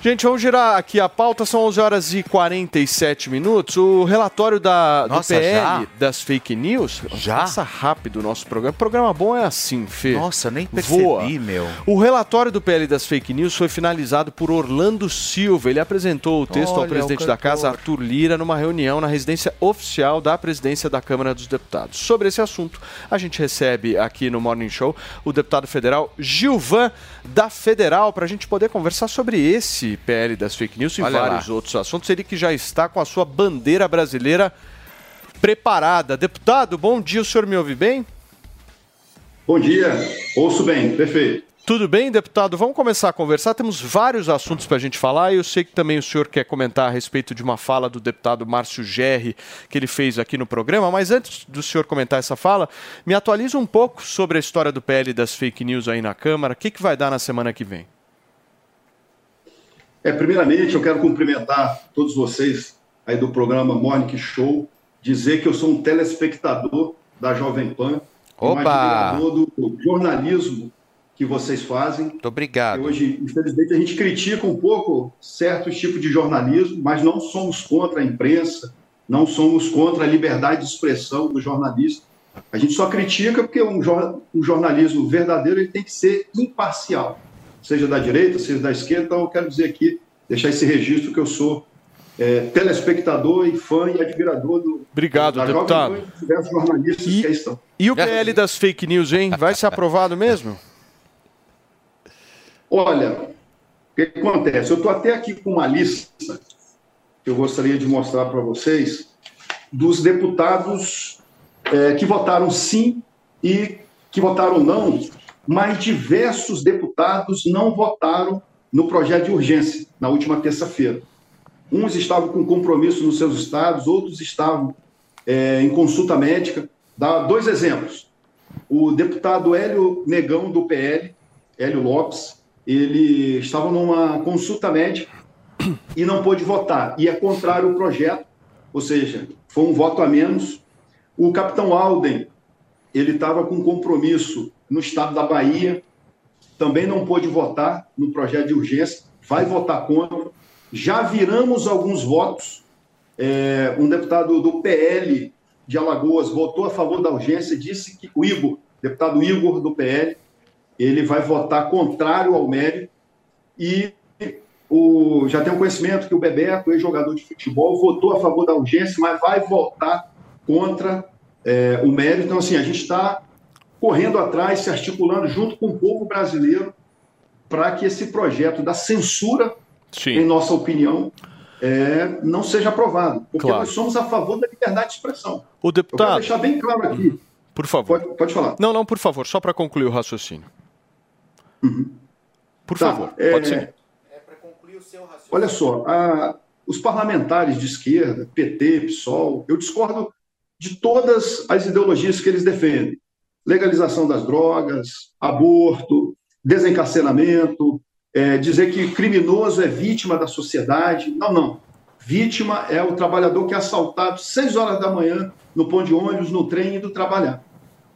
Gente, vamos girar aqui a pauta, são 11 horas e 47 minutos. O relatório da, Nossa, do PL já? das fake news. Já? Passa rápido o nosso programa. Programa bom é assim, Fê. Nossa, nem percebi, Voa. meu. O relatório do PL das fake news foi finalizado por Orlando Silva. Ele apresentou o texto ao Olha, presidente o da casa. Arthur Lira, numa reunião na residência oficial da presidência da Câmara dos Deputados. Sobre esse assunto, a gente recebe aqui no Morning Show o deputado federal Gilvan da Federal para a gente poder conversar sobre esse PL das fake news e Olha lá. vários outros assuntos. Ele que já está com a sua bandeira brasileira preparada. Deputado, bom dia, o senhor me ouve bem? Bom dia, ouço bem, perfeito. Tudo bem, deputado? Vamos começar a conversar. Temos vários assuntos para a gente falar e eu sei que também o senhor quer comentar a respeito de uma fala do deputado Márcio Gerri que ele fez aqui no programa. Mas antes do senhor comentar essa fala, me atualiza um pouco sobre a história do PL das fake news aí na Câmara. O que, que vai dar na semana que vem? É, primeiramente, eu quero cumprimentar todos vocês aí do programa Morning Show, dizer que eu sou um telespectador da Jovem Pan, um Opa! admirador do jornalismo que vocês fazem. Muito obrigado. Hoje, infelizmente, a gente critica um pouco certos tipos de jornalismo, mas não somos contra a imprensa, não somos contra a liberdade de expressão do jornalista. A gente só critica porque um, um jornalismo verdadeiro ele tem que ser imparcial, seja da direita, seja da esquerda. Então, eu quero dizer aqui, deixar esse registro que eu sou é, telespectador e fã e admirador do Obrigado, da deputado. Jovem Pan e diversos jornalistas que aí estão. E o PL das fake news, hein? Vai ser aprovado mesmo? Olha, o que acontece? Eu estou até aqui com uma lista que eu gostaria de mostrar para vocês dos deputados eh, que votaram sim e que votaram não, mas diversos deputados não votaram no projeto de urgência na última terça-feira. Uns estavam com compromisso nos seus estados, outros estavam eh, em consulta médica. Dá dois exemplos. O deputado Hélio Negão, do PL, Hélio Lopes, ele estava numa consulta médica e não pôde votar. E é contrário ao projeto, ou seja, foi um voto a menos. O capitão Alden, ele estava com compromisso no estado da Bahia, também não pôde votar no projeto de urgência, vai votar contra. Já viramos alguns votos. É, um deputado do PL de Alagoas votou a favor da urgência, disse que o Igor, deputado Igor do PL, ele vai votar contrário ao mérito e o, já tem um conhecimento que o Bebeto, ex-jogador de futebol, votou a favor da urgência, mas vai votar contra é, o mérito. Então, assim, a gente está correndo atrás, se articulando junto com o povo brasileiro para que esse projeto da censura, em nossa opinião, é, não seja aprovado, porque Claro. nós somos a favor da liberdade de expressão. O Eu quero deputado, deixar bem claro aqui. por favor. Pode, pode falar. Não, não, por favor, só para concluir o raciocínio. Por Tá, favor, é, pode seguir. Olha só, a- os parlamentares de esquerda, PT, PSOL, eu discordo de todas as ideologias que eles defendem. Legalização das drogas, aborto, desencarceramento, é, dizer que criminoso é vítima da sociedade. Não, não. Vítima é o trabalhador que é assaltado seis horas da manhã no ponto de ônibus, no trem, indo trabalhar.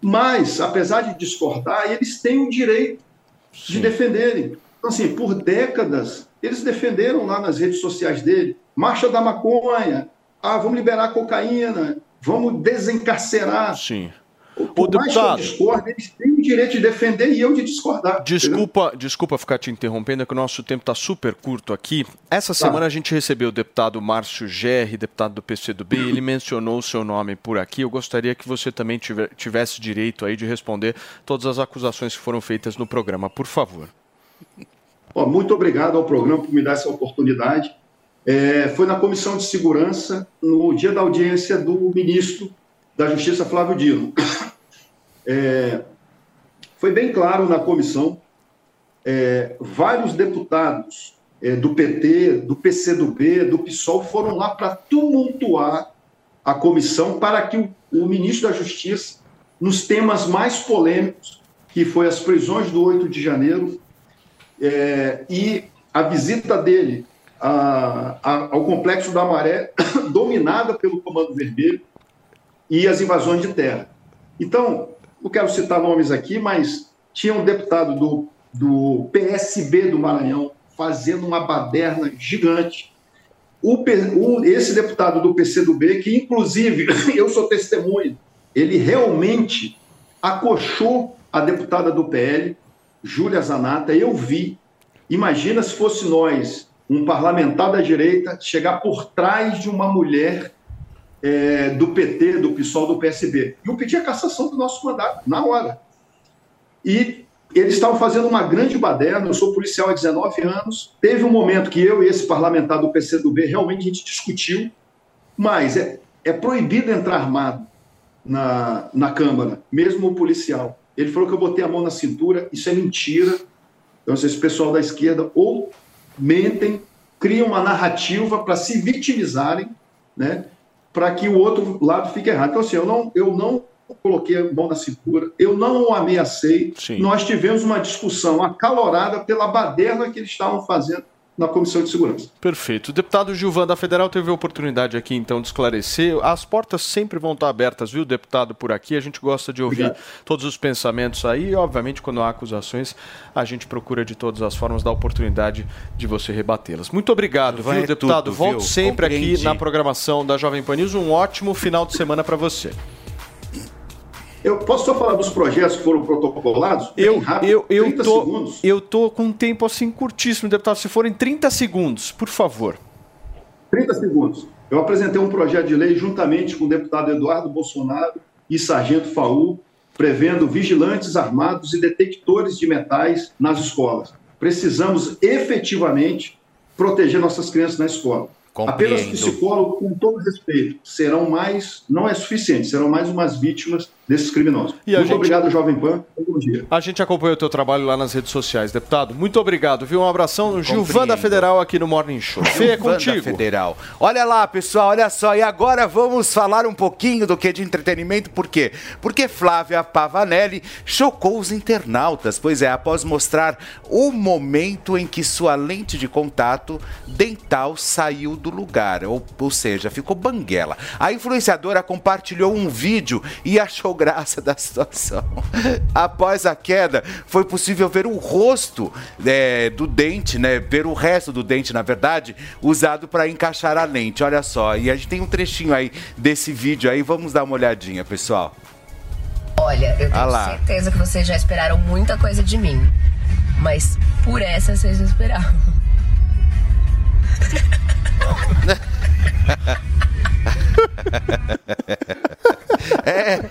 Mas, apesar de discordar, eles têm o direito de defenderem. Então, assim, por décadas, eles defenderam lá nas redes sociais dele, marcha da maconha, ah, vamos liberar a cocaína, vamos desencarcerar. Sim. Por mais que eu deputado. discorde, eles têm o direito de defender e eu de discordar. Desculpa, desculpa ficar te interrompendo, é que o nosso tempo está super curto aqui. Essa Tá. semana a gente recebeu o deputado Márcio Gerri, deputado do PCdoB, e ele mencionou o seu nome por aqui. Eu gostaria que você também tiver- tivesse direito aí de responder todas as acusações que foram feitas no programa, por favor. Ó, muito obrigado ao programa por me dar essa oportunidade. É, foi na Comissão de Segurança, no dia da audiência do ministro da Justiça, Flávio Dino. É, foi bem claro na comissão, é, vários deputados é, do PT, do PCdoB, do PSOL foram lá para tumultuar a comissão para que o, o ministro da Justiça, nos temas mais polêmicos, que foi as prisões do 8 de janeiro, é, e a visita dele a- a- ao Complexo da Maré, dominada pelo Comando Vermelho, e as invasões de terra. Então, não quero citar nomes aqui, mas tinha um deputado do, do PSB do Maranhão fazendo uma baderna gigante. O, o- esse deputado do PCdoB, que inclusive eu sou testemunha, ele realmente acochou a deputada do PL, Júlia Zanata, eu vi. Imagina se fosse nós, um parlamentar da direita, chegar por trás de uma mulher é, do PT, do PSOL, do PSB. E eu pedi a cassação do nosso mandato, na hora. E eles estavam fazendo uma grande baderna. Eu sou policial há 19 anos. Teve um momento que eu e esse parlamentar do PCdoB realmente a gente discutiu, mas é, é proibido entrar armado na, na Câmara, mesmo o policial. Ele falou que eu botei a mão na cintura, isso é mentira. Então, esse pessoal da esquerda ou mentem, criam uma narrativa para se vitimizarem, né? Para que o outro lado fique errado. Então, assim, eu não, eu não coloquei a mão na cintura, eu não o ameacei. Nós tivemos uma discussão acalorada pela baderna que eles estavam fazendo na Comissão de Segurança. Perfeito. O deputado Gilvan da Federal teve a oportunidade aqui então de esclarecer. As portas sempre vão estar abertas, viu, deputado, por aqui. A gente gosta de ouvir Obrigado. todos os pensamentos aí. E, obviamente, quando há acusações, a gente procura de todas as formas dar oportunidade de você rebatê-las. Muito obrigado, Gilvan viu, é deputado? tudo, Volte viu? sempre aqui Compreendi. na programação da Jovem Pan News. Um ótimo final de semana para você. Eu posso só falar dos projetos que foram protocolados? Eu, rápido, eu, eu, 30 tô, segundos. eu tô com um tempo assim curtíssimo, deputado. Se forem 30 segundos, por favor. 30 segundos. Eu apresentei um projeto de lei juntamente com o deputado Eduardo Bolsonaro e Sargento Faú, prevendo vigilantes armados e detectores de metais nas escolas. Precisamos efetivamente proteger nossas crianças na escola. Apenas Compreendo. psicólogos, com todo respeito, serão mais, não é suficiente, serão mais umas vítimas desses criminosos. E a Muito gente- obrigado, Jovem Pan. Bom dia. A gente acompanha o teu trabalho lá nas redes sociais, deputado. Muito obrigado, viu? Um abração. Gilvan da Federal aqui no Morning Show. Fê, é contigo. Federal. Olha lá, pessoal, olha só. E agora vamos falar um pouquinho do que de entretenimento. Por quê? Porque Flávia Pavanelli chocou os internautas. Pois é, após mostrar o momento em que sua lente de contato dental saiu do lugar. Ou, ou seja, ficou banguela. A influenciadora compartilhou um vídeo e achou graça da situação. Após a queda, foi possível ver o rosto é, do dente, né? Ver o resto do dente, na verdade, usado para encaixar a lente. Olha só, e a gente tem um trechinho aí desse vídeo aí. Vamos dar uma olhadinha, pessoal. Olha, eu tenho Ah lá. certeza que vocês já esperaram muita coisa de mim. Mas por essa vocês não esperavam. É, eh,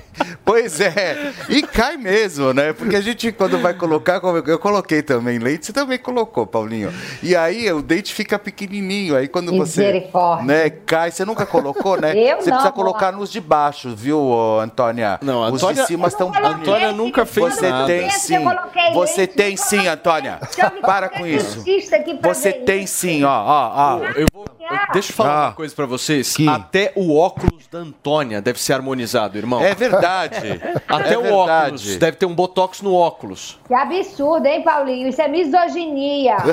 pois é, e cai mesmo, né? Porque a gente, quando vai colocar, como eu coloquei também leite, você também colocou, Paulinho. E aí o dente fica pequenininho, aí quando você né, cai, você nunca colocou, né? Eu você não, precisa colocar nos de baixo, viu, Antônia? Não, Os Antônia- de cima estão coloquei, Antônia nunca fez Você nada. tem sim. eu coloquei Você leite, tem sim, Antônia. Para com isso. Você tem sim, ó, ó, ó. Eu vou, deixa eu falar Ah. uma coisa pra vocês. Até o óculos da Antônia deve ser harmonizado, irmão. É verdade. Até É o verdade. óculos. Deve ter um botox no óculos. Que absurdo, hein, Paulinho? Isso é misoginia.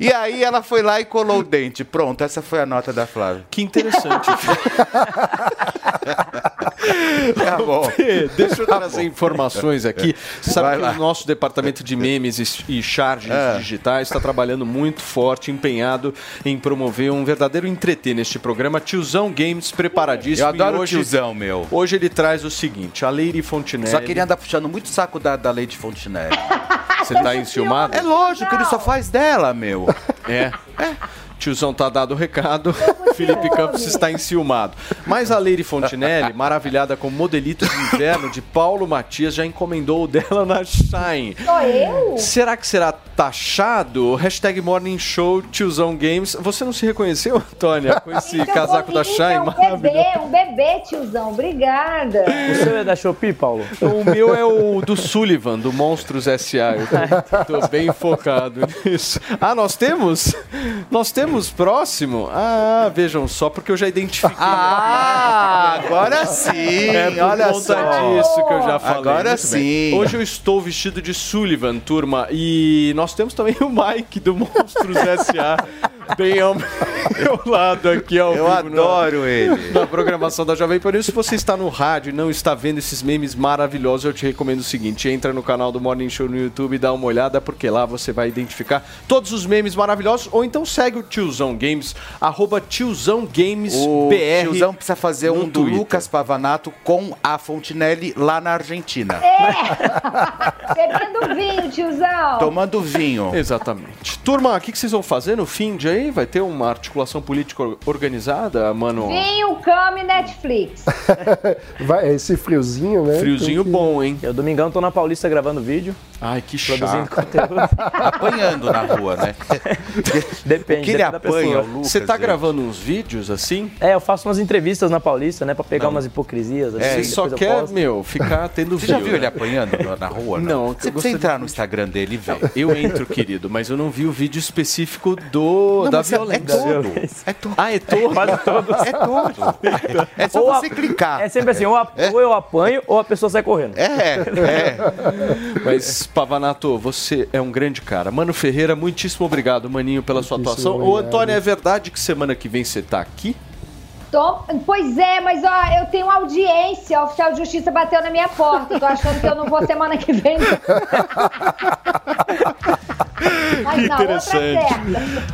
E aí ela foi lá e colou o dente. Pronto, essa foi a nota da Flávia. Que interessante. Tá bom. Fê, Deixa eu trazer informações aqui. Você sabe Vai que lá. o nosso departamento de memes e charges É. digitais está trabalhando muito forte, empenhado em promover um verdadeiro entreter neste programa. Tiozão Games preparadíssimo. Eu adoro o hoje, tiozão, meu. Hoje ele traz o seguinte: a Lady Fontenelle. Só queria andar puxando muito o saco da, da Lady Fontenelle. Você tá enciumado? É lógico, ele só faz dela, meu. É. Tiozão tá dado o recado, Felipe Campos está enciumado. Mas a Lady Fontinelli, maravilhada com modelito de inverno de Paulo Matias, já encomendou o dela na Shine. Sou eu? Será que será taxado? Hashtag Morning Show Tiozão Games. Você não se reconheceu, Antônia, com esse Seu casaco da Shine? é um bebê, um bebê, tiozão. Obrigada. O seu é da Shopee, Paulo? O meu é o do Sullivan, do Monstros S.A. Eu tô, tô bem focado nisso. Ah, nós temos? Nós temos próximo? Ah, vejam só, porque eu já identifiquei. Ah, agora sim. É por olha conta só. disso que eu já falei. Agora Muito bem. sim. Hoje eu estou vestido de Sullivan, turma, e nós temos também o Mike do Monstros S.A. bem ao meu lado aqui ao Eu vivo na- adoro ele. na programação da Jovem Pan. E se você está no rádio e não está vendo esses memes maravilhosos, eu te recomendo o seguinte: entra no canal do Morning Show no YouTube e dá uma olhada, porque lá você vai identificar todos os memes maravilhosos. Ou então segue o Tiozão Games, arroba Tiozão Games O BR. tiozão precisa fazer um do Twitter. Lucas Pavanato com a Fontinelli lá na Argentina. Bebendo vinho, tiozão. Tomando vinho. Exatamente. Turma, o que, que vocês vão fazer no fim de aí? Vai ter uma articulação política or- organizada, mano? Vinho, cama e Netflix. Vai, esse friozinho, né? Friozinho que- bom, hein? Eu, domingão, tô na Paulista gravando vídeo. Ai, que Produzindo chato. conteúdo. Apanhando na rua, né? Depende, O que ele apanha, pessoa. o Lucas, Você tá gente? gravando uns vídeos assim? É, eu faço umas entrevistas na Paulista, né? Pra pegar umas hipocrisias. É, assim, Você só quer, posto. meu, ficar tendo Você já viu ele né? apanhando na- rua? Não, eu Você precisa entrar no Instagram dele e ver. Eu entro, querido, mas eu não vi o vídeo específico do Não, da é- é violência. todo. É todo. Ah, é todo? Quase todos. É todo. É só Ou você a- clicar. É sempre assim, ou, a- ou eu apanho ou a pessoa sai correndo. É, é. Mas, Pavanato, você é um grande cara. Mano Ferreira, muitíssimo obrigado, maninho, pela sua atuação. Ô, obrigado. Antônio, é verdade que semana que vem você tá aqui? Tom- Pois é, mas ó, eu tenho audiência. O oficial de justiça bateu na minha porta. Tô achando que eu não vou semana que vem. Outra interessante.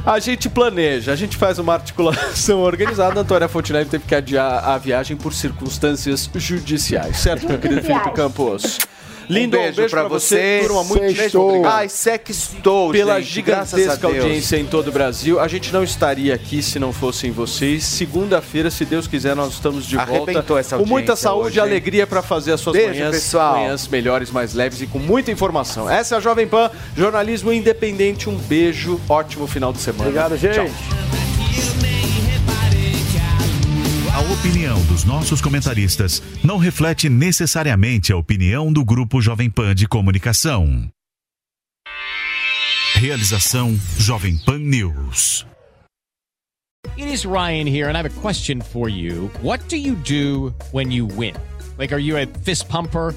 A gente planeja, a gente faz uma articulação organizada. A Antônia Fontinelli teve que adiar a viagem por circunstâncias judiciais, certo, meu querido. Felipe Campos? Lindo, um beijo, pra você. turma, muito Sextou. Ai, sextou, pela gente, gigantesca audiência em todo o Brasil. A gente não estaria aqui se não fossem vocês. Segunda-feira, se Deus quiser, nós estamos de volta. Arrebentou essa com muita saúde hoje, e alegria para fazer as suas Beijo, manhãs, pessoal. manhãs melhores, mais leves e com muita informação. Essa é a Jovem Pan, jornalismo independente. Um beijo, ótimo final de semana. Obrigado, gente. Tchau. Opinião dos nossos comentaristas não reflete necessariamente a opinião do Grupo Jovem Pan de Comunicação. Realização Jovem Pan News. It is Ryan here, and I have a question for you. What do you do when you win? Like, are you a fist pumper?